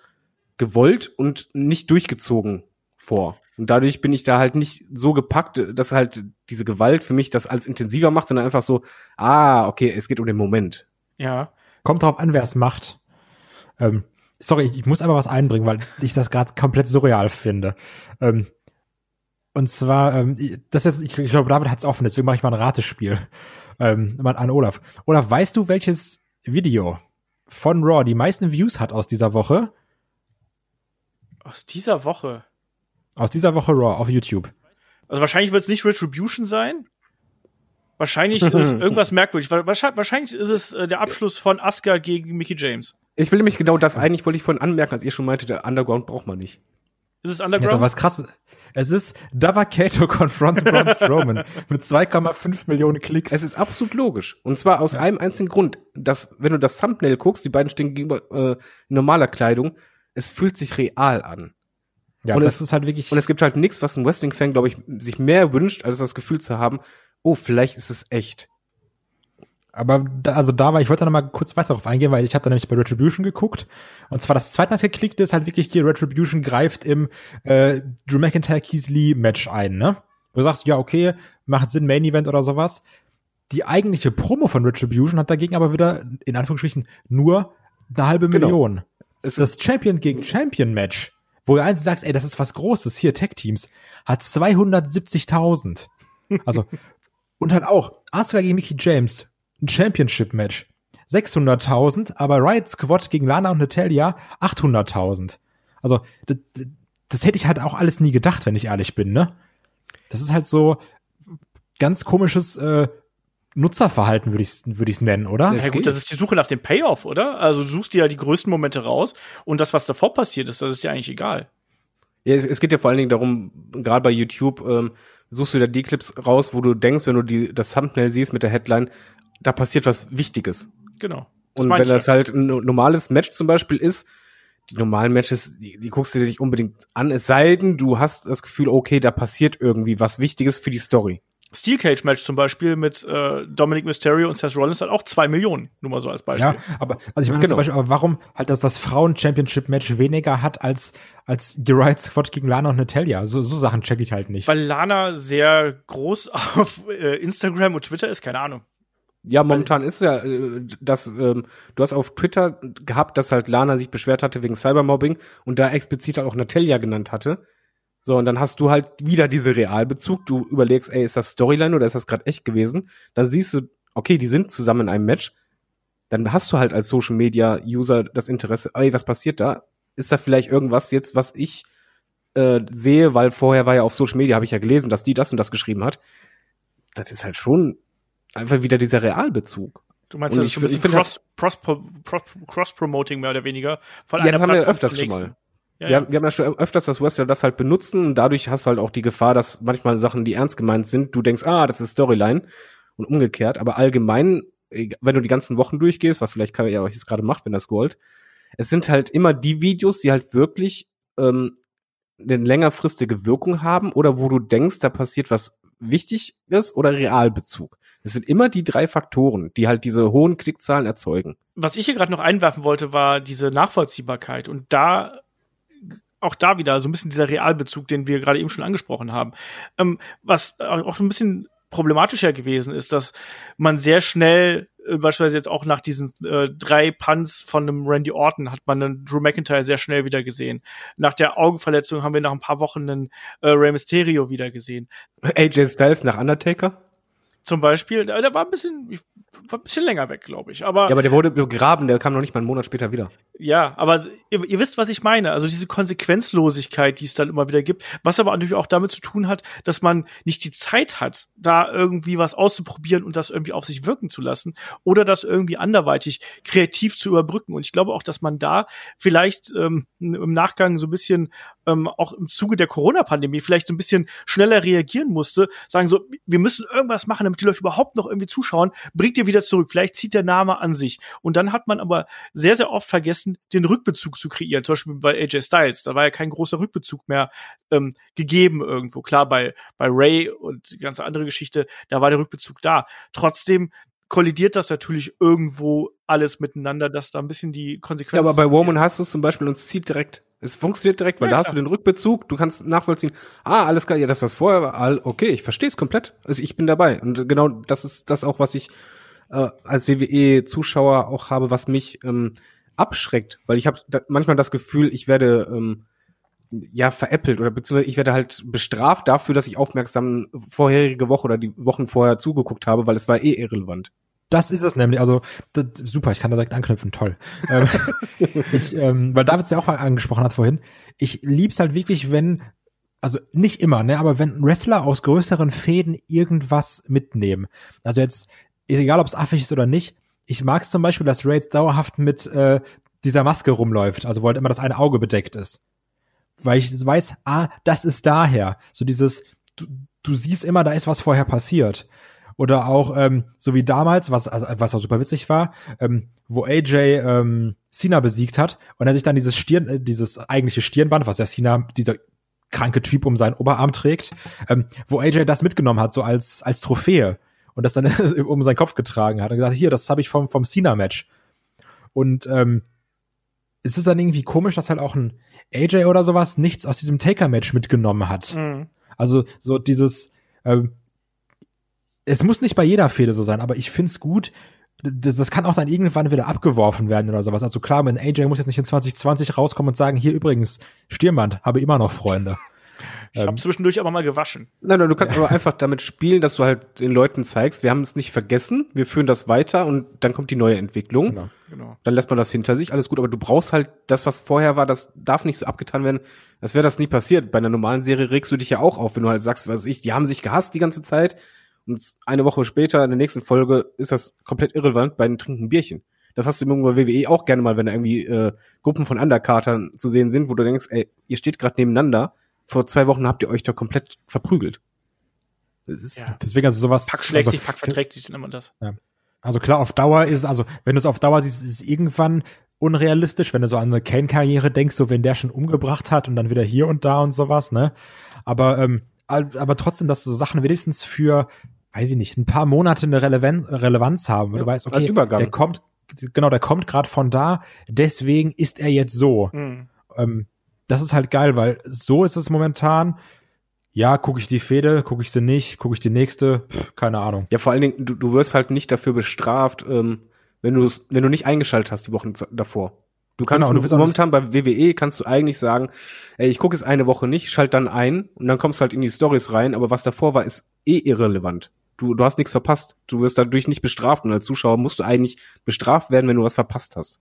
gewollt und nicht durchgezogen vor. Und dadurch bin ich da halt nicht so gepackt, dass halt diese Gewalt für mich das alles intensiver macht, sondern einfach so, ah, okay, es geht um den Moment. Ja. Kommt drauf an, wer es macht. Ähm, sorry, ich muss aber was einbringen, weil ich das gerade komplett surreal finde. Ähm, und zwar, ähm, das ist, ich, ich glaube, David hat es offen, deswegen mache ich mal ein Ratespiel ähm, an Olaf. Olaf, weißt du, welches Video von Raw die meisten Views hat aus dieser Woche? Aus dieser Woche. Aus dieser Woche Raw auf YouTube. Also wahrscheinlich wird es nicht Retribution sein. Wahrscheinlich ist es irgendwas merkwürdig. Wahrscheinlich, wahrscheinlich ist es äh, der Abschluss von Asuka gegen Mickey James. Ich will nämlich genau das eigentlich, wollte ich vorhin anmerken, als ihr schon meinte, der Underground braucht man nicht. Ist es Ja, Underground? doch was krass. Es ist Dabakato confronts Braun Strowman mit 2,5 Millionen Klicks. Es ist absolut logisch. Und zwar aus einem einzigen Grund, dass, wenn du das Thumbnail guckst, die beiden stehen gegenüber äh, in normaler Kleidung, es fühlt sich real an. ja, und das es- ist halt wirklich. Und es gibt halt nichts, was ein Wrestling-Fan, glaube ich, sich mehr wünscht, als das Gefühl zu haben, oh, vielleicht ist es echt. Aber da, also da war, ich wollte da noch mal kurz weiter darauf eingehen, weil ich habe da nämlich bei Retribution geguckt. Und zwar das zweite Mal geklickt ist halt wirklich hier, Retribution greift im äh, Drew McIntyre Keith Lee Match ein, ne? Du sagst, ja, okay, macht Sinn, Main Event oder sowas. Die eigentliche Promo von Retribution hat dagegen aber wieder, in Anführungsstrichen, nur eine halbe Genau. Million. es das Champion gegen Champion Match, wo du eins sagst, ey, das ist was Großes, hier Tech-Teams, hat 270.000. Also, und halt auch Asuka gegen Mickey James, ein Championship-Match. 600.000, aber Riot Squad gegen Lana und Natalia 800.000. Also, das, das hätte ich halt auch alles nie gedacht, wenn ich ehrlich bin, ne? Das ist halt so ganz komisches äh, Nutzerverhalten, würde ich es würd ich's nennen, oder? Ja, gut, das ist die Suche nach dem Payoff, oder? Also du suchst dir ja die größten Momente raus und das, was davor passiert ist, das ist ja eigentlich egal. Ja, es, es geht ja vor allen Dingen darum, gerade bei YouTube ähm, suchst du da die Clips raus, wo du denkst, wenn du die, das Thumbnail siehst mit der Headline, da passiert was Wichtiges. Genau. Und wenn das halt ein normales Match zum Beispiel ist, die normalen Matches, die, die guckst du dir nicht unbedingt an, es sei denn, du hast das Gefühl, okay, da passiert irgendwie was Wichtiges für die Story. Steel Cage Match zum Beispiel mit äh, Dominic Mysterio und Seth Rollins hat auch zwei Millionen, nur mal so als Beispiel. Ja, aber also ich meine genau. zum Beispiel, aber warum halt das, das Frauen Championship Match weniger hat als als die Riot Squad gegen Lana und Natalia? So, so Sachen check ich halt nicht. Weil Lana sehr groß auf äh, Instagram und Twitter ist, keine Ahnung. Ja, momentan ist ja, äh, dass ähm, du hast auf Twitter gehabt, dass halt Lana sich beschwert hatte wegen Cybermobbing und da explizit auch Natalia genannt hatte. So, und dann hast du halt wieder diese Realbezug. Du überlegst, ey, ist das Storyline oder ist das gerade echt gewesen? Dann siehst du, okay, die sind zusammen in einem Match. Dann hast du halt als Social Media User das Interesse, ey, was passiert da? Ist da vielleicht irgendwas jetzt, was ich äh, sehe, weil vorher war ja auf Social Media, habe ich ja gelesen, dass die das und das geschrieben hat. Das ist halt schon einfach wieder dieser Realbezug. Du meinst, das ich, ist so ein Cross, Cross, Cross, Cross, Promoting mehr oder weniger von ja, einer das haben wir öfters schon mal. Ja, wir, ja. Haben, wir haben ja schon öfters, dass Wrestler das halt benutzen und dadurch hast du halt auch die Gefahr, dass manchmal Sachen, die ernst gemeint sind, du denkst, ah, das ist Storyline und umgekehrt. Aber allgemein, wenn du die ganzen Wochen durchgehst, was vielleicht Kai ja jetzt gerade macht, wenn das Gold, es sind halt immer die Videos, die halt wirklich ähm, eine längerfristige Wirkung haben oder wo du denkst, da passiert was Wichtiges oder Realbezug. Es sind immer die drei Faktoren, die halt diese hohen Klickzahlen erzeugen. Was ich hier gerade noch einwerfen wollte, war diese Nachvollziehbarkeit. Und da auch da wieder so ein bisschen dieser Realbezug, den wir gerade eben schon angesprochen haben. Ähm, was auch ein bisschen problematischer gewesen ist, dass man sehr schnell äh, beispielsweise jetzt auch nach diesen äh, drei Punts von einem Randy Orton hat man einen Drew McIntyre sehr schnell wieder gesehen. Nach der Augenverletzung haben wir nach ein paar Wochen einen äh, Rey Mysterio wieder gesehen. AJ Styles nach Undertaker? Zum Beispiel, der, war ein bisschen, war ein bisschen länger weg, glaube ich. Aber, ja, aber der wurde begraben, der kam noch nicht mal einen Monat später wieder. Ja, aber ihr, ihr, wisst, was ich meine. Also diese Konsequenzlosigkeit, die es dann immer wieder gibt, was aber natürlich auch damit zu tun hat, dass man nicht die Zeit hat, da irgendwie was auszuprobieren und das irgendwie auf sich wirken zu lassen oder das irgendwie anderweitig kreativ zu überbrücken. Und ich glaube auch, dass man da vielleicht ähm, im Nachgang so ein bisschen ähm, auch im Zuge der Corona-Pandemie vielleicht so ein bisschen schneller reagieren musste, sagen so, wir müssen irgendwas machen, damit die Leute überhaupt noch irgendwie zuschauen, bringt ihr wieder zurück. Vielleicht zieht der Name an sich. Und dann hat man aber sehr, sehr oft vergessen, den Rückbezug zu kreieren. Zum Beispiel bei AJ Styles. Da war ja kein großer Rückbezug mehr ähm, gegeben irgendwo. Klar, bei, bei Ray und die ganze andere Geschichte, da war der Rückbezug da. Trotzdem kollidiert das natürlich irgendwo alles miteinander, dass da ein bisschen die Konsequenzen. Ja, aber bei Woman hast du es zum Beispiel und es zieht direkt. Es funktioniert direkt, weil ja, da klar. hast du den Rückbezug, du kannst nachvollziehen, ah, alles klar, ja, das was vorher war, all, okay, ich verstehe es komplett. Also ich bin dabei. Und genau das ist das auch, was ich äh, als WWE-Zuschauer auch habe, was mich ähm, abschreckt, weil ich habe da manchmal das Gefühl, ich werde ähm, ja veräppelt oder beziehungsweise ich werde halt bestraft dafür, dass ich aufmerksam vorherige Woche oder die Wochen vorher zugeguckt habe, weil es war eh irrelevant. Das ist es nämlich. Also das, super, ich kann da direkt anknüpfen, toll. ähm, ich, ähm, weil David es ja auch angesprochen hat vorhin. Ich lieb's halt wirklich, wenn also nicht immer, ne, aber wenn Wrestler aus größeren Fäden irgendwas mitnehmen. Also jetzt ist egal, ob es affig ist oder nicht. Ich mag es zum Beispiel, dass Raid dauerhaft mit äh, dieser Maske rumläuft, also wo halt immer das eine Auge bedeckt ist weil ich weiß, ah, das ist daher. So dieses, du, du siehst immer, da ist was vorher passiert. Oder auch, ähm, so wie damals, was, also, was auch super witzig war, ähm, wo AJ ähm, Cena besiegt hat und er sich dann dieses Stirn, äh, dieses eigentliche Stirnband, was ja Cena, dieser kranke Typ um seinen Oberarm trägt, ähm, wo AJ das mitgenommen hat, so als, als Trophäe und das dann um seinen Kopf getragen hat und gesagt, hier, das habe ich vom, vom Cena-Match. Und ähm, es ist dann irgendwie komisch, dass halt auch ein AJ oder sowas nichts aus diesem Taker-Match mitgenommen hat. Mhm. Also so dieses, ähm, es muss nicht bei jeder Fehde so sein, aber ich find's gut, das, das kann auch dann irgendwann wieder abgeworfen werden oder sowas. Also klar, mein AJ muss jetzt nicht in 2020 rauskommen und sagen, hier übrigens, Stirnband, habe immer noch Freunde. Ich habe zwischendurch aber mal gewaschen. Nein, nein, du kannst aber einfach damit spielen, dass du halt den Leuten zeigst, wir haben es nicht vergessen, wir führen das weiter und dann kommt die neue Entwicklung. Genau. Genau. Dann lässt man das hinter sich, alles gut, aber du brauchst halt das, was vorher war, das darf nicht so abgetan werden, als wäre das nie passiert. Bei einer normalen Serie regst du dich ja auch auf, wenn du halt sagst, was weiß ich, die haben sich gehasst die ganze Zeit und eine Woche später in der nächsten Folge ist das komplett irrelevant bei einem Trinken Bierchen. Das hast du im bei WWE auch gerne mal, wenn da irgendwie äh, Gruppen von Undercartern zu sehen sind, wo du denkst, ey, ihr steht gerade nebeneinander, vor zwei Wochen habt ihr euch da komplett verprügelt. Das ist, Ja. Deswegen also sowas. Pack schlägt also, sich, Pack verträgt sich, nennt man das. Also klar, auf Dauer ist, also wenn du es auf Dauer siehst, ist es irgendwann unrealistisch, wenn du so an eine Kane-Karriere denkst, so wenn der schon umgebracht hat und dann wieder hier und da und sowas, ne? Aber, ähm, aber trotzdem, dass so Sachen wenigstens für, weiß ich nicht, ein paar Monate eine Relevan Relevanz haben. weil Ja, du weißt, okay, der kommt, genau, der kommt gerade von da, deswegen ist er jetzt so. Mhm. Ähm, das ist halt geil, weil so ist es momentan. Ja, gucke ich die Fehde, gucke ich sie nicht, gucke ich die nächste, Pff, keine Ahnung. Ja, vor allen Dingen, du, du wirst halt nicht dafür bestraft, ähm, wenn du es, wenn du nicht eingeschaltet hast die Wochen davor. Du kannst Genau, du momentan bei WWE kannst du eigentlich sagen, ey, ich gucke es eine Woche nicht, schalt dann ein und dann kommst du halt in die Stories rein, aber was davor war, ist eh irrelevant. Du, du hast nichts verpasst. Du wirst dadurch nicht bestraft und als Zuschauer musst du eigentlich bestraft werden, wenn du was verpasst hast.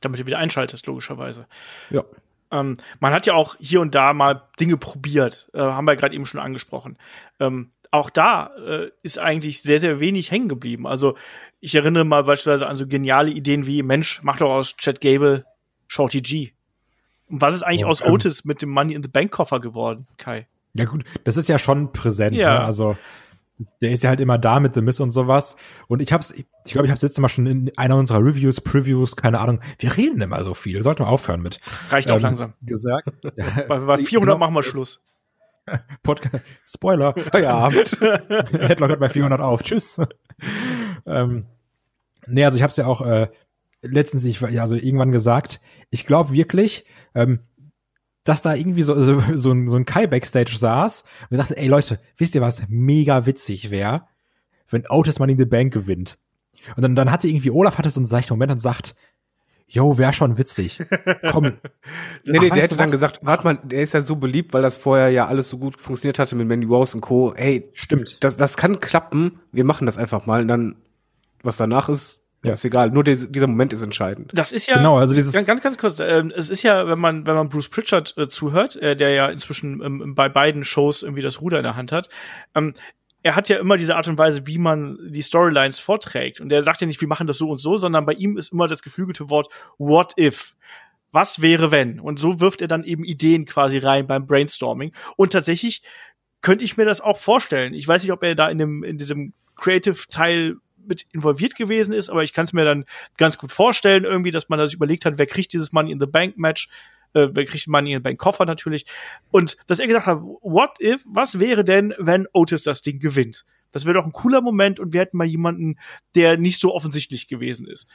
Damit du wieder einschaltest, logischerweise. Ja. Ähm, man hat ja auch hier und da mal Dinge probiert, äh, haben wir gerade eben schon angesprochen. Ähm, auch da äh, ist eigentlich sehr, sehr wenig hängen geblieben. Also ich erinnere mal beispielsweise an so geniale Ideen wie, Mensch, mach doch aus Chad Gable Shorty G. Und was ist eigentlich Ja, aus ähm. Otis mit dem Money in the Bank Koffer geworden, Kai? Ja gut, das ist ja schon präsent. Ja. Ne? Also der ist ja halt immer da mit The Miss und sowas. Und ich hab's, ich glaube, ich hab's letztes Mal schon in einer unserer Reviews, Previews, keine Ahnung. Wir reden immer so viel. Sollten wir aufhören mit. Reicht auch ähm, langsam. Gesagt. Bei, bei 400 Genau. machen wir Schluss. Podcast. Spoiler. Feierabend. Headlock hört bei 400 auf. Tschüss. Ähm, nee, also ich hab's ja auch äh, letztens, ich, ja, also irgendwann gesagt, ich glaube wirklich, ähm, dass da irgendwie so, so, so, ein, so ein Kai Backstage saß und sagte, ey Leute, wisst ihr was mega witzig wäre, wenn Otis Money in the Bank gewinnt. Und dann, dann hatte irgendwie Olaf hatte so einen seichten Moment und sagt, yo, wär schon witzig. Komm. Nee, Ach, nee, weißt der hätte dann was? gesagt, warte mal, der ist ja so beliebt, weil das vorher ja alles so gut funktioniert hatte mit Mandy Rose und Co. Hey, Stimmt. das, das kann klappen, wir machen das einfach mal und dann, was danach ist, Ja. ist egal. Nur der, dieser Moment ist entscheidend. Das ist ja Genau, also dieses ganz, ganz, ganz kurz. Ähm, es ist ja, wenn man, wenn man Bruce Pritchard äh, zuhört, äh, der ja inzwischen ähm, bei beiden Shows irgendwie das Ruder in der Hand hat, ähm, er hat ja immer diese Art und Weise, wie man die Storylines vorträgt. Und er sagt ja nicht, wir machen das so und so, sondern bei ihm ist immer das geflügelte Wort What if? Was wäre wenn? Und so wirft er dann eben Ideen quasi rein beim Brainstorming. Und tatsächlich könnte ich mir das auch vorstellen. Ich weiß nicht, ob er da in dem, in diesem Creative-Teil mit involviert gewesen ist, aber ich kann es mir dann ganz gut vorstellen, irgendwie, dass man sich überlegt hat, wer kriegt dieses Money in the Bank Match, äh, wer kriegt Money in the Bank Koffer natürlich. Und dass er gesagt hat, what if, was wäre denn, wenn Otis das Ding gewinnt? Das wäre doch ein cooler Moment und wir hätten mal jemanden, der nicht so offensichtlich gewesen ist.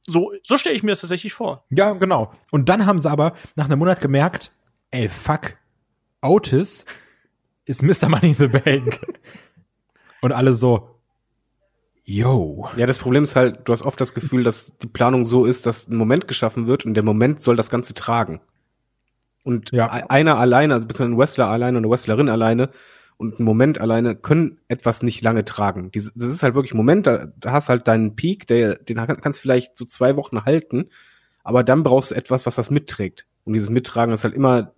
So, so stelle ich mir das tatsächlich vor. Ja, genau. Und dann haben sie aber nach einem Monat gemerkt, ey, fuck, Otis ist Mr. Money in the Bank. Und alle so, yo. Ja, das Problem ist halt, du hast oft das Gefühl, dass die Planung so ist, dass ein Moment geschaffen wird und der Moment soll das Ganze tragen. Und Ja. e- einer alleine, also beziehungsweise ein Wrestler alleine und eine Wrestlerin alleine und ein Moment alleine können etwas nicht lange tragen. Das ist halt wirklich ein Moment, da, hast halt deinen Peak, der, den kannst du vielleicht so zwei Wochen halten, aber dann brauchst du etwas, was das mitträgt. Und dieses Mittragen ist halt immer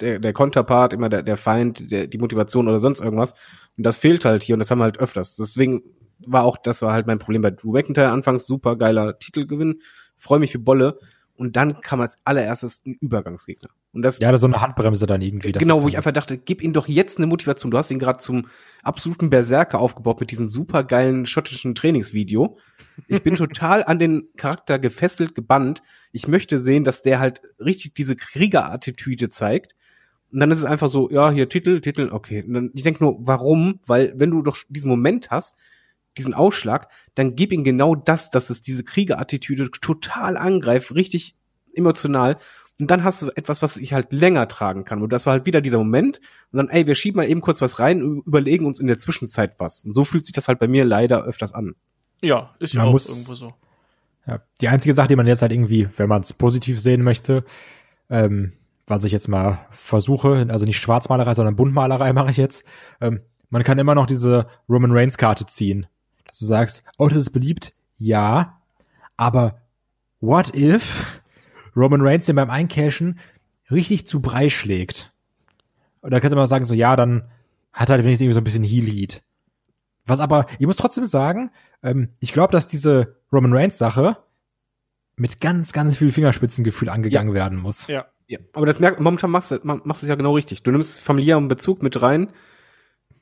der, der Konterpart, immer der, der Feind, der, die Motivation oder sonst irgendwas. Und das fehlt halt hier und das haben wir halt öfters. Deswegen war auch, das war halt mein Problem bei Drew McIntyre anfangs, super geiler Titelgewinn, freue mich für Bolle. Und dann kam als allererstes ein Übergangsgegner. Und das, Ja, das so eine Handbremse dann irgendwie. das genau, wo ich einfach dachte, gib ihm doch jetzt eine Motivation. Du hast ihn gerade zum absoluten Berserker aufgebaut mit diesem super geilen schottischen Trainingsvideo. Ich bin total an den Charakter gefesselt, gebannt. Ich möchte sehen, dass der halt richtig diese Kriegerattitüde zeigt. Und dann ist es einfach so, ja, hier Titel, Titel, okay. Und dann, ich denke nur, warum? Weil wenn du doch diesen Moment hast, diesen Ausschlag, dann gib ihm genau das, dass es diese Kriegerattitüde total angreift, richtig emotional. Und dann hast du etwas, was ich halt länger tragen kann. Und das war halt wieder dieser Moment. Und dann, ey, wir schieben mal eben kurz was rein und überlegen uns in der Zwischenzeit was. Und so fühlt sich das halt bei mir leider öfters an. Ja, ist ja Man auch muss- irgendwo so. Ja, die einzige Sache, die man jetzt halt irgendwie, wenn man es positiv sehen möchte, ähm, was ich jetzt mal versuche, also nicht Schwarzmalerei, sondern Buntmalerei mache ich jetzt, ähm, man kann immer noch diese Roman Reigns Karte ziehen. Dass du sagst, oh, das ist beliebt, ja, aber what if Roman Reigns den beim Eincashen richtig zu Brei schlägt? Und da kannst du mal sagen, so, ja, dann hat er halt wenigstens irgendwie so ein bisschen Heel-Heat. Was aber, ich muss trotzdem sagen, ähm, ich glaube, dass diese Roman Reigns Sache mit ganz, ganz viel Fingerspitzengefühl angegangen werden muss. Ja. Ja, aber das merkt, momentan machst du, ma- machst du es ja genau richtig. Du nimmst familiären Bezug mit rein,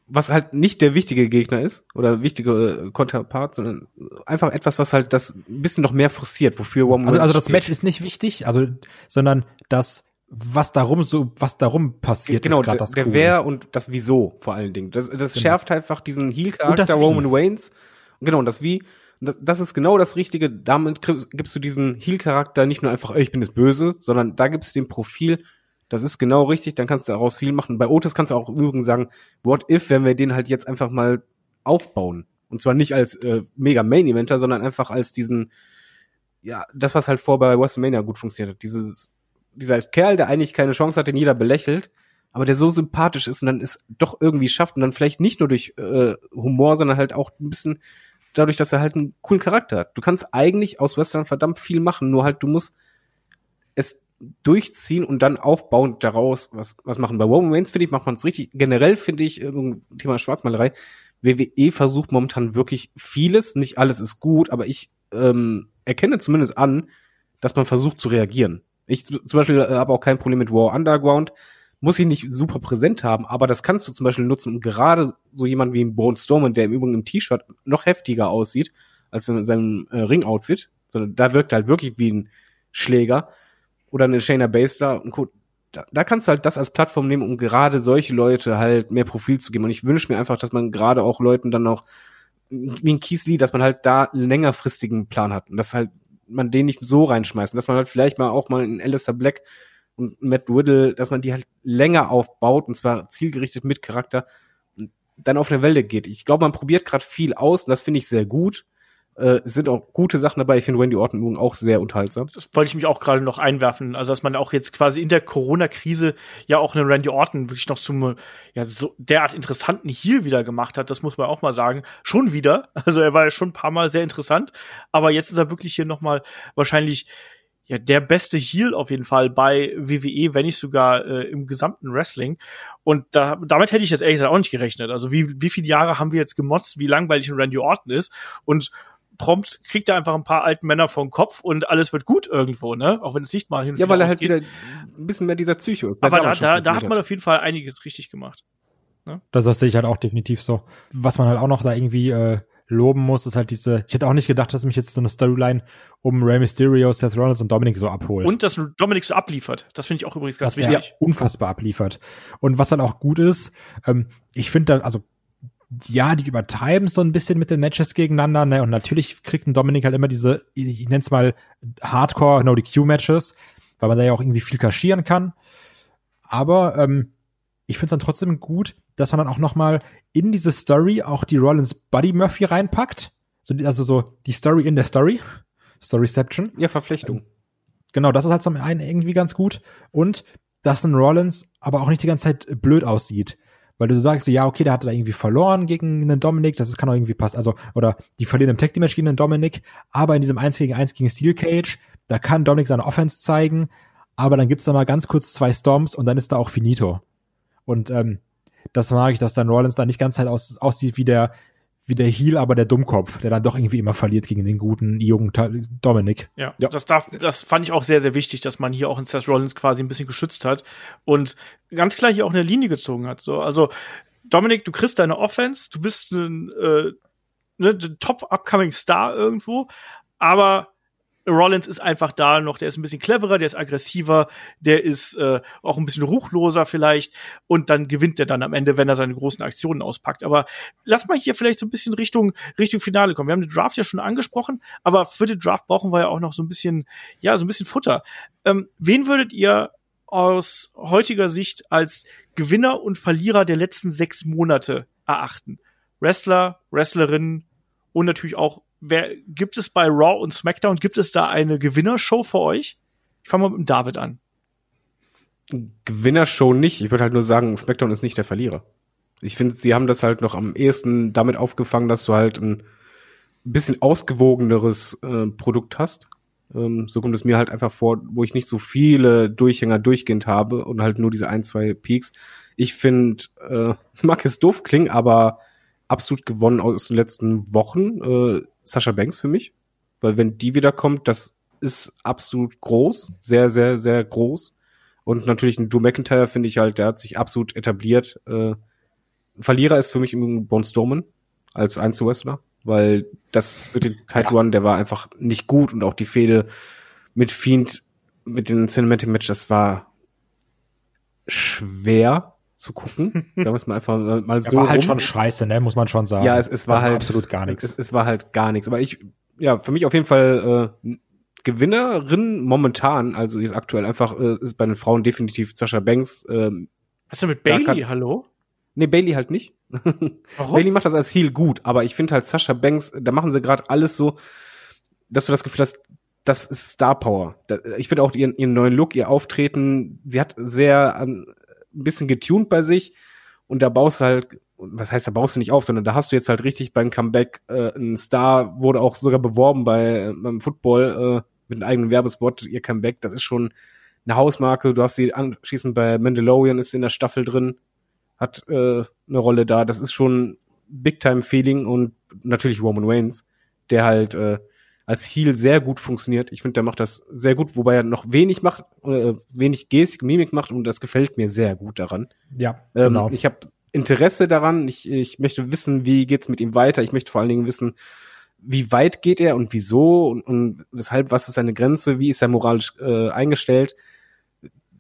was halt nicht der wichtige Gegner ist oder wichtige äh, Konterpart, sondern einfach etwas, was halt das ein bisschen noch mehr forciert, wofür Roman Also, also das. Match ist nicht wichtig, also, sondern das, was darum so, was darum passiert, genau, ist gerade das der Coole. Wer und das Wieso vor allen Dingen. Das, das Genau. schärft einfach diesen Heel-Charakter. Roman Reigns. Genau, und das Wie. Das, das ist genau das Richtige. Damit gibst du diesen Heel-Charakter nicht nur einfach, ich bin das Böse, sondern da gibst du dem Profil, das ist genau richtig, dann kannst du daraus viel machen. Bei Otis kannst du auch übrigens sagen, what if, wenn wir den halt jetzt einfach mal aufbauen? Und zwar nicht als äh, mega Main-Eventer, sondern einfach als diesen, ja, das, was halt vor bei WrestleMania gut funktioniert hat. Dieses, dieser Kerl, der eigentlich keine Chance hat, den jeder belächelt, aber der so sympathisch ist und dann es doch irgendwie schafft und dann vielleicht nicht nur durch äh, Humor, sondern halt auch ein bisschen dadurch, dass er halt einen coolen Charakter hat. Du kannst eigentlich aus Western verdammt viel machen, nur halt du musst es durchziehen und dann aufbauend daraus was, was machen. Bei Roman Reigns, finde ich, macht man es richtig. Generell finde ich, äh, Thema Schwarzmalerei, WWE versucht momentan wirklich vieles, nicht alles ist gut, aber ich ähm, erkenne zumindest an, dass man versucht zu reagieren. Ich zum Beispiel äh, habe auch kein Problem mit War Underground, muss ich nicht super präsent haben, aber das kannst du zum Beispiel nutzen, um gerade so jemand wie ein Braun Strowman, der im Übrigen im T-Shirt noch heftiger aussieht als in seinem äh, Ring-Outfit, sondern da wirkt er halt wirklich wie ein Schläger oder eine Shayna Baszler und Co. Da, da kannst du halt das als Plattform nehmen, um gerade solche Leute halt mehr Profil zu geben. Und ich wünsche mir einfach, dass man gerade auch Leuten dann noch wie ein Keith Lee, dass man halt da einen längerfristigen Plan hat und dass halt man den nicht so reinschmeißt und dass man halt vielleicht mal auch mal einen Alistair Black und Matt Riddle, dass man die halt länger aufbaut und zwar zielgerichtet mit Charakter und dann auf eine Welle geht. Ich glaube, man probiert gerade viel aus und das finde ich sehr gut. Äh, sind auch gute Sachen dabei. Ich finde Randy Orton auch sehr unterhaltsam. Das wollte ich mich auch gerade noch einwerfen. Also, dass man auch jetzt quasi in der Corona-Krise ja auch einen Randy Orton wirklich noch zum, ja, so derart interessanten Heal wieder gemacht hat. Das muss man auch mal sagen. Schon wieder. Also, er war ja schon ein paar Mal sehr interessant. Aber jetzt ist er wirklich hier noch mal wahrscheinlich ja, der beste Heal auf jeden Fall bei WWE, wenn nicht sogar äh, im gesamten Wrestling. Und da, damit hätte ich jetzt ehrlich gesagt auch nicht gerechnet. Also wie, wie viele Jahre haben wir jetzt gemotzt, wie langweilig ein Randy Orton ist? Und prompt kriegt er einfach ein paar alten Männer vom Kopf und alles wird gut irgendwo, ne? Auch wenn es nicht mal hin und Ja, weil er halt wieder ein bisschen mehr dieser Psycho ist. Aber da, da, da hat man auf jeden Fall einiges richtig gemacht. Das, das sehe ich halt auch definitiv so. Was man halt auch noch da irgendwie äh, loben muss, ist halt diese, ich hätte auch nicht gedacht, dass mich jetzt so eine Storyline um Rey Mysterio, Seth Rollins und Dominic so abholt. Und dass Dominik so abliefert. Das finde ich auch übrigens ganz das er wichtig. unfassbar abliefert. Und was dann auch gut ist, ähm, ich finde da, also ja, die übertreiben so ein bisschen mit den Matches gegeneinander, ne? Und natürlich kriegt ein Dominik halt immer diese, ich, es mal Hardcore No DQ Matches, weil man da ja auch irgendwie viel kaschieren kann. Aber ähm, ich finde es dann trotzdem gut, dass man dann auch noch mal in diese Story auch die Rollins Buddy Murphy reinpackt. So, also so die Story in der Story. Storyception. Ja, Verflechtung. Genau, das ist halt zum einen irgendwie ganz gut. Und dass ein Rollins aber auch nicht die ganze Zeit blöd aussieht. Weil du sagst, so, ja, okay, der hat da irgendwie verloren gegen einen Dominik, das kann auch irgendwie passen. Also, oder die verlieren im Tag Team gegen einen Dominik, aber in diesem 1 gegen 1 gegen Steel Cage, da kann Dominik seine Offense zeigen, aber dann gibt's da mal ganz kurz zwei Storms und dann ist da auch finito. Und ähm, das mag ich, dass dann Rollins da nicht ganz halt aus, aussieht wie der, wie der Heel, aber der Dummkopf, der dann doch irgendwie immer verliert gegen den guten jungen Dominik. Ja, Ja. Das, darf, das fand ich auch sehr, sehr wichtig, dass man hier auch in Seth Rollins quasi ein bisschen geschützt hat und ganz klar hier auch eine Linie gezogen hat. So, also Dominik, du kriegst deine Offense, du bist ein äh, ne, Top Upcoming Star irgendwo, aber Rollins ist einfach da noch, der ist ein bisschen cleverer, der ist aggressiver, der ist äh, auch ein bisschen ruchloser vielleicht und dann gewinnt er dann am Ende, wenn er seine großen Aktionen auspackt. Aber lass mal hier vielleicht so ein bisschen Richtung Richtung Finale kommen. Wir haben den Draft ja schon angesprochen, aber für den Draft brauchen wir ja auch noch so ein bisschen, ja, so ein bisschen Futter. Ähm, wen würdet ihr aus heutiger Sicht als Gewinner und Verlierer der letzten sechs Monate erachten? Wrestler, Wrestlerinnen Und natürlich auch, wer gibt es bei Raw und SmackDown, gibt es da eine Gewinnershow für euch? Ich fange mal mit dem David an. Gewinnershow nicht. Ich würde halt nur sagen, SmackDown ist nicht der Verlierer. Ich finde, sie haben das halt noch am ehesten damit aufgefangen, dass du halt ein bisschen ausgewogeneres äh, Produkt hast. Ähm, so kommt es mir halt einfach vor, wo ich nicht so viele Durchhänger durchgehend habe und halt nur diese ein, zwei Peaks. Ich finde, äh, mag es doof klingen, aber absolut gewonnen aus den letzten Wochen. Äh, Sascha Banks für mich. Weil wenn die wiederkommt, das ist absolut groß. Sehr, sehr, sehr groß. Und natürlich ein Drew McIntyre finde ich halt, der hat sich absolut etabliert. Äh, Verlierer ist für mich im Braun Strowman als Einzelwrestler, weil das mit dem Title One, der war einfach nicht gut und auch die Fehde mit Fiend, mit dem Cinematic Match, das war schwer zu gucken. da muss man einfach mal so. Er war halt rum. schon scheiße, ne, muss man schon sagen. Ja, es, es war halt absolut gar nichts. Es, es war halt gar nichts. Aber ich, ja, für mich auf jeden Fall äh, Gewinnerin momentan, also jetzt aktuell einfach, äh, ist bei den Frauen definitiv Sascha Banks. Ähm, Was ist denn mit Bailey? kann- Hallo? nee, Bailey halt nicht. Warum? Bailey macht das als Heel gut, aber ich finde halt Sascha Banks, da machen sie gerade alles so, dass du das Gefühl hast, das ist Star Power. Ich finde auch ihren, ihren neuen Look, ihr Auftreten, sie hat sehr ähm, ein bisschen getuned bei sich und da baust du halt, was heißt, da baust du nicht auf, sondern da hast du jetzt halt richtig beim Comeback äh, ein Star, wurde auch sogar beworben bei äh, beim Football äh, mit einem eigenen Werbespot, ihr Comeback, das ist schon eine Hausmarke. Du hast sie anschließend bei Mandalorian ist in der Staffel drin, hat äh, eine Rolle da. Das ist schon Big Time Feeling und natürlich Roman Reigns, der halt äh, als Heel sehr gut funktioniert. Ich finde, der macht das sehr gut, wobei er noch wenig macht, äh, wenig Gestik, Mimik macht und das gefällt mir sehr gut daran. Ja, Ähm, genau. Ich habe Interesse daran. Ich, ich möchte wissen, wie geht's mit ihm weiter. Ich möchte vor allen Dingen wissen, wie weit geht er und wieso und, und weshalb, was ist seine Grenze, wie ist er moralisch äh, eingestellt.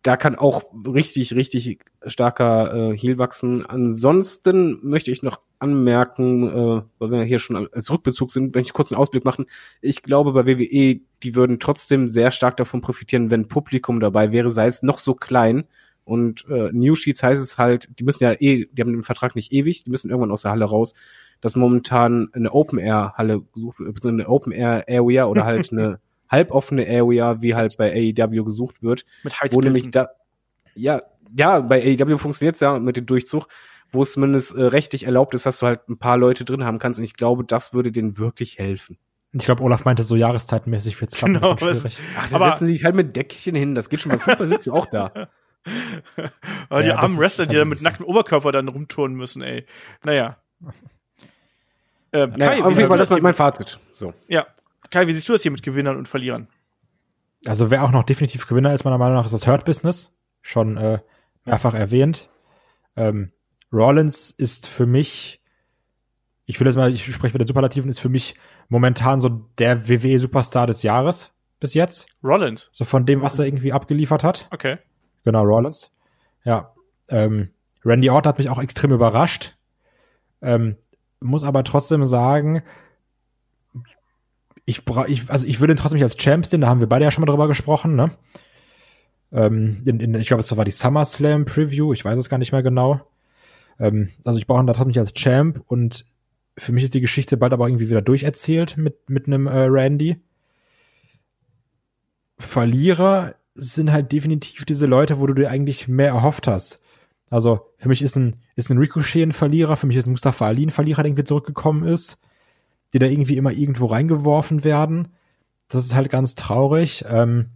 Da kann auch richtig, richtig starker äh, Heal wachsen. Ansonsten möchte ich noch anmerken, äh, weil wir hier schon als Rückbezug sind, möchte ich kurz einen Ausblick machen. Ich glaube, bei WWE, die würden trotzdem sehr stark davon profitieren, wenn Publikum dabei wäre, sei es noch so klein. Und äh, New Sheets heißt es halt, die müssen ja eh, die haben den Vertrag nicht ewig, die müssen irgendwann aus der Halle raus, dass momentan eine Open Air Halle gesucht wird, eine Open Air Area oder halt eine halboffene Area, wie halt bei AEW gesucht wird, Mit wo nämlich Heizpilzen. da, ja, ja, bei AEW funktioniert's ja mit dem Durchzug, wo es zumindest äh, rechtlich erlaubt ist, dass du halt ein paar Leute drin haben kannst und ich glaube, das würde denen wirklich helfen. Ich glaube, Olaf meinte so jahreszeitmäßig wird's gerade Genau, ein bisschen was- schwierig. Ach, da setzen sie sich halt mit Deckchen hin, das geht schon beim Fußball sitzt du auch da. Aber die Ja, armen Wrestler, die halt da ein mit nacktem Oberkörper dann rumturnen müssen, ey. Naja. Äh, Kai, Naja, auf jeden Fall, das war mein Fazit. So. ja. Kai, wie siehst du das hier mit Gewinnern und Verlierern? Also wer auch noch definitiv Gewinner ist, meiner Meinung nach, ist das Hurt Business. Schon äh, mehrfach erwähnt. Ähm, Rollins ist für mich, ich will jetzt mal, ich spreche wieder Superlativen, ist für mich momentan so der WWE-Superstar des Jahres bis jetzt. Rollins. So von dem, was er irgendwie abgeliefert hat. Okay. Genau, Rollins. Ja. Ähm, Randy Orton hat mich auch extrem überrascht. Ähm, muss aber trotzdem sagen, ich ich, also ich würde ihn trotzdem nicht als Champ sehen, da haben wir beide ja schon mal drüber gesprochen, ne? Ähm, in, in, ich glaube, es war die SummerSlam Preview, ich weiß es gar nicht mehr genau. Ähm, also ich brauche ihn da trotzdem nicht als Champ und für mich ist die Geschichte bald aber irgendwie wieder durcherzählt mit, mit einem äh, Randy. Verlierer sind halt definitiv diese Leute, wo du dir eigentlich mehr erhofft hast. Also für mich ist ein, ist ein Ricochet ein Verlierer, für mich ist ein Mustafa Ali ein Verlierer, der irgendwie zurückgekommen ist, die da irgendwie immer irgendwo reingeworfen werden. Das ist halt ganz traurig. Ähm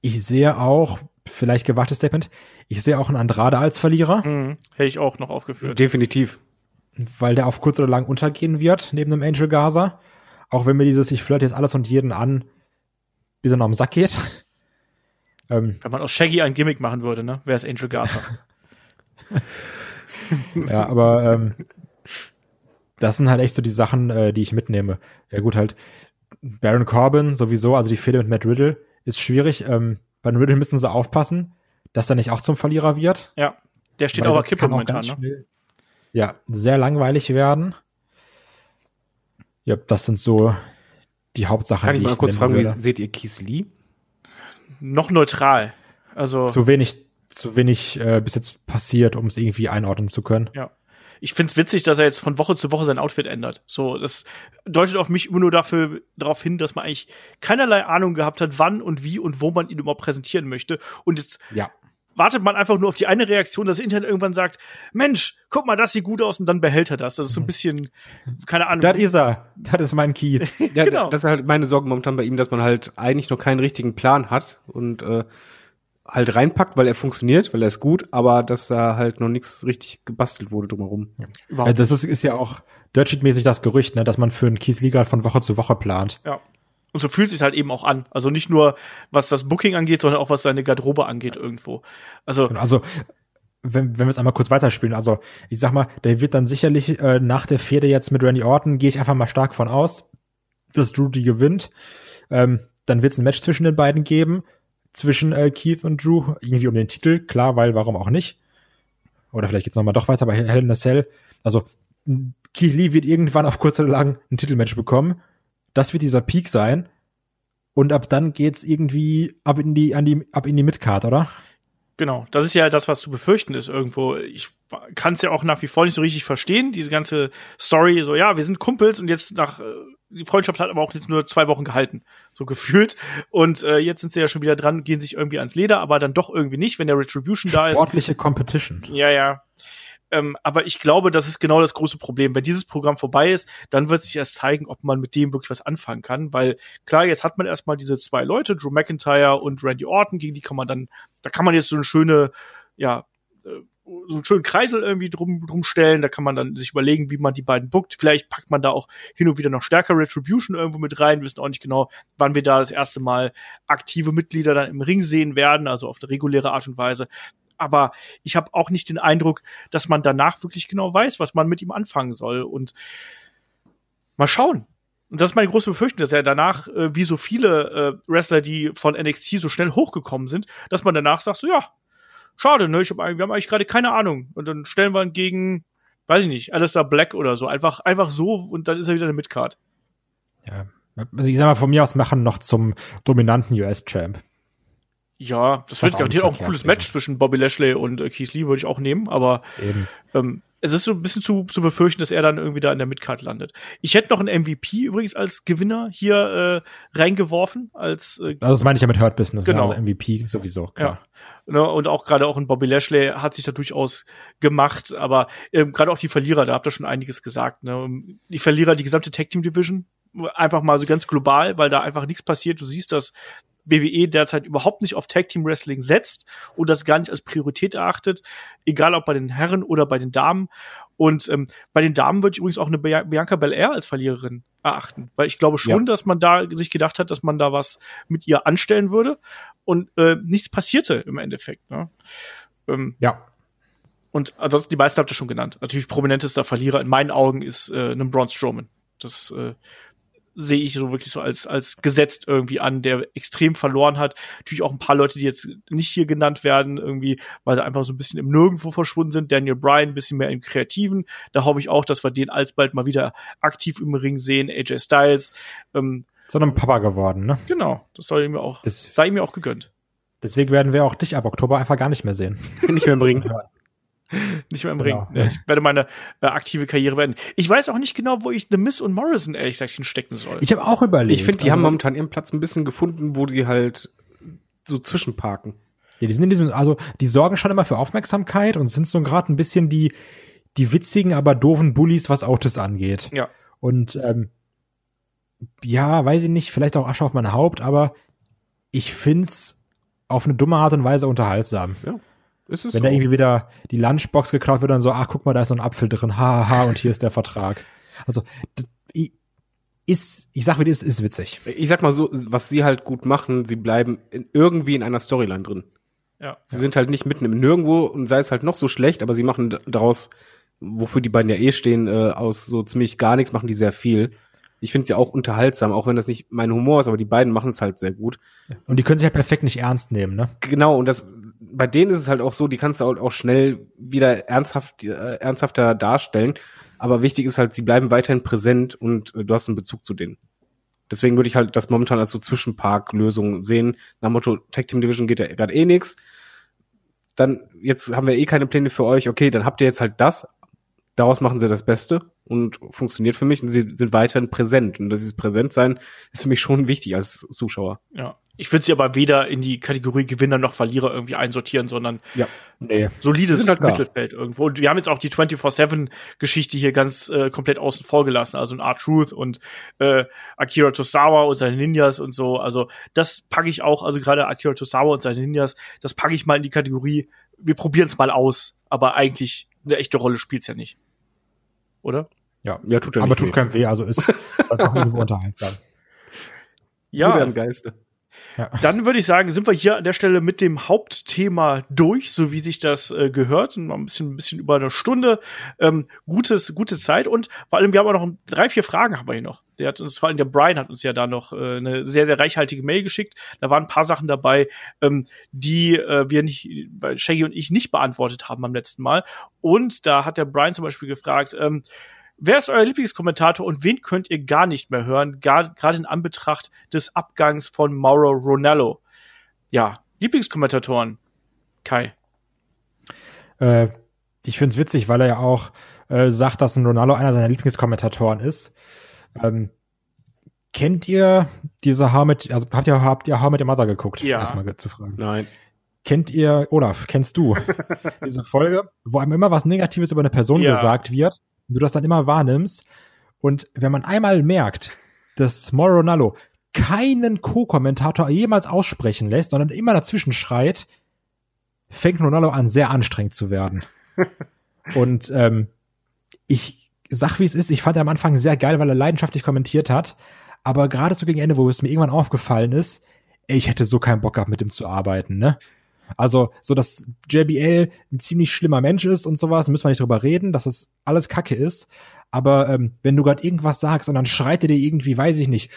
ich sehe auch, vielleicht gewagtes Statement, ich sehe auch einen Andrade als Verlierer, Mhm. Hätte ich auch noch aufgeführt. Definitiv. weil der auf kurz oder lang untergehen wird, neben dem Angel Gaza. Auch wenn mir dieses, ich flirte jetzt alles und jeden an, bis er noch am Sack geht. ähm, Wenn man aus Shaggy ein Gimmick machen würde, ne? Wäre es Angel Garza. Ja, aber ähm, das sind halt echt so die Sachen, äh, die ich mitnehme. Ja gut, halt Baron Corbin sowieso, also die Fehde mit Matt Riddle ist schwierig. Ähm, bei Riddle müssen sie aufpassen, dass er nicht auch zum Verlierer wird. ja. Der steht auch auf Kippe momentan, ganz ne? schnell, Ja, sehr langweilig werden. Ja, das sind so die Hauptsachen, Kann ich mal kurz nennen fragen, wie würde. seht ihr Keith Lee? Noch neutral. Also, Zu wenig, zu wenig äh, bis jetzt passiert, um es irgendwie einordnen zu können. Ich find's witzig, dass er jetzt von Woche zu Woche sein Outfit ändert. So, das deutet auf mich immer nur dafür darauf hin, dass man eigentlich keinerlei Ahnung gehabt hat, wann und wie und wo man ihn überhaupt präsentieren möchte. Und jetzt Ja. wartet man einfach nur auf die eine Reaktion, dass das Internet irgendwann sagt, Mensch, guck mal, das sieht gut aus und dann behält er das. Das ist so ein bisschen, keine Ahnung. Das ist er. Das ist mein Keith. Ja, Genau. das ist halt meine Sorge momentan bei ihm, dass man halt eigentlich noch keinen richtigen Plan hat und äh, halt reinpackt, weil er funktioniert, weil er ist gut, aber dass da halt noch nichts richtig gebastelt wurde drumherum. Überhaupt Äh, das ist, ist ja auch Dirtsheet-mäßig das Gerücht, ne, dass man für einen Keith gerade von Woche zu Woche plant. Ja. Und so fühlt sich halt eben auch an. Also nicht nur, was das Booking angeht, sondern auch was seine Garderobe angeht irgendwo. Also, Also, wenn, wenn wir es einmal kurz weiterspielen, also ich sag mal, der wird dann sicherlich äh, nach der Fehde jetzt mit Randy Orton, gehe ich einfach mal stark von aus, dass Drew die gewinnt. Ähm, dann wird es ein Match zwischen den beiden geben, zwischen äh, Keith und Drew, irgendwie um den Titel, klar, weil warum auch nicht. Oder vielleicht geht's noch mal doch weiter bei Hell in Cell. Also Keith Lee wird irgendwann auf kurz oder lang ein Titelmatch bekommen. Das wird dieser Peak sein. Und ab dann geht's irgendwie ab in die, an die, ab in die Midcard, oder? Genau, das ist ja das, was zu befürchten ist irgendwo. Ich kann es ja auch nach wie vor nicht so richtig verstehen, diese ganze Story, so ja, wir sind Kumpels und jetzt nach, äh, die Freundschaft hat aber auch jetzt nur zwei Wochen gehalten, so gefühlt. Und äh, jetzt sind sie ja schon wieder dran, gehen sich irgendwie ans Leder, aber dann doch irgendwie nicht, wenn der Retribution da ist. Sportliche Competition. Ja, ja. Ähm, aber ich glaube, das ist genau das große Problem. Wenn dieses Programm vorbei ist, dann wird sich erst zeigen, ob man mit dem wirklich was anfangen kann. Weil klar, jetzt hat man erstmal diese zwei Leute, Drew McIntyre und Randy Orton, gegen die kann man dann, da kann man jetzt so eine schöne, ja, äh, so einen schönen Kreisel irgendwie drum, drum stellen. Da kann man dann sich überlegen, wie man die beiden bookt. Vielleicht packt man da auch hin und wieder noch stärker Retribution irgendwo mit rein. Wir wissen auch nicht genau, wann wir da das erste Mal aktive Mitglieder dann im Ring sehen werden, also auf eine reguläre Art und Weise aber ich habe auch nicht den Eindruck, dass man danach wirklich genau weiß, was man mit ihm anfangen soll. Und mal schauen. Und das ist meine große Befürchtung, dass er danach, äh, wie so viele äh, Wrestler, die von NXT so schnell hochgekommen sind, dass man danach sagt, so ja, schade, ne, ich hab, wir haben eigentlich gerade keine Ahnung. Und dann stellen wir ihn gegen, weiß ich nicht, Alistair Black oder so. Einfach, einfach so und dann ist er wieder eine Midcard. Ja. Also ich sag mal, von mir aus machen noch zum dominanten US-Champ. Ja, das wird garantiert auch ein cooles Match zwischen Bobby Lashley und äh, Keith Lee, würde ich auch nehmen, aber ähm, es ist so ein bisschen zu, zu befürchten, dass er dann irgendwie da in der Midcard landet. Ich hätte noch einen MVP übrigens als Gewinner hier äh, reingeworfen, als äh, Also das meine ich ja mit Hurt Business, Genau. ne? also MVP sowieso, klar. Ne, und auch gerade auch in Bobby Lashley hat sich da durchaus gemacht, aber ähm, gerade auch die Verlierer, da habt ihr schon einiges gesagt. Ne? Die Verlierer, die gesamte Tag Team Division, einfach mal so ganz global, weil da einfach nichts passiert. Du siehst, dass WWE derzeit überhaupt nicht auf Tag Team Wrestling setzt und das gar nicht als Priorität erachtet, egal ob bei den Herren oder bei den Damen. Und ähm, bei den Damen würde ich übrigens auch eine Bia- Bianca Belair als Verliererin erachten, weil ich glaube schon, Ja. dass man da sich gedacht hat, dass man da was mit ihr anstellen würde und äh, nichts passierte im Endeffekt. Ne? Ähm, Ja. und ansonsten die meisten habt ihr schon genannt. Natürlich prominentester Verlierer in meinen Augen ist äh, ein Braun Strowman. Das äh, sehe ich so wirklich so als als gesetzt irgendwie an, der extrem verloren hat. Natürlich auch ein paar Leute, die jetzt nicht hier genannt werden, irgendwie, weil sie einfach so ein bisschen im Nirgendwo verschwunden sind. Daniel Bryan ein bisschen mehr im Kreativen. Da hoffe ich auch, dass wir den alsbald mal wieder aktiv im Ring sehen. AJ Styles. Ähm, So ein Papa geworden, ne? genau, das soll ihm auch, Das- sei ihm ja auch gegönnt. Deswegen werden wir auch dich ab Oktober einfach gar nicht mehr sehen. Nicht mehr im Ring. Nicht mehr im Genau. Ring. Ja, ich werde meine äh, aktive Karriere beenden. Ich weiß auch nicht genau, wo ich The Miss und Morrison ehrlich gesagt hinstecken soll. Ich habe auch überlegt. Ich finde, die also, haben momentan ihren Platz ein bisschen gefunden, wo die halt so zwischenparken. Ja, die sind in diesem, also die sorgen schon immer für Aufmerksamkeit und sind so gerade ein bisschen die, die witzigen, aber doofen Bullies, was Autos angeht. ja. Und ähm, ja, weiß ich nicht, vielleicht auch Asche auf mein Haupt, aber ich find's auf eine dumme Art und Weise unterhaltsam. Ist es Wenn so? da irgendwie wieder die Lunchbox geklaut wird, dann so, ach, guck mal, da ist noch ein Apfel drin, ha, ha, ha, und hier ist der Vertrag. Also, ist, ich sag wie das ist, ist witzig. ich sag mal so, was sie halt gut machen, sie bleiben in, irgendwie in einer Storyline drin. Ja. Sie sind halt nicht mitten im Nirgendwo und sei es halt noch so schlecht, aber sie machen daraus, wofür die beiden ja eh stehen, äh, aus so ziemlich gar nichts, machen die sehr viel. Ich finde sie auch unterhaltsam, auch wenn das nicht mein Humor ist, aber die beiden machen es halt sehr gut. Und die können sich halt perfekt nicht ernst nehmen, ne? Genau, und das bei denen ist es halt auch so, die kannst du auch, auch schnell wieder ernsthaft, äh, ernsthafter darstellen. Aber wichtig ist halt, sie bleiben weiterhin präsent und äh, du hast einen Bezug zu denen. Deswegen würde ich halt das momentan als so Zwischenpark-Lösung sehen. Nach Motto, Tag Team Division geht ja gerade eh nix. Dann, jetzt haben wir eh keine Pläne für euch. Okay, dann habt ihr jetzt halt das. daraus machen sie das Beste und funktioniert für mich und sie sind weiterhin präsent. Und dieses Präsentsein ist für mich schon wichtig als Zuschauer. Ja. Ich würde sie aber weder in die Kategorie Gewinner noch Verlierer irgendwie einsortieren, sondern Ja. Nee. solides halt. Mittelfeld irgendwo. Und wir haben jetzt auch die 24-7-Geschichte hier ganz äh, komplett außen vor gelassen. Also ein R-Truth und äh, Akira Tosawa und seine Ninjas und so. Also das packe ich auch, also gerade Akira Tosawa und seine Ninjas, das packe ich mal in die Kategorie, wir probieren es mal aus, aber eigentlich eine echte Rolle spielt's ja nicht. Oder? Ja. Ja, tut ja Aber tut weh. keinem weh, also ist auch irgendwo unterhaltsam. Bruder im Geiste. Dann würde ich sagen, sind wir hier an der Stelle mit dem Hauptthema durch, so wie sich das äh, gehört. Und ein bisschen, ein bisschen über eine Stunde. Ähm, gutes, gute Zeit. Und vor allem, wir haben auch noch drei, vier Fragen haben wir hier noch. Der hat uns, vor allem der Brian hat uns ja da noch äh, eine sehr, sehr reichhaltige Mail geschickt. Da waren ein paar Sachen dabei, ähm, die äh, wir nicht, Shaggy und ich nicht beantwortet haben beim letzten Mal. Und da hat der Brian zum Beispiel gefragt, ähm, Wer ist euer Lieblingskommentator und wen könnt ihr gar nicht mehr hören, gerade in Anbetracht des Abgangs von Mauro Ronaldo? Ja, Lieblingskommentatoren. Kai. Äh, ich find's witzig, weil er ja auch äh, sagt, dass ein Ronaldo einer seiner Lieblingskommentatoren ist. Ähm, kennt ihr diese How mit, also habt ihr, habt ihr How mit Your Mother geguckt? Ja. Erstmal zu fragen. Nein. Kennt ihr, Olaf, kennst du diese Folge, wo einem immer was Negatives über eine Person Ja. gesagt wird und du das dann immer wahrnimmst und wenn man einmal merkt, dass Mauro Ronaldo keinen Co-Kommentator jemals aussprechen lässt, sondern immer dazwischen schreit, fängt Ronaldo an, sehr anstrengend zu werden. Und ähm, ich sag, wie es ist, ich fand er am Anfang sehr geil, weil er leidenschaftlich kommentiert hat. Aber gerade so gegen Ende, wo es mir irgendwann aufgefallen ist, ey, ich hätte so keinen Bock gehabt, mit ihm zu arbeiten, ne? Also, so dass JBL ein ziemlich schlimmer Mensch ist und sowas, müssen wir nicht drüber reden, dass das alles Kacke ist. Aber ähm, wenn du gerade irgendwas sagst und dann schreit er dir irgendwie, weiß ich nicht,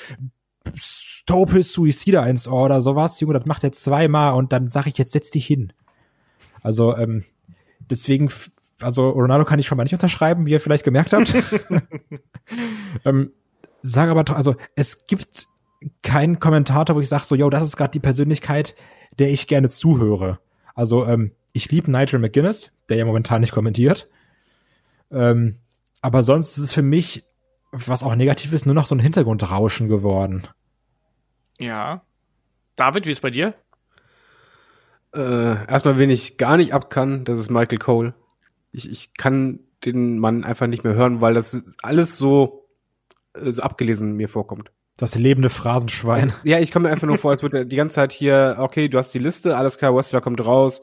Stop his Suicide ins Ohr oder sowas, Junge, das macht er zweimal und dann sag ich jetzt, setz dich hin. Also, ähm, deswegen, also Ronaldo kann ich schon mal nicht unterschreiben, wie ihr vielleicht gemerkt habt. ähm, sag aber, also es gibt keinen Kommentator, wo ich sage so, yo, das ist gerade die Persönlichkeit, der ich gerne zuhöre. Also ähm, ich liebe Nigel McGuinness, der ja momentan nicht kommentiert. Ähm, aber sonst ist es für mich, was auch negativ ist, nur noch so ein Hintergrundrauschen geworden. Ja. David, wie ist bei dir? Äh, erstmal, wen ich gar nicht ab kann, das ist Michael Cole. Ich, ich kann den Mann einfach nicht mehr hören, weil das alles so, äh, so abgelesen mir vorkommt. Das lebende Phrasenschwein. Ja, ich komme mir einfach nur vor, als würde er die ganze Zeit hier, okay, du hast die Liste, alles klar, Wrestler kommt raus,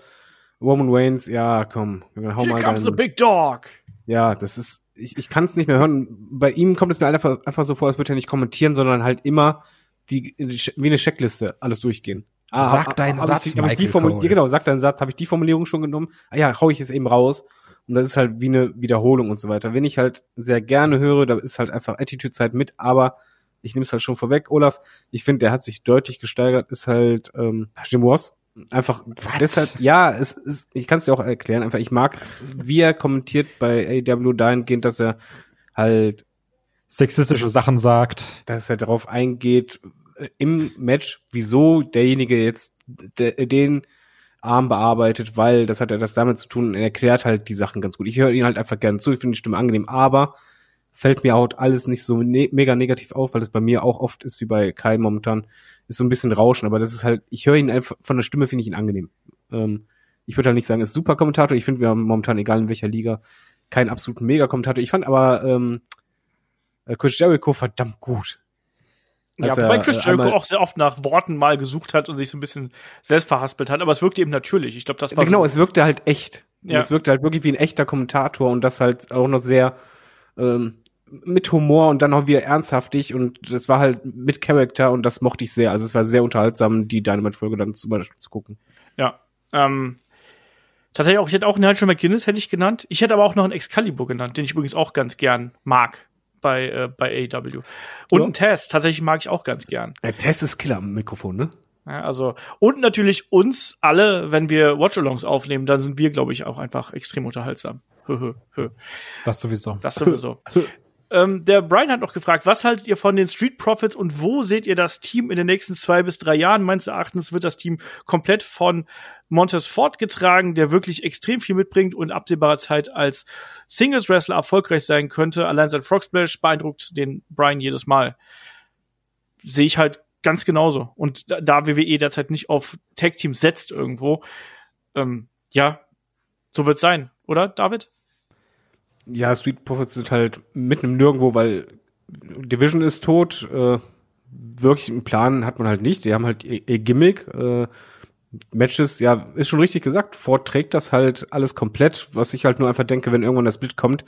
Roman Waynes, ja, komm, dann hau Here mal comes the deinen, big dog. Ja, das ist, ich, ich kann es nicht mehr hören. Bei ihm kommt es mir einfach, einfach so vor, als würde er nicht kommentieren, sondern halt immer die, die wie eine Checkliste alles durchgehen. Ah, Sag deinen hab Satz, ich, hab ich die Formul Cole. ja, genau, sag deinen Satz, habe ich die Formulierung schon genommen? Ah ja, hau ich es eben raus. Und das ist halt wie eine Wiederholung und so weiter. Wenn ich halt sehr gerne höre, da ist halt einfach Attitude-Zeit mit, aber ich nehme es halt schon vorweg, Olaf, ich finde, der hat sich deutlich gesteigert, ist halt ähm, Jim Ross. Einfach Was? deshalb, ja, es ist, ich kann es dir auch erklären, einfach, ich mag, wie er kommentiert bei AW dahingehend, dass er halt Sexistische Sachen sagt. dass er darauf eingeht äh, im Match, wieso derjenige jetzt de, den Arm bearbeitet, weil das hat er das damit zu tun. Er erklärt halt die Sachen ganz gut. Ich höre ihn halt einfach gerne zu, ich finde die Stimme angenehm, aber fällt mir auch alles nicht so ne mega negativ auf, weil es bei mir auch oft ist wie bei Kai momentan, ist so ein bisschen Rauschen, aber das ist halt, ich höre ihn einfach, von der Stimme finde ich ihn angenehm. Ähm, ich würde halt nicht sagen, ist super Kommentator, ich finde, wir haben momentan, egal in welcher Liga, keinen absoluten Mega-Kommentator. Ich fand aber ähm, äh, Chris Jericho verdammt gut. Ja, wobei Chris äh, Jericho auch sehr oft nach Worten mal gesucht hat und sich so ein bisschen selbst verhaspelt hat, aber es wirkte eben natürlich. Ich glaube, das war genau, so, es wirkte halt echt. Ja. Es wirkte halt wirklich wie ein echter Kommentator und das halt auch noch sehr ähm, mit Humor und dann auch wieder ernsthaftig und das war halt mit Charakter und das mochte ich sehr. Also es war sehr unterhaltsam, die Dynamite-Folge dann zu, zu gucken. Ja. Ähm, tatsächlich auch, ich hätte auch Nigel McGuinness hätte ich genannt. Ich hätte aber auch noch einen Excalibur genannt, den ich übrigens auch ganz gern mag bei, äh, bei AEW. Und Ja. einen Test, tatsächlich mag ich auch ganz gern. Der Test ist Killer am Mikrofon, ne? Ja, also, und natürlich uns alle, wenn wir Watch-Alongs aufnehmen, dann sind wir, glaube ich, auch einfach extrem unterhaltsam. Das sowieso. Das sowieso. Ähm, der Brian hat noch gefragt, was haltet ihr von den Street Profits und wo seht ihr das Team in den nächsten zwei bis drei Jahren? Meines Erachtens wird das Team komplett von Montez Ford getragen, der wirklich extrem viel mitbringt und absehbarer Zeit als Singles Wrestler erfolgreich sein könnte. Allein sein Frog Splash beeindruckt den Brian jedes Mal. Sehe ich halt ganz genauso. Und da, WWE derzeit nicht auf Tag Teams setzt irgendwo, ähm, ja, so wird's sein, oder David? Ja, Street Profits sind halt mitten im Nirgendwo, weil Division ist tot. Äh, wirklich einen Plan hat man halt nicht. Die haben halt ihr, Gimmick. Äh, Matches, ja, ist schon richtig gesagt. Ford trägt das halt alles komplett. Was ich halt nur einfach denke, wenn irgendwann der Split kommt,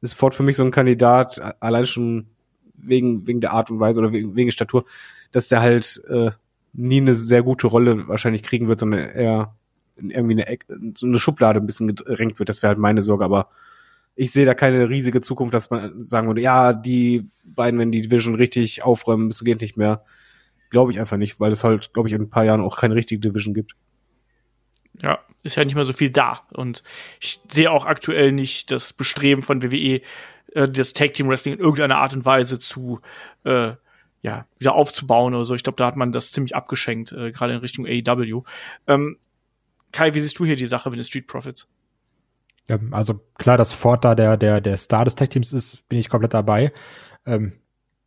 ist Ford für mich so ein Kandidat, allein schon wegen, wegen der Art und Weise oder wegen, wegen Statur, dass der halt äh, nie eine sehr gute Rolle wahrscheinlich kriegen wird, sondern eher irgendwie eine, so eine Schublade ein bisschen gedrängt wird. Das wäre halt meine Sorge, aber ich sehe da keine riesige Zukunft, dass man sagen würde, ja, die beiden, wenn die Division richtig aufräumen, bis geht nicht mehr. Glaube ich einfach nicht, weil es halt, glaube ich, in ein paar Jahren auch keine richtige Division gibt. Ja, ist ja nicht mehr so viel da. Und ich sehe auch aktuell nicht das Bestreben von WWE, äh, das Tag Team Wrestling in irgendeiner Art und Weise zu äh, ja, wieder aufzubauen oder so. Ich glaube, da hat man das ziemlich abgeschenkt, äh, gerade in Richtung AEW. Ähm, Kai, wie siehst du hier die Sache mit den Street Profits? Ja, also klar, dass Ford da der, der, der Star des Tech-Teams ist, bin ich komplett dabei. Ähm,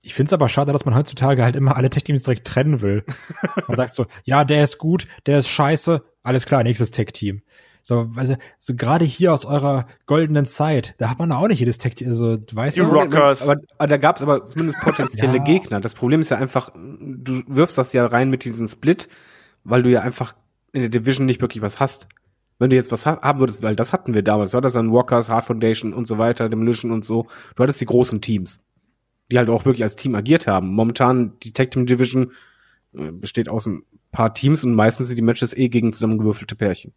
ich finde es aber schade, dass man heutzutage halt immer alle Tech-Teams direkt trennen will. Man sagt so, ja, der ist gut, der ist scheiße, alles klar, nächstes Tech-Team. So, also, so gerade hier aus eurer goldenen Zeit, da hat man auch nicht jedes Tech-Team, also, du weißt Die Rockers. Aber, aber da gab es aber zumindest potenzielle Ja. Gegner. Das Problem ist ja einfach, du wirfst das ja rein mit diesem Split, weil du ja einfach in der Division nicht wirklich was hast. Wenn du jetzt was ha haben würdest, weil das hatten wir damals, war das dann Walkers, Hard Foundation und so weiter, Demolition und so. Du hattest die großen Teams, die halt auch wirklich als Team agiert haben. Momentan die Tag Team Division äh, besteht aus ein paar Teams und meistens sind die Matches eh gegen zusammengewürfelte Pärchen.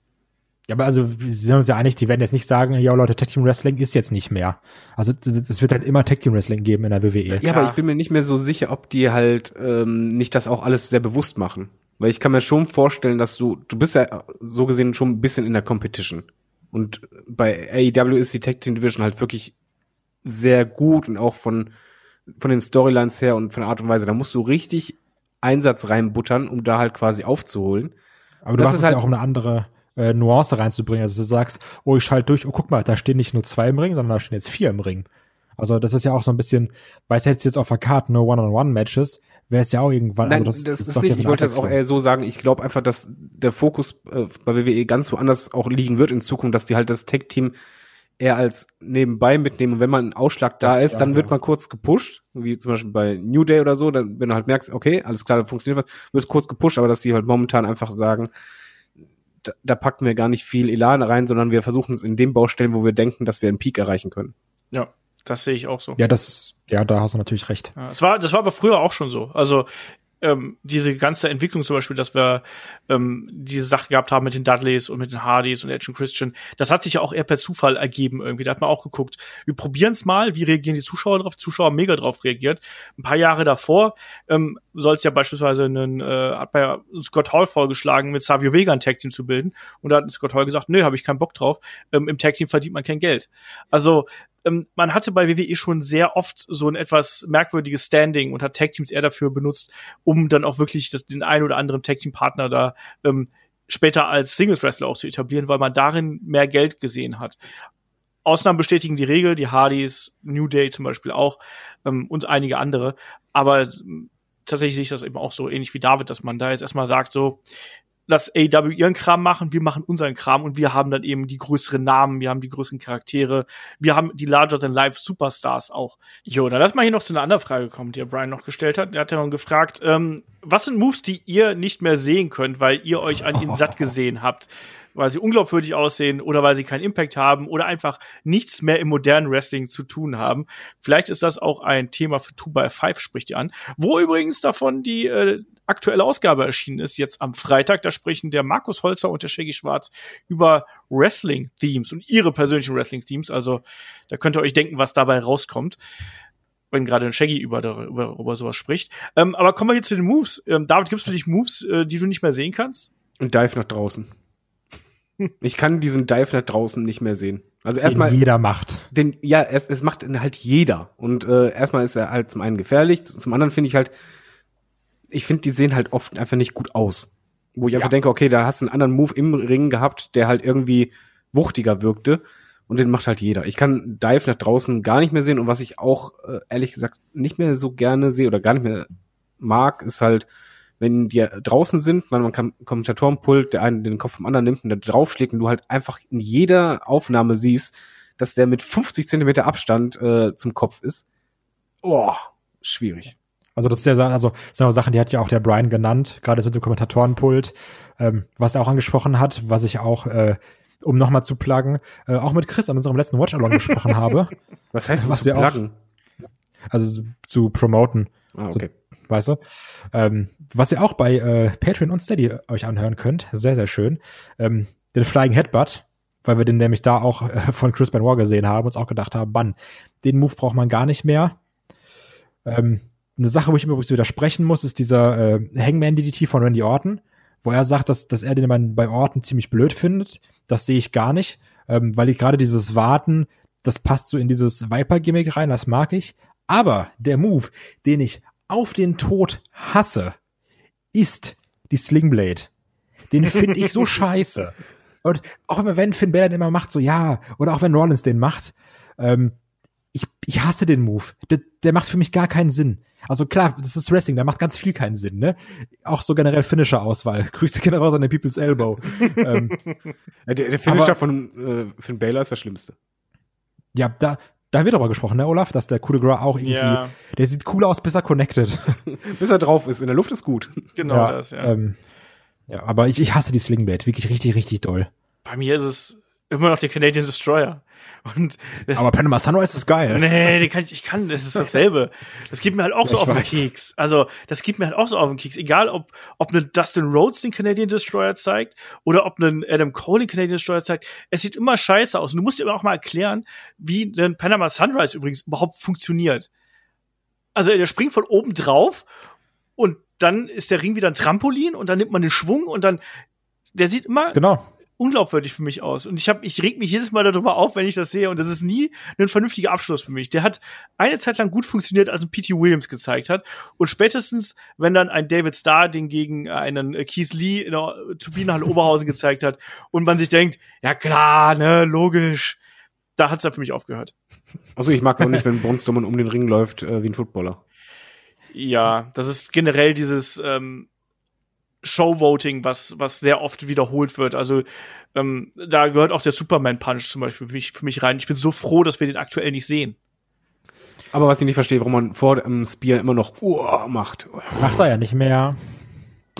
Ja, aber also, wir sind uns ja einig, die werden jetzt nicht sagen, ja Leute, Tag Team Wrestling ist jetzt nicht mehr. Also, es wird halt immer Tag Team Wrestling geben in der WWE. Ja, Klar. aber ich bin mir nicht mehr so sicher, ob die halt ähm, nicht das auch alles sehr bewusst machen. Weil ich kann mir schon vorstellen, dass du, du bist ja so gesehen schon ein bisschen in der Competition. Und bei AEW ist die Tag Team Division halt wirklich sehr gut und auch von, von den Storylines her und von der Art und Weise. Da musst du richtig Einsatz reinbuttern, um da halt quasi aufzuholen. Aber du Das ist es halt- ja auch um eine andere äh, Nuance reinzubringen. Also du sagst, oh, ich schalte durch, oh, guck mal, da stehen nicht nur zwei im Ring, sondern da stehen jetzt vier im Ring. Also das ist ja auch so ein bisschen, weil es jetzt jetzt auf der Karte nur One-on-One-Matches, wäre es ja auch irgendwann. Nein, also das, ist sorgt ja nicht, ich wollte das auch eher so sagen, ich glaube einfach, dass der Fokus äh, bei WWE ganz woanders auch liegen wird in Zukunft, dass die halt das Tech-Team eher als nebenbei mitnehmen. Und wenn mal ein Ausschlag da Das- ist, dann ja, wird ja. man kurz gepusht, wie zum Beispiel bei New Day oder so, dann, wenn du halt merkst, okay, alles klar, da funktioniert was, wird kurz gepusht, aber dass die halt momentan einfach sagen, da, da packen wir gar nicht viel Elan rein, sondern wir versuchen es in den Baustellen, wo wir denken, dass wir einen Peak erreichen können. Ja, das sehe ich auch so. Ja, das, ja, da hast du natürlich recht. Ja, es war, das war aber früher auch schon so. Also ähm, diese ganze Entwicklung zum Beispiel, dass wir ähm, diese Sache gehabt haben mit den Dudleys und mit den Hardys und Edge und Christian, das hat sich ja auch eher per Zufall ergeben irgendwie. Da hat man auch geguckt, wir probieren es mal, wie reagieren die Zuschauer drauf? Zuschauer haben mega drauf reagiert. Ein paar Jahre davor ähm, soll es ja beispielsweise einen, äh, hat bei Scott Hall vorgeschlagen, mit Savio Vega ein Tag-Team zu bilden. Und da hat Scott Hall gesagt, nö, habe ich keinen Bock drauf. Ähm, Im Tag-Team verdient man kein Geld. Also ähm, man hatte bei WWE schon sehr oft so ein etwas merkwürdiges Standing und hat Tag Teams eher dafür benutzt, um dann auch wirklich das, den einen oder anderen Tag Team Partner da ähm, später als Singles Wrestler auch zu etablieren, weil man darin mehr Geld gesehen hat. Ausnahmen bestätigen die Regel, die Hardys, New Day zum Beispiel auch ähm, und einige andere. Aber ähm, tatsächlich sehe ich das eben auch so ähnlich wie David, dass man da jetzt erstmal sagt, so, lass AW ihren Kram machen, wir machen unseren Kram und wir haben dann eben die größeren Namen, wir haben die größeren Charaktere, wir haben die larger than life Superstars auch. Jo, dann lass mal hier noch zu einer anderen Frage kommen, die Brian noch gestellt hat. Der hat ja noch gefragt, ähm, was sind Moves, die ihr nicht mehr sehen könnt, weil ihr euch an ihnen satt gesehen habt? Weil sie unglaubwürdig aussehen oder weil sie keinen Impact haben oder einfach nichts mehr im modernen Wrestling zu tun haben. Vielleicht ist das auch ein Thema für 2x5, spricht ihr an. Wo übrigens davon die äh, aktuelle Ausgabe erschienen ist, jetzt am Freitag. Da sprechen der Markus Holzer und der Shaggy Schwarz über Wrestling-Themes und ihre persönlichen Wrestling-Themes. Also da könnt ihr euch denken, was dabei rauskommt, wenn gerade ein Shaggy über, über, über sowas spricht. Ähm, aber kommen wir jetzt zu den Moves. Ähm, David, gibt's für dich Moves, äh, die du nicht mehr sehen kannst? Und Dive nach draußen. Ich kann diesen Dive nach draußen nicht mehr sehen. Also Den erstmal, jeder macht. den, ja, es, es macht halt jeder. Und äh, erstmal ist er halt zum einen gefährlich, zum anderen finde ich halt, ich finde, die sehen halt oft einfach nicht gut aus. Wo ich einfach Ja. denke, okay, da hast du einen anderen Move im Ring gehabt, der halt irgendwie wuchtiger wirkte. Und den macht halt jeder. Ich kann Dive nach draußen gar nicht mehr sehen. Und was ich auch, äh, ehrlich gesagt, nicht mehr so gerne sehe oder gar nicht mehr mag, ist halt, wenn die draußen sind, man, man kann Kommentatorenpult, der einen den Kopf vom anderen nimmt und da draufschlägt und du halt einfach in jeder Aufnahme siehst, dass der mit 50 Zentimeter Abstand äh, zum Kopf ist. Oh, schwierig. Also das ist ja, also das sind auch Sachen, die hat ja auch der Brian genannt, gerade mit dem Kommentatorenpult, ähm, was er auch angesprochen hat, was ich auch, äh, um nochmal zu pluggen, äh, auch mit Chris an unserem letzten Watch-Along gesprochen habe, Was heißt Was zu ja auch- pluggen? also zu promoten, Ah, so- okay. Weißt du? Ähm, was ihr auch bei äh, Patreon und Steady euch anhören könnt, sehr, sehr schön, ähm, den Flying Headbutt, weil wir den nämlich da auch äh, von Chris Benoit gesehen haben, uns auch gedacht haben, Bann, den Move braucht man gar nicht mehr. Ähm, eine Sache, wo ich immer übrigens widersprechen muss, ist dieser äh, Hangman DDT von Randy Orton, wo er sagt, dass, dass er den bei Orton ziemlich blöd findet. Das sehe ich gar nicht, ähm, weil ich gerade dieses Warten, das passt so in dieses Viper-Gimmick rein, das mag ich. Aber der Move, den ich auf den Tod hasse, ist die Slingblade. Den finde ich so scheiße. Und auch immer wenn Finn Balor den immer macht, so ja, oder auch wenn Rollins den macht, ähm, ich, ich hasse den Move. Der, der macht für mich gar keinen Sinn. Also klar, das ist Wrestling, da macht ganz viel keinen Sinn, ne? Auch so generell Finisher-Auswahl. Grüße gehen raus an den People's Elbow. ähm, der, der Finisher Aber- von äh, Finn Balor ist das Schlimmste. ja, da, da haben wir drüber gesprochen, ne, Olaf, dass der Coup de Gras auch irgendwie, Ja. der sieht cool aus, bis er connected. Bis er drauf ist. In der Luft ist gut. Genau das, ja. Ähm, ja, aber ich, ich hasse die Slingblade, wirklich richtig, richtig doll. Bei mir ist es immer noch der Canadian Destroyer. Und das, Aber Panama Sunrise ist geil. Nee, den kann ich, ich kann, das ist dasselbe. Das geht mir halt auch Ja, so auf den weiß. Keks. Also, das geht mir halt auch so auf den Keks. Egal, ob, ob eine Dustin Rhodes den Canadian Destroyer zeigt oder ob ein Adam Cole den Canadian Destroyer zeigt. Es sieht immer scheiße aus. Und du musst dir aber auch mal erklären, wie ein Panama Sunrise übrigens überhaupt funktioniert. Also, der springt von oben drauf und dann ist der Ring wieder ein Trampolin und dann nimmt man den Schwung und dann, der sieht immer Genau. Unglaubwürdig für mich aus. Und ich habe, ich reg mich jedes Mal darüber auf, wenn ich das sehe. Und das ist nie ein vernünftiger Abschluss für mich. Der hat eine Zeit lang gut funktioniert, als ein P.T. Williams gezeigt hat. Und spätestens, wenn dann ein David Starr den gegen einen Keith Lee in der Turbinenhalle Oberhausen gezeigt hat und man sich denkt, ja klar, ne, logisch. Da hat's dann für mich aufgehört. Also ich mag es auch nicht, wenn Braun Strowman um den Ring läuft äh, wie ein Footballer. Ja, das ist generell dieses ähm, Showvoting, was, was sehr oft wiederholt wird. Also ähm, da gehört auch der Superman Punch zum Beispiel für mich, für mich rein. Ich bin so froh, dass wir den aktuell nicht sehen. Aber was ich nicht verstehe, warum man vor dem Spear immer noch Uah macht. Macht er ja nicht mehr.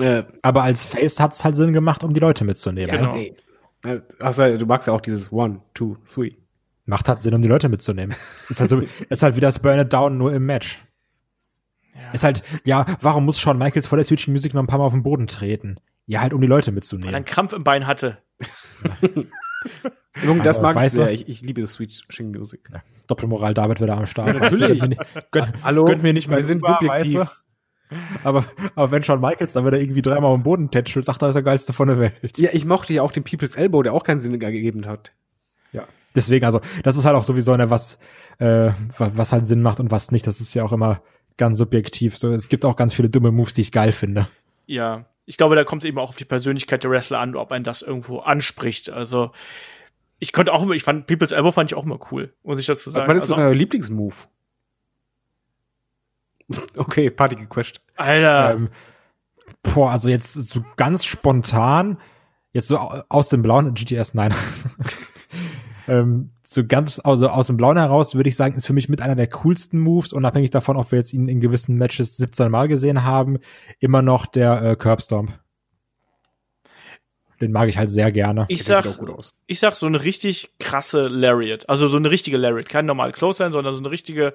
Äh, Aber als Face hat's halt Sinn gemacht, um die Leute mitzunehmen. Genau. ey. Äh, Ach, so, du magst ja auch dieses One, Two, Three. Macht halt Sinn, um die Leute mitzunehmen. Ist halt so, ist halt wie das Burn It Down nur im Match. Ist halt, ja, warum muss Shawn Michaels vor der Switching Music noch ein paar Mal auf den Boden treten? Ja, halt, um die Leute Weil er mitzunehmen. einen Krampf im Bein hatte. Jung, das Also, mag ich weißt du- sehr. Ich, ich liebe das Switching Music. Doppelmoral David wieder am Start. natürlich. Gönnt mir nicht- Gönnt, Hallo? gönnt mir nicht mal Wir sind Uber, subjektiv. weißt du? Aber, aber wenn Shawn Michaels dann wieder irgendwie dreimal auf den Boden tätschelt, sagt er, er ist der geilste von der Welt. Ja, ich mochte ja auch den People's Elbow, der auch keinen Sinn gegeben hat. Ja. Deswegen, also, das ist halt auch sowieso eine, was, äh, was, was halt Sinn macht und was nicht. Das ist ja auch immer ganz subjektiv. So, es gibt auch ganz viele dumme Moves, die ich geil finde. Ja, ich glaube, da kommt es eben auch auf die Persönlichkeit der Wrestler an, ob ein das irgendwo anspricht. Also ich konnte auch immer, ich fand People's Elbow fand ich auch immer cool, muss ich dazu sagen. Was ist also, euer Lieblingsmove? Okay, Party gequetscht. Alter, Ähm, boah, also jetzt so ganz spontan, jetzt so au- aus dem Blauen, GTS, nein. ähm, so ganz also aus dem Blauen heraus würde ich sagen, ist für mich mit einer der coolsten Moves, unabhängig davon, ob wir jetzt ihn in gewissen Matches 17 Mal gesehen haben, immer noch der äh, Curbstomp. Den mag ich halt sehr gerne. ich Der sag, sieht auch gut aus. ich sag so eine richtig krasse Lariat. Also so eine richtige Lariat. Kein normal Close sein, sondern so eine richtige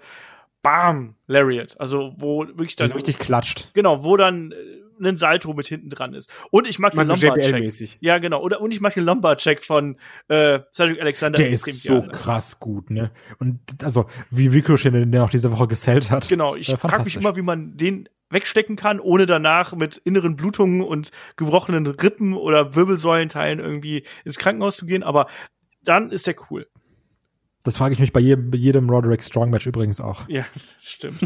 Bam Lariat. Also wo wirklich Die dann so richtig klatscht. genau, wo dann äh, ein Salto mit hinten dran ist. Und ich mag den. JBL-mäßig? Ja, genau. Oder, und ich mag den Lumbar-Check von äh, Cedric Alexander Der ist so gerne. krass gut, ne? Und also, wie Ricochet den auch diese Woche gesellt hat. Genau, ich frage mich immer, wie man den wegstecken kann, ohne danach mit inneren Blutungen und gebrochenen Rippen oder Wirbelsäulenteilen irgendwie ins Krankenhaus zu gehen. Aber dann ist der cool. Das frage ich mich bei jedem, bei jedem Roderick Strong Match übrigens auch. Ja, stimmt.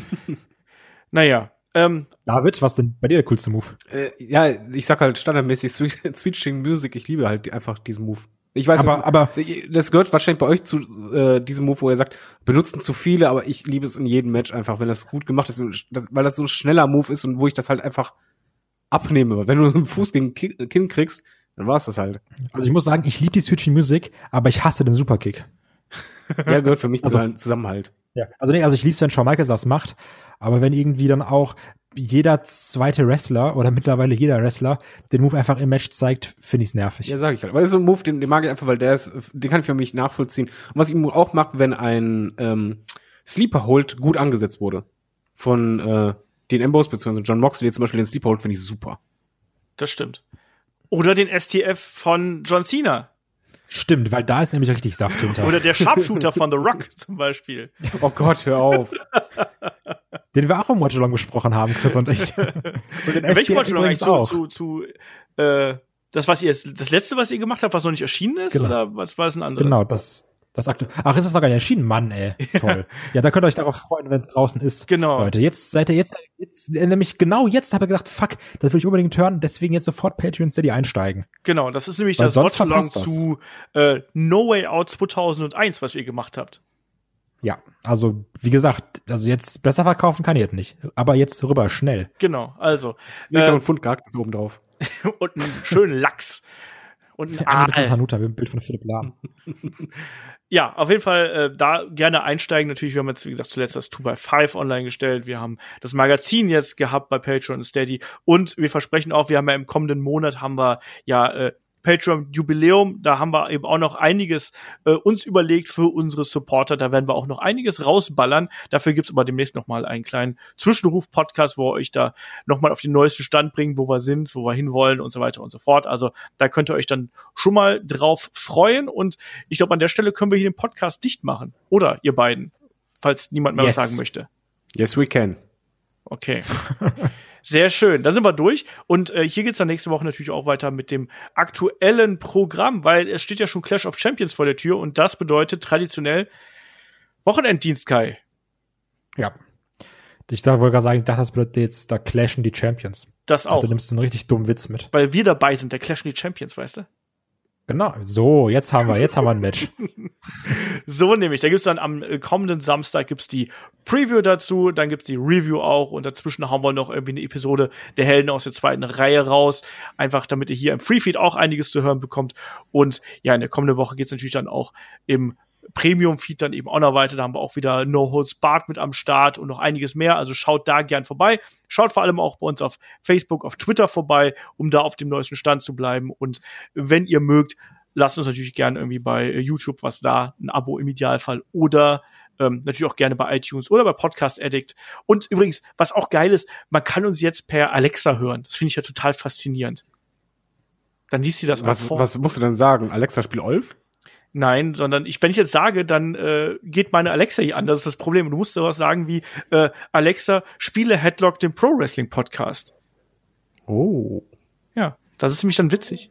naja. Ähm, David, was denn bei dir der coolste Move? Äh, ja, ich sag halt standardmäßig Switching Music. Ich liebe halt einfach diesen Move. Ich weiß, aber, das, aber das gehört wahrscheinlich bei euch zu äh, diesem Move, wo ihr sagt, benutzen zu viele, aber ich liebe es in jedem Match einfach, wenn das gut gemacht ist, das, weil das so ein schneller Move ist und wo ich das halt einfach abnehme. Wenn du so einen Fuß gegen Kinn kriegst, dann war's das halt. Also ich muss sagen, ich liebe die Switching Music, aber ich hasse den Superkick. ja, gehört für mich also, zu Zusammenhalt. Ja, also nee, also ich lieb's, wenn Shawn Michaels das macht, aber wenn irgendwie dann auch jeder zweite Wrestler oder mittlerweile jeder Wrestler den Move einfach im Match zeigt, finde ich's nervig. Ja, sag ich halt. Weil das ist so ein Move, den, den mag ich einfach, weil der ist, den kann ich für mich nachvollziehen. Und was ich auch mag, wenn ein ähm, Sleeper Hold gut angesetzt wurde von äh, den Ambrose bzw. John Moxley zum Beispiel den Sleeper Hold finde ich super. Das stimmt. Oder den STF von John Cena. Stimmt, weil da ist nämlich richtig Saft hinter. Oder der Sharpshooter von The Rock zum Beispiel. Oh Gott, hör auf. Den wir auch im Watchalong besprochen haben, Chris und ich. Und den Welchen Watchalong eigentlich zu, zu, zu äh, das, was ihr das letzte, was ihr gemacht habt, was noch nicht erschienen ist, genau. oder was war es ein anderes? Genau, das, das aktu Ach, ist das noch gar nicht erschienen? Mann, ey. Toll. ja, da könnt ihr euch darauf freuen, wenn es draußen ist. Genau. Leute, jetzt seid ihr jetzt, jetzt nämlich genau jetzt habe ich gedacht, fuck, das will ich unbedingt hören, deswegen jetzt sofort Patreon Steady einsteigen. Genau, das ist nämlich Weil das Watchalong zu äh, No Way Out 2001, was ihr gemacht habt. Ja, also wie gesagt, also jetzt besser verkaufen kann ich jetzt nicht, aber jetzt rüber schnell. Genau, also nicht äh, noch ein Pfund Garten oben drauf und einen schönen Lachs und ein Aal. Das ist Hanuta, ein Bild von Philipp Lahm. ja, auf jeden Fall äh, da gerne einsteigen. Natürlich, wir haben jetzt, wie gesagt, zuletzt das 2x5 online gestellt. Wir haben das Magazin jetzt gehabt bei Patreon und Steady. Und wir versprechen auch, wir haben ja im kommenden Monat haben wir ja äh, Patreon-Jubiläum. Da haben wir eben auch noch einiges äh, uns überlegt für unsere Supporter. Da werden wir auch noch einiges rausballern. Dafür gibt's aber demnächst noch mal einen kleinen Zwischenruf-Podcast, wo wir euch da noch mal auf den neuesten Stand bringen, wo wir sind, wo wir hinwollen und so weiter und so fort. Also da könnt ihr euch dann schon mal drauf freuen. Und ich glaube, an der Stelle können wir hier den Podcast dicht machen. Oder ihr beiden, falls niemand mehr yes. was sagen möchte. Yes, we can. Okay. Sehr schön. Da sind wir durch. Und äh, hier geht's dann nächste Woche natürlich auch weiter mit dem aktuellen Programm, weil es steht ja schon Clash of Champions vor der Tür und das bedeutet traditionell Wochenenddienst, Kai. Ja. Ich wollte gerade sagen, ich dachte, das bedeutet jetzt, da clashen die Champions. Das auch. Du nimmst einen richtig dummen Witz mit. Weil wir dabei sind, da clashen die Champions, weißt du? Genau, so, jetzt haben wir, jetzt haben wir ein Match. so nämlich, da gibt's dann am äh, kommenden Samstag gibt's die Preview dazu, dann gibt's die Review auch und dazwischen haben wir noch irgendwie eine Episode der Helden aus der zweiten Reihe raus, einfach damit ihr hier im Freefeed auch einiges zu hören bekommt. Und ja, in der kommenden Woche geht's natürlich dann auch im Premium-Feed dann eben auch noch weiter. Da haben wir auch wieder No Holds Barred mit am Start und noch einiges mehr. Also schaut da gern vorbei. Schaut vor allem auch bei uns auf Facebook, auf Twitter vorbei, um da auf dem neuesten Stand zu bleiben. Und wenn ihr mögt, lasst uns natürlich gern irgendwie bei YouTube was da, ein Abo im Idealfall oder ähm, natürlich auch gerne bei iTunes oder bei Podcast Addict. Und übrigens, was auch geil ist, man kann uns jetzt per Alexa hören. Das finde ich ja total faszinierend. Dann liest sie das was, vor. Was musst du denn sagen? Alexa, spiel Olf? Nein, sondern ich, wenn ich jetzt sage, dann äh, geht meine Alexa hier an. Das ist das Problem. Du musst sowas sagen wie äh, Alexa, spiele Headlock den Pro Wrestling Podcast. Oh. Ja, das ist nämlich dann witzig.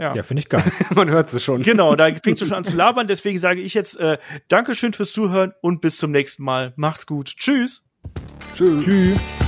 Ja, ja finde ich geil. Man hört es schon. Genau, da fängst du schon an zu labern. Deswegen sage ich jetzt äh, Dankeschön fürs Zuhören und bis zum nächsten Mal. Macht's gut. Tschüss. Tschüss. Tschüss.